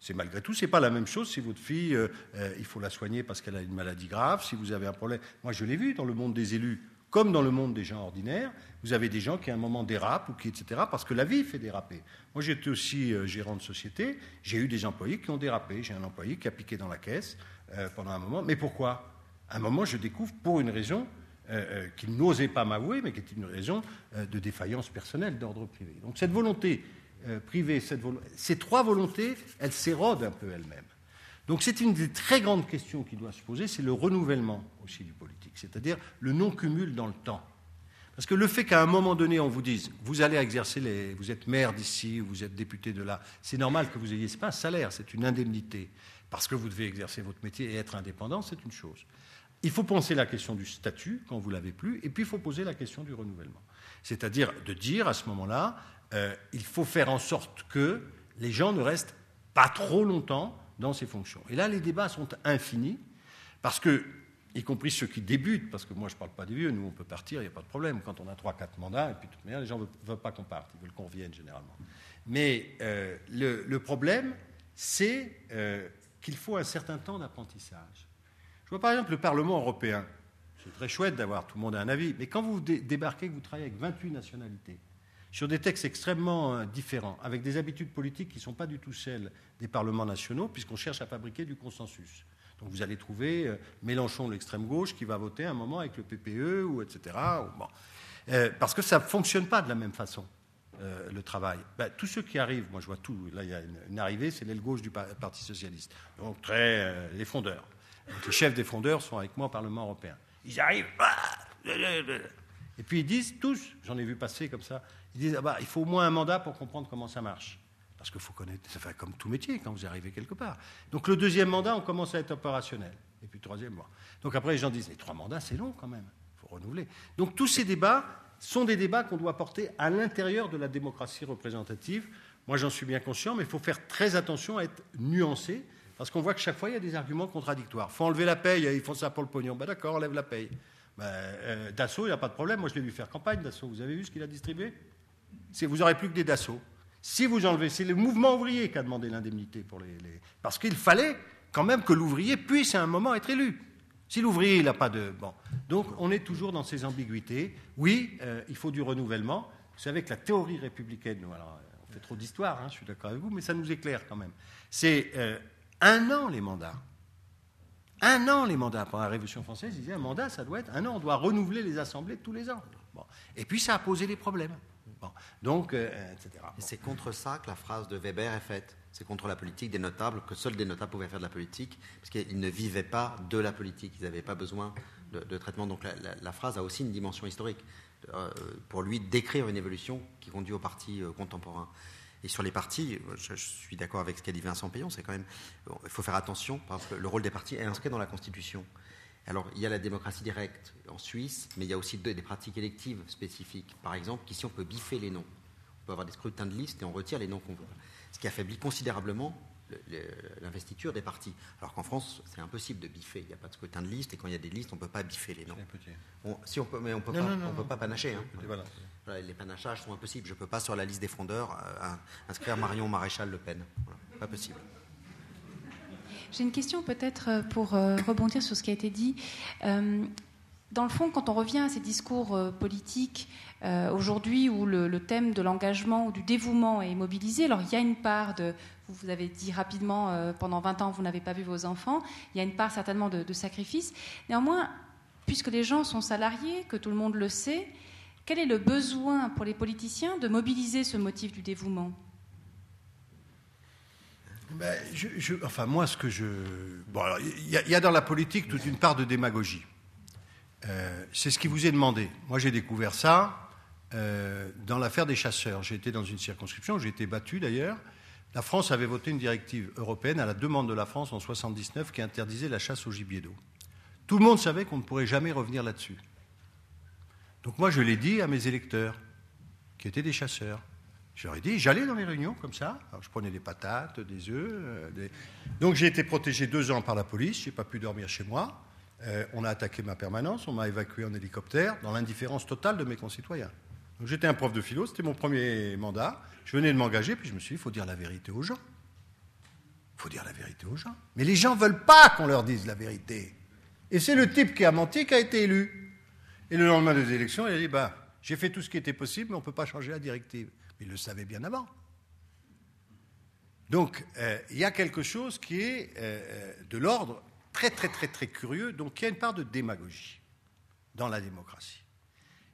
C: C'est malgré tout, c'est pas la même chose si votre fille, euh, euh, il faut la soigner parce qu'elle a une maladie grave, si vous avez un problème. Moi, je l'ai vu dans le monde des élus, comme dans le monde des gens ordinaires, vous avez des gens qui à un moment dérapent ou qui etc. parce que la vie fait déraper. Moi, j'étais aussi euh, gérant de société, j'ai eu des employés qui ont dérapé. J'ai un employé qui a piqué dans la caisse pendant un moment. Mais pourquoi? À un moment, je découvre pour une raison euh, euh, qu'il n'osait pas m'avouer, mais qui est une raison euh, de défaillance personnelle d'ordre privé. Donc cette volonté privée, ces trois volontés, elles s'érodent un peu elles-mêmes. Donc c'est une des très grandes questions qui doit se poser, c'est le renouvellement aussi du politique, c'est-à-dire le non-cumul dans le temps. Parce que le fait qu'à un moment donné, on vous dise, vous allez exercer les. Vous êtes maire d'ici, vous êtes député de là, c'est normal que vous ayez. Ce pas un salaire, c'est une indemnité. Parce que vous devez exercer votre métier et être indépendant, c'est une chose. Il faut penser la question du statut quand vous l'avez plus, et puis il faut poser la question du renouvellement. C'est-à-dire de dire à ce moment-là, euh, il faut faire en sorte que les gens ne restent pas trop longtemps dans ces fonctions. Et là, les débats sont infinis, parce que y compris ceux qui débutent, parce que moi je ne parle pas des vieux, nous on peut partir, il n'y a pas de problème. Quand on a 3-4 mandats, et puis de toute manière, les gens ne veulent, pas qu'on parte, ils veulent qu'on revienne généralement. Mais euh, le, problème, c'est euh, qu'il faut un certain temps d'apprentissage. Je vois par exemple le Parlement européen. C'est très chouette d'avoir tout le monde a un avis, mais quand vous débarquez, que vous travaillez avec 28 nationalités, sur des textes extrêmement euh, différents, avec des habitudes politiques qui ne sont pas du tout celles des parlements nationaux, puisqu'on cherche à fabriquer du consensus. Donc vous allez trouver euh, Mélenchon, l'extrême gauche, qui va voter un moment avec le PPE, ou etc. Euh, parce que ça ne fonctionne pas de la même façon, le travail. Ben, tous ceux qui arrivent, moi je vois tout, là il y a une, arrivée, c'est l'aile gauche du Parti Socialiste. Donc très, les fondeurs. les chefs des fondeurs sont avec moi au Parlement européen. Ils arrivent. Et puis ils disent tous, j'en ai vu passer comme ça, ils disent ah bah, il faut au moins un mandat pour comprendre comment ça marche. Parce qu'il faut connaître, ça fait comme tout métier quand vous arrivez quelque part. Donc le deuxième mandat, on commence à être opérationnel. Et puis le troisième, mois. Donc après, les gens disent, les trois mandats, c'est long quand même, il faut renouveler. Donc tous ces débats sont des débats qu'on doit porter à l'intérieur de la démocratie représentative. Moi, j'en suis bien conscient, mais il faut faire très attention à être nuancé, parce qu'on voit que chaque fois, il y a des arguments contradictoires. Il faut enlever la paye, ils font ça pour le pognon. Ben d'accord, enlève la paye. Ben, euh, Dassault, il n'y a pas de problème. Moi, je l'ai vu faire campagne, Dassault. Vous avez vu ce qu'il a distribué? Vous n'aurez plus que des Dassault. Si vous enlevez, c'est le mouvement ouvrier qui a demandé l'indemnité pour les, Parce qu'il fallait quand même que l'ouvrier puisse à un moment être élu. Si l'ouvrier, n'a pas de... Bon. Donc on est toujours dans ces ambiguïtés. Oui, euh, il faut du renouvellement. Vous savez que la théorie républicaine, alors, on fait trop d'histoire, hein, je suis d'accord avec vous, mais ça nous éclaire quand même. C'est euh, un an les mandats. Un an les mandats. Pendant la Révolution française, ils disaient un mandat, ça doit être un an. On doit renouveler les assemblées tous les ans. Bon. Et puis ça a posé des problèmes. Donc, euh, etc.
B: Et c'est contre ça que la phrase de Weber est faite. C'est contre la politique des notables, que seuls des notables pouvaient faire de la politique, parce qu'ils ne vivaient pas de la politique, ils n'avaient pas besoin de, traitement. Donc la, phrase a aussi une dimension historique, euh, pour lui décrire une évolution qui conduit au parti euh, contemporain. Et sur les partis, je, suis d'accord avec ce qu'a dit Vincent Payon, c'est quand même, il faut faire attention, parce que le rôle des partis est inscrit dans la Constitution. Alors, il y a la démocratie directe en Suisse, mais il y a aussi des pratiques électives spécifiques. Par exemple, qu'ici, on peut biffer les noms. On peut avoir des scrutins de liste et on retire les noms qu'on veut. Ce qui affaiblit considérablement l'investiture des partis. Alors qu'en France, c'est impossible de biffer. Il n'y a pas de scrutin de liste et quand il y a des listes, on ne peut pas biffer les noms. si on peut, mais on peut pas, peut pas panacher. Hein. les panachages sont impossibles. Je ne peux pas sur la liste des fondeurs euh, inscrire Marion Maréchal Le Pen. Pas possible.
A: J'ai une question peut-être euh, pour euh, rebondir sur ce qui a été dit. Euh, dans le fond, quand on revient à ces discours politiques aujourd'hui où le, thème de l'engagement ou du dévouement est mobilisé, alors il y a une part de, vous avez dit rapidement, pendant 20 ans, vous n'avez pas vu vos enfants, il y a une part certainement de, de sacrifice. Néanmoins, puisque les gens sont salariés, que tout le monde le sait, quel est le besoin pour les politiciens de mobiliser ce motif du dévouement?
C: Ben, enfin, moi, ce que je. Bon, il y, a dans la politique toute une part de démagogie. Euh, c'est ce qui vous est demandé. Moi, j'ai découvert ça euh, dans l'affaire des chasseurs. J'ai été dans une circonscription, j'ai été battu d'ailleurs. La France avait voté une directive européenne à la demande de la France en 79 qui interdisait la chasse au gibier d'eau. Tout le monde savait qu'on ne pourrait jamais revenir là-dessus. Donc moi, je l'ai dit à mes électeurs, qui étaient des chasseurs. J'aurais dit, j'allais dans les réunions comme ça. je prenais des patates, des œufs. Euh, Donc j'ai été protégé deux ans par la police. J'ai pas pu dormir chez moi. Euh, on a attaqué ma permanence. On m'a évacué en hélicoptère dans l'indifférence totale de mes concitoyens. J'étais un prof de philo. C'était mon premier mandat. Je venais de m'engager. Puis je me suis dit, il faut dire la vérité aux gens. Il faut dire la vérité aux gens. Mais les gens veulent pas qu'on leur dise la vérité. Et c'est le type qui a menti qui a été élu. Et le lendemain des élections, il a dit, bah, j'ai fait tout ce qui était possible, mais on ne peut pas changer la directive. Il le savait bien avant. Donc, euh, il y a quelque chose qui est euh, de l'ordre très, très, très, très curieux. Donc, il y a une part de démagogie dans la démocratie.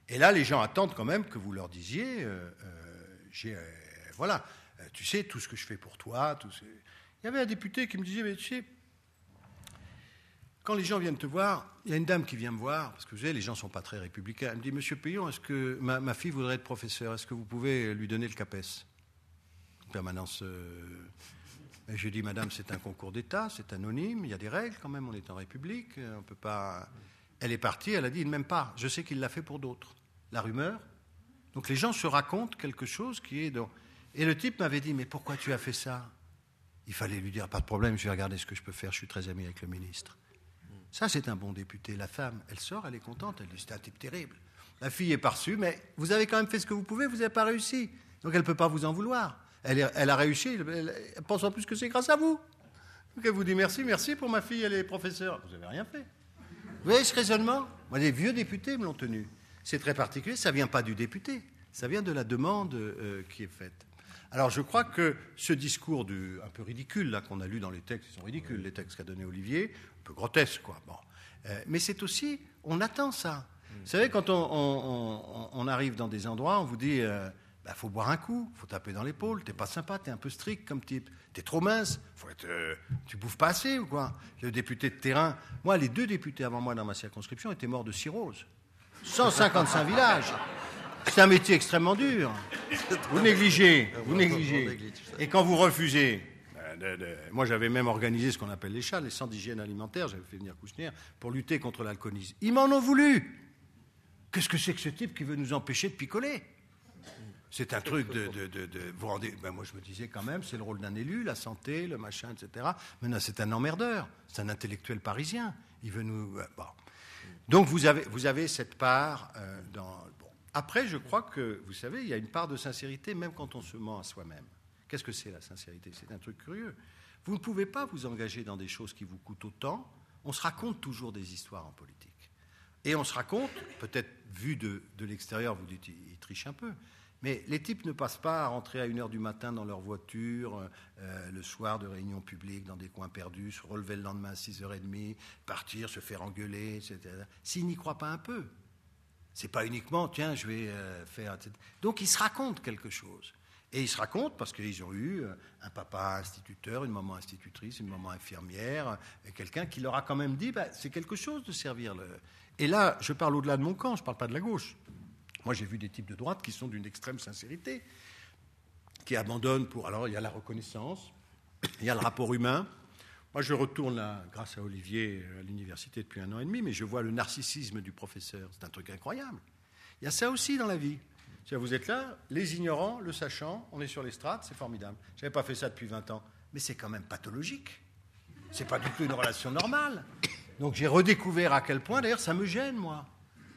C: Et là, les gens attendent quand même que vous leur disiez voilà, tu sais, tout ce que je fais pour toi. Tout Il y avait un député qui me disait mais tu sais, quand les gens viennent te voir, il y a une dame qui vient me voir, parce que vous savez, les gens ne sont pas très républicains. Elle me dit Monsieur Payon, est-ce que ma, fille voudrait être professeur Est-ce que vous pouvez lui donner le CAPES? Permanence. Euh... Et je dis Madame, c'est un concours d'État, c'est anonyme, il y a des règles quand même, on est en République, on peut pas. Elle est partie, elle a dit même pas. Je sais qu'il l'a fait pour d'autres. La rumeur. Donc les gens se racontent quelque chose qui est. Et le type m'avait dit Mais pourquoi tu as fait ça? Il fallait lui dire Pas de problème, je vais regarder ce que je peux faire, je suis très ami avec le ministre. Ça, c'est un bon député. La femme, elle sort, elle est contente, elle dit c'est un type terrible. La fille est parçue, mais vous avez quand même fait ce que vous pouvez, vous n'avez pas réussi. Donc elle ne peut pas vous en vouloir. Elle, a réussi, elle, pense en plus que c'est grâce à vous. Donc elle vous dit merci, merci pour ma fille, elle est professeure. Vous n'avez rien fait. Vous voyez ce raisonnement? Moi, Les vieux députés me l'ont tenu. C'est très particulier, ça ne vient pas du député, ça vient de la demande euh, qui est faite. Alors je crois que ce discours un peu ridicule là qu'on a lu dans les textes, ils sont ridicules les textes qu'a donné Olivier, peu grotesque, quoi. Bon. Euh, mais c'est aussi, on attend ça. Vous savez, quand on, arrive dans des endroits, on vous dit, il euh, bah, faut boire un coup, faut taper dans l'épaule, t'es pas sympa, t'es un peu strict comme type, t'es trop mince, faut être, euh, tu bouffes pas assez ou quoi? Le député de terrain, moi, les deux députés avant moi dans ma circonscription étaient morts de cirrhose. 155 villages. C'est un métier extrêmement dur. Vous négligez, vous négligez. Et quand vous refusez, moi, j'avais même organisé ce qu'on appelle les chats, les centres d'hygiène alimentaire. J'avais fait venir Kouchner pour lutter contre l'alcoolisme. Ils m'en ont voulu. Qu'est-ce que c'est que ce type qui veut nous empêcher de picoler? C'est un truc de. vous rendez, ben moi, je me disais quand même, c'est le rôle d'un élu, la santé, le machin, etc. Maintenant, c'est un emmerdeur. C'est un intellectuel parisien. Il veut nous. Euh, bon. Donc, vous avez, vous avez cette part euh, dans. Après, je crois que, vous savez, il y a une part de sincérité, même quand on se ment à soi-même. Qu'est-ce que c'est la sincérité? C'est un truc curieux. Vous ne pouvez pas vous engager dans des choses qui vous coûtent autant. On se raconte toujours des histoires en politique. Et on se raconte, peut-être vu de, l'extérieur, vous dites, ils trichent un peu. Mais les types ne passent pas à rentrer à 1h du matin dans leur voiture, euh, le soir de réunion publique, dans des coins perdus, se relever le lendemain à 6h30, partir, se faire engueuler, etc. S'ils n'y croient pas un peu. C'est pas uniquement, tiens, je vais euh, faire. Etc. Donc ils se racontent quelque chose. Et ils se racontent parce qu'ils ont eu euh, un papa instituteur, une maman institutrice, une maman infirmière, quelqu'un qui leur a quand même dit bah, c'est quelque chose de servir le. Et là, je parle au-delà de mon camp, je ne parle pas de la gauche. Moi, j'ai vu des types de droite qui sont d'une extrême sincérité, qui abandonnent pour. Alors, il y a la reconnaissance, il y a le rapport humain. Moi, je retourne là, grâce à Olivier, à l'université depuis un an et demi, mais je vois le narcissisme du professeur. C'est un truc incroyable. Il y a ça aussi dans la vie. Vous êtes là, les ignorants, le sachant, on est sur les strates, c'est formidable. Je n'avais pas fait ça depuis 20 ans. Mais c'est quand même pathologique. C'est pas du tout une relation normale. Donc j'ai redécouvert à quel point, d'ailleurs, ça me gêne, moi.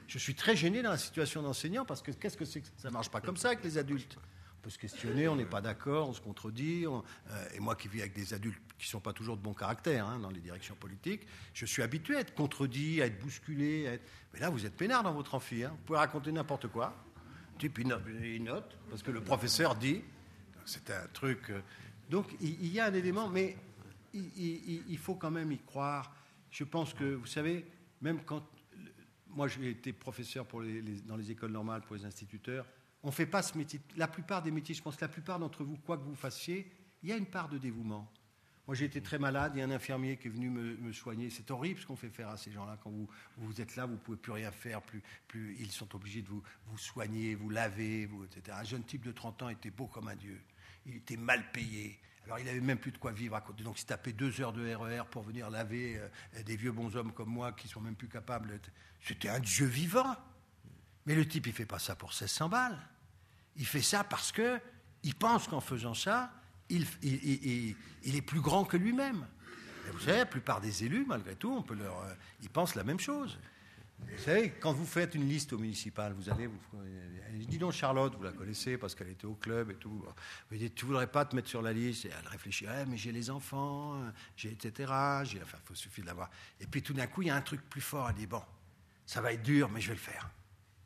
C: Je suis très gêné dans la situation d'enseignant parce que qu'est-ce que c'est que ça marche pas comme ça avec les adultes? On peut se questionner, on n'est pas d'accord, on se contredit. Euh, et moi qui vis avec des adultes qui ne sont pas toujours de bon caractère hein, dans les directions politiques, je suis habitué à être contredit, à être bousculé. Mais là, vous êtes peinard dans votre amphi. Hein. Vous pouvez raconter n'importe quoi type une note, parce que le professeur dit. C'est un truc. Euh, donc il, y a un élément, mais il, faut quand même y croire. Je pense que, vous savez, même quand. Moi, j'ai été professeur dans les écoles normales pour les instituteurs. On ne fait pas ce métier. La plupart des métiers, je pense que la plupart d'entre vous, quoi que vous fassiez, il y a une part de dévouement. Moi, j'ai été très malade. Il y a un infirmier qui est venu me, soigner. C'est horrible ce qu'on fait faire à ces gens-là. Quand vous, vous êtes là, vous ne pouvez plus rien faire. Plus, plus, ils sont obligés de vous, vous soigner, vous laver, vous, etc. Un jeune type de 30 ans était beau comme un dieu. Il était mal payé. Alors, il n'avait même plus de quoi vivre à côté. Donc, il tapait deux heures de RER e pour venir laver euh, des vieux bons hommes comme moi qui sont même plus capables. C'était un dieu vivant. Mais le type, il ne fait pas ça pour 1600 balles. Il fait ça parce que il pense qu'en faisant ça, il, est plus grand que lui-même. Vous savez, la plupart des élus, malgré tout, on peut leur, euh, ils pensent la même chose. Vous savez, quand vous faites une liste au municipal, vous allez, vous, dis donc Charlotte, vous la connaissez parce qu'elle était au club et tout. Vous dites, tu voudrais pas te mettre sur la liste? Elle réfléchit, mais j'ai les enfants, etc. Il suffit de l'avoir. Et puis tout d'un coup, il y a un truc plus fort. Elle dit, bon, ça va être dur, mais je vais le faire.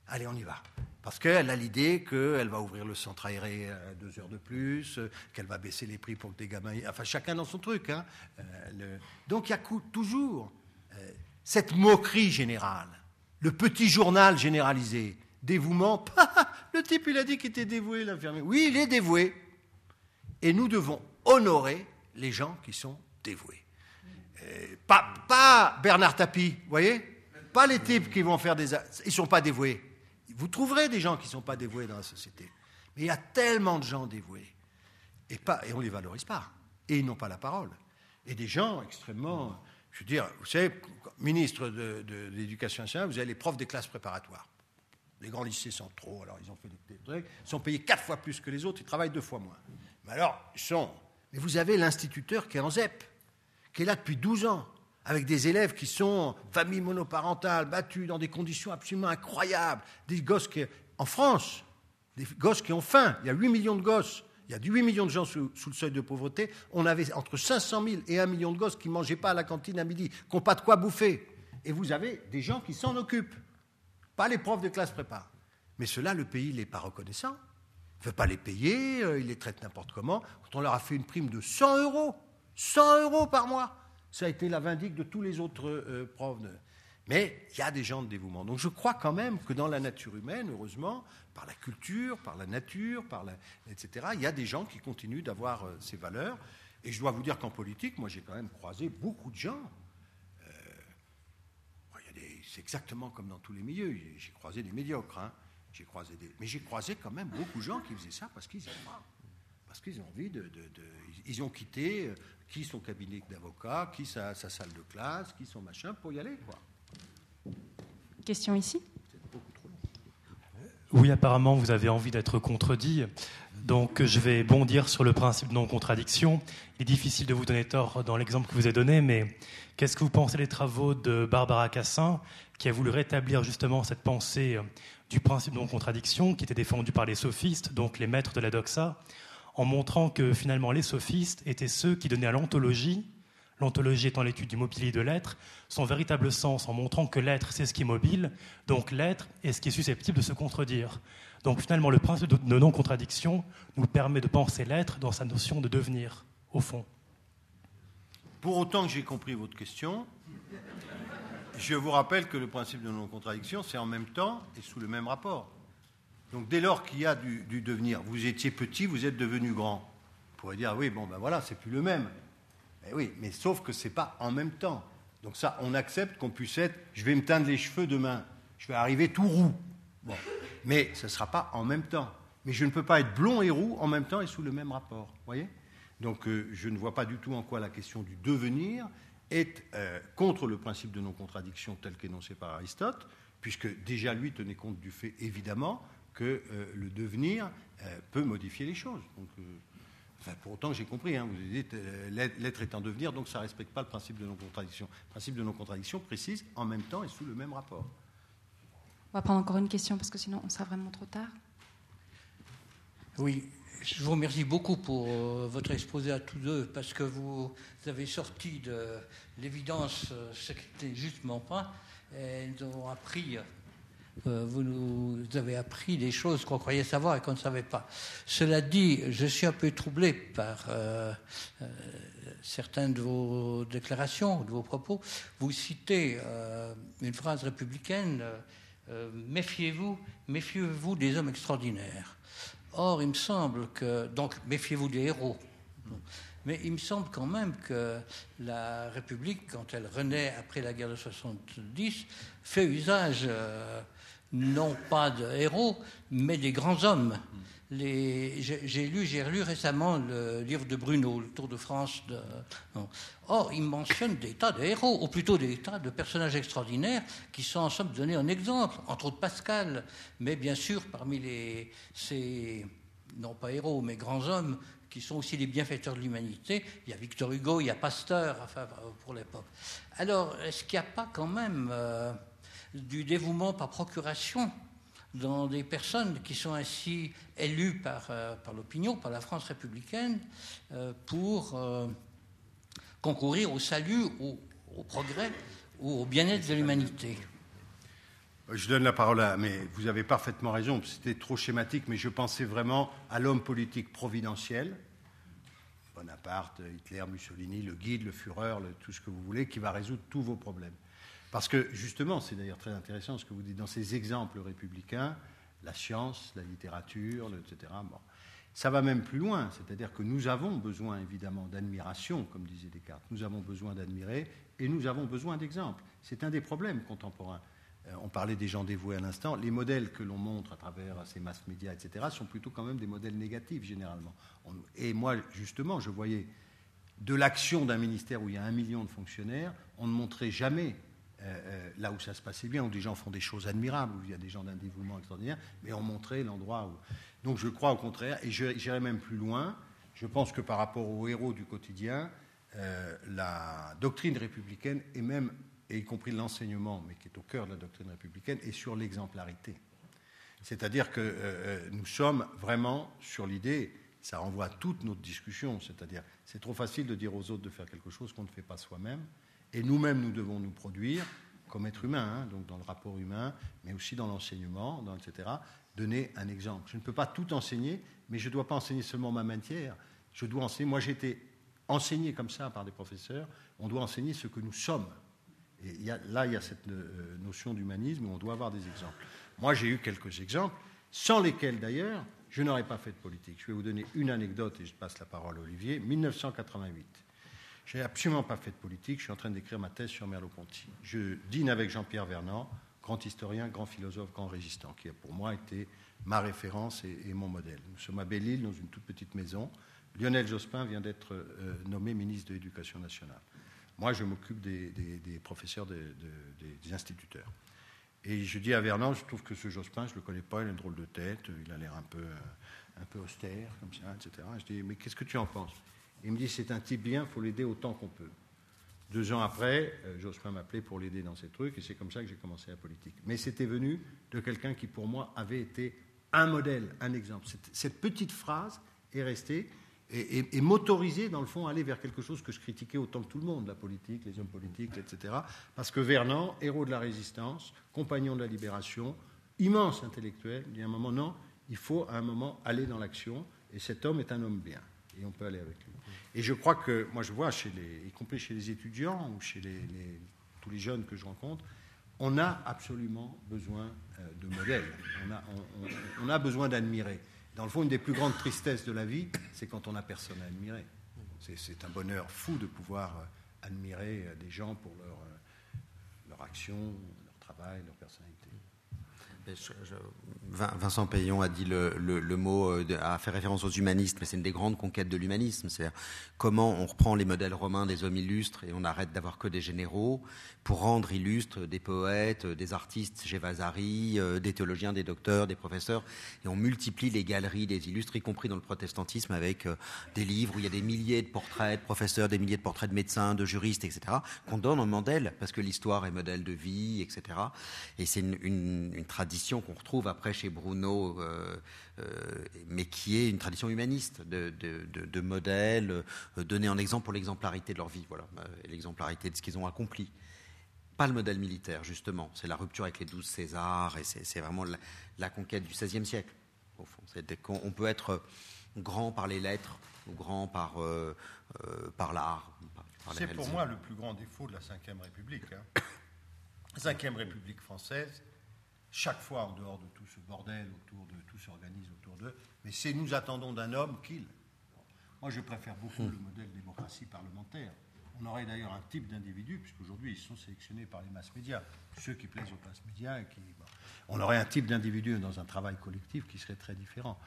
C: Allez, on y va. Parce qu'elle a l'idée qu'elle va ouvrir le centre aéré deux heures de plus, qu'elle va baisser les prix pour que des gamins. Enfin, chacun dans son truc. Hein. Euh, donc, il y a toujours euh, cette moquerie générale, le petit journal généralisé, dévouement. le type, il a dit qu'il était dévoué, l'infirmier. Oui, il est dévoué. Et nous devons honorer les gens qui sont dévoués. Pas, Bernard Tapie, vous voyez Pas les types qui vont faire des... Ils ne sont pas dévoués. Vous trouverez des gens qui ne sont pas dévoués dans la société. Mais il y a tellement de gens dévoués. Et, et on ne les valorise pas. Et ils n'ont pas la parole. Et des gens extrêmement... Je veux dire, vous savez, ministre de, l'Éducation nationale, vous avez les profs des classes préparatoires. Les grands lycées sont trop, alors ils ont fait des trucs. Ils sont payés quatre fois plus que les autres, ils travaillent deux fois moins. Mais alors, ils sont. Mais vous avez l'instituteur qui est en ZEP, qui est là depuis 12 ans, avec des élèves qui sont familles monoparentales, battus dans des conditions absolument incroyables, des gosses qui, en France, des gosses qui ont faim. Il y a 8 millions de gosses. Il y a 8 millions de gens sous, le seuil de pauvreté. On avait entre 500 000 et 1 million de gosses qui ne mangeaient pas à la cantine à midi, qui n'ont pas de quoi bouffer. Et vous avez des gens qui s'en occupent. Pas les profs de classe prépa. Mais cela, le pays n'est pas reconnaissant. Il ne veut pas les payer, euh, il les traite n'importe comment. Quand on leur a fait une prime de 100 euros, 100 euros par mois, ça a été la vindique de tous les autres euh, profs. Mais il y a des gens de dévouement. Donc je crois quand même que dans la nature humaine, heureusement, par la culture, par la nature, etc., il y a des gens qui continuent d'avoir euh, ces valeurs. Et je dois vous dire qu'en politique, moi j'ai quand même croisé beaucoup de gens. Euh, c'est exactement comme dans tous les milieux. J'ai croisé des médiocres, hein. j'ai croisé des, mais j'ai croisé quand même beaucoup de gens qui faisaient ça parce qu'ils aiment parce qu'ils ont envie de, ils ont quitté euh, qui son cabinet d'avocat, qui sa, sa, salle de classe, qui son machin pour y aller, quoi.
A: Question ici
F: Oui, apparemment, vous avez envie d'être contredit. Donc, je vais bondir sur le principe de non-contradiction. Il est difficile de vous donner tort dans l'exemple que vous avez donné, mais qu'est-ce que vous pensez des travaux de Barbara Cassin, qui a voulu rétablir justement cette pensée du principe de non-contradiction qui était défendu par les sophistes, donc les maîtres de la doxa, en montrant que finalement les sophistes étaient ceux qui donnaient à l'ontologie l'ontologie étant l'étude du mobilier de l'être, son véritable sens en montrant que l'être, c'est ce qui est mobile, donc l'être est ce qui est susceptible de se contredire. Donc finalement, le principe de non-contradiction nous permet de penser l'être dans sa notion de devenir, au fond.
C: Pour autant que j'ai compris votre question, je vous rappelle que le principe de non-contradiction, c'est en même temps et sous le même rapport. Donc dès lors qu'il y a du, devenir, vous étiez petit, vous êtes devenu grand. Vous pourrez dire, oui, bon, ben voilà, c'est plus le même. Oui, mais sauf que ce n'est pas en même temps. Donc ça, on accepte qu'on puisse être, je vais me teindre les cheveux demain, je vais arriver tout roux. Mais ce ne sera pas en même temps. Mais je ne peux pas être blond et roux en même temps et sous le même rapport. voyez? Donc euh, je ne vois pas du tout en quoi la question du devenir est euh, contre le principe de non-contradiction tel qu'énoncé par Aristote, puisque déjà lui tenait compte du fait, évidemment, que euh, le devenir peut modifier les choses. Enfin, pour autant, j'ai compris, hein, vous dites euh, l'être est en devenir, donc ça ne respecte pas le principe de non-contradiction. Le principe de non-contradiction précise en même temps et sous le même rapport.
A: On va prendre encore une question parce que sinon on sera vraiment trop tard.
G: Oui, je vous remercie beaucoup pour euh, votre exposé à tous deux parce que vous avez sorti de l'évidence euh, ce qui n'était justement pas. Et nous avons appris euh, vous nous avez appris des choses qu'on croyait savoir et qu'on ne savait pas. Cela dit, je suis un peu troublé par euh, euh, certaines de vos déclarations, de vos propos. Vous citez une phrase républicaine Méfiez-vous, méfiez-vous des hommes extraordinaires. Or, il me semble que. Donc, méfiez-vous des héros. Mais il me semble quand même que la République, quand elle renaît après la guerre de 70, fait usage non pas de héros, mais des grands hommes. J'ai lu, relu récemment le livre de Bruno, le Tour de France. Or, il mentionne des tas de héros, ou plutôt des tas de personnages extraordinaires qui sont en somme donnés en exemple, entre autres Pascal, mais bien sûr parmi ces, non pas héros, mais grands hommes qui sont aussi les bienfaiteurs de l'humanité. Il y a Victor Hugo, il y a Pasteur, pour l'époque. Alors, est-ce qu'il n'y a pas quand même euh, du dévouement par procuration dans des personnes qui sont ainsi élues par, euh, l'opinion, par la France républicaine, euh, pour euh, concourir au salut, au, progrès au bien-être de l'humanité.
C: Je donne la parole à. Mais vous avez parfaitement raison, c'était trop schématique, mais je pensais vraiment à l'homme politique providentiel, Bonaparte, Hitler, Mussolini, le guide, le Führer, tout ce que vous voulez, qui va résoudre tous vos problèmes. Parce que justement, c'est d'ailleurs très intéressant ce que vous dites dans ces exemples républicains, la science, la littérature, etc. Ça va même plus loin, c'est-à-dire que nous avons besoin évidemment d'admiration, comme disait Descartes. Nous avons besoin d'admirer et nous avons besoin d'exemples. C'est un des problèmes contemporains. Euh, on parlait des gens dévoués à l'instant. Les modèles que l'on montre à travers ces masses médias, etc., sont plutôt quand même des modèles négatifs généralement. et moi, justement, je voyais de l'action d'un ministère où il y a un million de fonctionnaires, on ne montrait jamais euh, euh, là où ça se passait bien, où des gens font des choses admirables, où il y a des gens d'un dévouement extraordinaire, mais on montrait l'endroit où. Donc je crois au contraire, et j'irai même plus loin. Je pense que par rapport aux héros du quotidien, la doctrine républicaine est même et y compris l'enseignement, mais qui est au cœur de la doctrine républicaine, est sur l'exemplarité. C'est-à-dire que euh, euh, nous sommes vraiment sur l'idée, ça renvoie à toute notre discussion, c'est-à-dire c'est trop facile de dire aux autres de faire quelque chose qu'on ne fait pas soi-même, et nous-mêmes nous devons nous produire comme être humain, hein, donc dans le rapport humain, mais aussi dans l'enseignement, etc., donner un exemple. Je ne peux pas tout enseigner, mais je ne dois pas enseigner seulement ma matière, je dois enseigner, moi j'ai été enseigné comme ça par des professeurs, on doit enseigner ce que nous sommes. Et là, il y a cette euh, notion d'humanisme où on doit avoir des exemples. Moi, j'ai eu quelques exemples, sans lesquels d'ailleurs, je n'aurais pas fait de politique. Je vais vous donner une anecdote et je passe la parole à Olivier. 1988. Je n'ai absolument pas fait de politique. Je suis en train d'écrire ma thèse sur Merleau-Ponty. Je dîne avec Jean-Pierre Vernant, grand historien, grand philosophe, grand résistant, qui a pour moi été ma référence et, mon modèle. Nous sommes à Belle-Île, dans une toute petite maison. Lionel Jospin vient d'être euh, nommé ministre de l'Éducation nationale. Moi, je m'occupe des, professeurs, des, instituteurs. Et je dis à Vernon, je trouve que ce Jospin, je ne le connais pas, il a une drôle de tête, il a l'air un peu, un peu austère, comme ça, etc. Je dis, mais qu'est-ce que tu en penses? Il me dit, c'est un type bien, il faut l'aider autant qu'on peut. Deux ans après, euh, Jospin m'appelait pour l'aider dans ces trucs, et c'est comme ça que j'ai commencé la politique. Mais c'était venu de quelqu'un qui, pour moi, avait été un modèle, un exemple. cette petite phrase est restée, et, m'autoriser, dans le fond, à aller vers quelque chose que je critiquais autant que tout le monde, la politique, les hommes politiques, etc. Parce que Vernon, héros de la résistance, compagnon de la libération, immense intellectuel, il y a un moment, non, il faut à un moment aller dans l'action, et cet homme est un homme bien, et on peut aller avec lui. Et je crois que, moi je vois, chez les, y compris chez les étudiants ou chez les, tous les jeunes que je rencontre, on a absolument besoin euh, de modèles, on a, besoin d'admirer. Dans le fond, une des plus grandes tristesses de la vie, c'est quand on n'a personne à admirer. C'est un bonheur fou de pouvoir euh, admirer euh, des gens pour leur, leur action, leur travail, leur personnalité.
B: Vincent Payon a dit le, mot, euh, a fait référence aux humanistes, mais c'est une des grandes conquêtes de l'humanisme. C'est comment on reprend les modèles romains des hommes illustres et on arrête d'avoir que des généraux pour rendre illustres des poètes, des artistes chez Vasari, euh, des théologiens, des docteurs, des professeurs, et on multiplie les galeries des illustres, y compris dans le protestantisme, avec euh, des livres où il y a des milliers de portraits de professeurs, des milliers de portraits de médecins, de juristes, etc., qu'on donne en modèle, parce que l'histoire est modèle de vie, etc. Et c'est une tradition qu'on retrouve après chez Bruno, euh, euh, mais qui est une tradition humaniste de, de, modèles, euh, donner un exemple pour l'exemplarité de leur vie, voilà, l'exemplarité de ce qu'ils ont accompli. Pas le modèle militaire, justement. C'est la rupture avec les douze Césars, et c'est vraiment la, conquête du XVIe siècle, au fond. On peut être grand par les lettres, ou grand par, par l'art.
C: C'est pour moi le plus grand défaut de la Ve République. Hein. Ve République française, chaque fois en dehors de tout ce bordel, autour de tout s'organise autour d'eux, mais c'est nous attendons d'un homme qu'il. Moi, je préfère beaucoup le modèle démocratie parlementaire. On aurait d'ailleurs un type d'individu, puisqu'aujourd'hui ils sont sélectionnés par les masses médias, ceux qui plaisent aux masses médias. Et qui, on aurait un type d'individu dans un travail collectif qui serait très différent.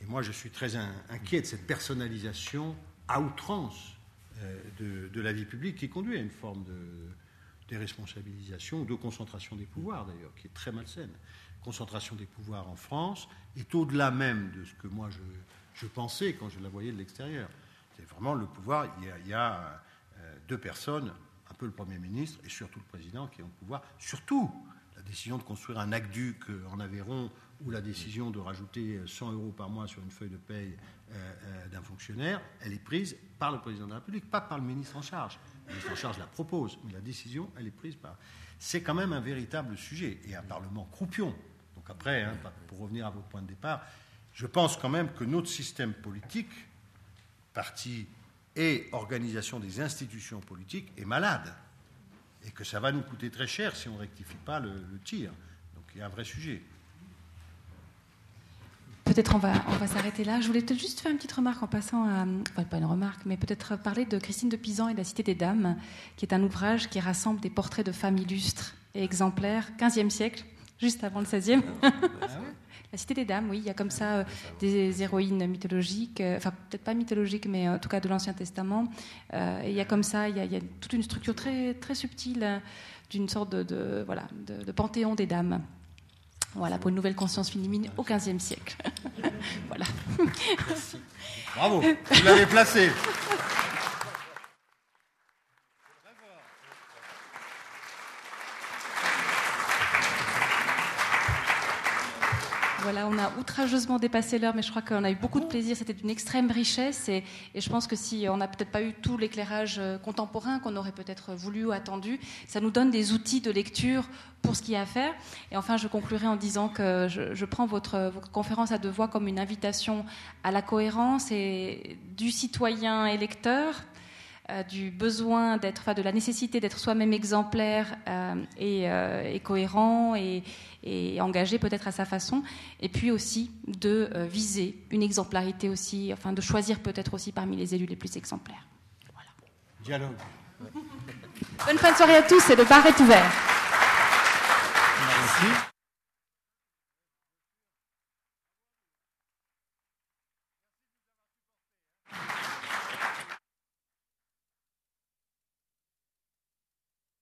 C: Et moi, je suis très inquiet de cette personnalisation à outrance euh, de, de, la vie publique qui conduit à une forme de, déresponsabilisation ou de concentration des pouvoirs d'ailleurs, qui est très malsaine. Concentration des pouvoirs en France est au-delà même de ce que moi je, pensais quand je la voyais de l'extérieur. C'est vraiment le pouvoir, il y a, euh, deux personnes, un peu le Premier ministre et surtout le Président qui ont le pouvoir, surtout la décision de construire un aqueduc en Aveyron ou la décision de rajouter 100 euros par mois sur une feuille de paye euh, euh, d'un fonctionnaire, elle est prise par le président de la République, pas par le ministre en charge. Le ministre en charge la propose, mais la décision, elle est prise par. C'est quand même un véritable sujet et un Parlement croupion. Donc après, hein, pour revenir à votre point de départ, je pense quand même que notre système politique, parti et organisation des institutions politiques, est malade et que ça va nous coûter très cher si on ne rectifie pas le tir. Donc il y a un vrai sujet.
A: Peut-être on va, on va s'arrêter là. Je voulais peut-être juste faire une petite remarque en passant à. Enfin, pas une remarque, mais peut-être parler de Christine de Pisan et de la Cité des Dames, qui est un ouvrage qui rassemble des portraits de femmes illustres et exemplaires, 15e siècle, juste avant le 16e. La Cité des Dames, oui, il y a comme ça euh, des héroïnes mythologiques, euh, enfin peut-être pas mythologiques, mais en tout cas de l'Ancien Testament. Euh, et il y a comme ça, il y a, il y a toute une structure très, très subtile euh, d'une sorte de, de- voilà, de, de panthéon des dames. Voilà, pour une nouvelle conscience féminine au XVe siècle. voilà.
H: Bravo, vous l'avez placé.
A: Voilà, on a outrageusement dépassé l'heure, mais je crois qu'on a eu beaucoup de plaisir. C'était d'une extrême richesse, et, je pense que si on n'a peut-être pas eu tout l'éclairage euh, contemporain qu'on aurait peut-être voulu ou attendu, ça nous donne des outils de lecture pour ce qu'il y a à faire. Et enfin, je conclurai en disant que je, prends votre, votre conférence à deux voix comme une invitation à la cohérence et du citoyen électeur du besoin d'être, enfin, de la nécessité d'être soi-même exemplaire euh, et, euh, et cohérent et, et engagé peut-être à sa façon, et puis aussi de euh, viser une exemplarité aussi, enfin de choisir peut-être aussi parmi les élus les plus exemplaires.
H: Dialogue.
A: Bonne fin de soirée à tous et le bar est ouvert.
H: Merci.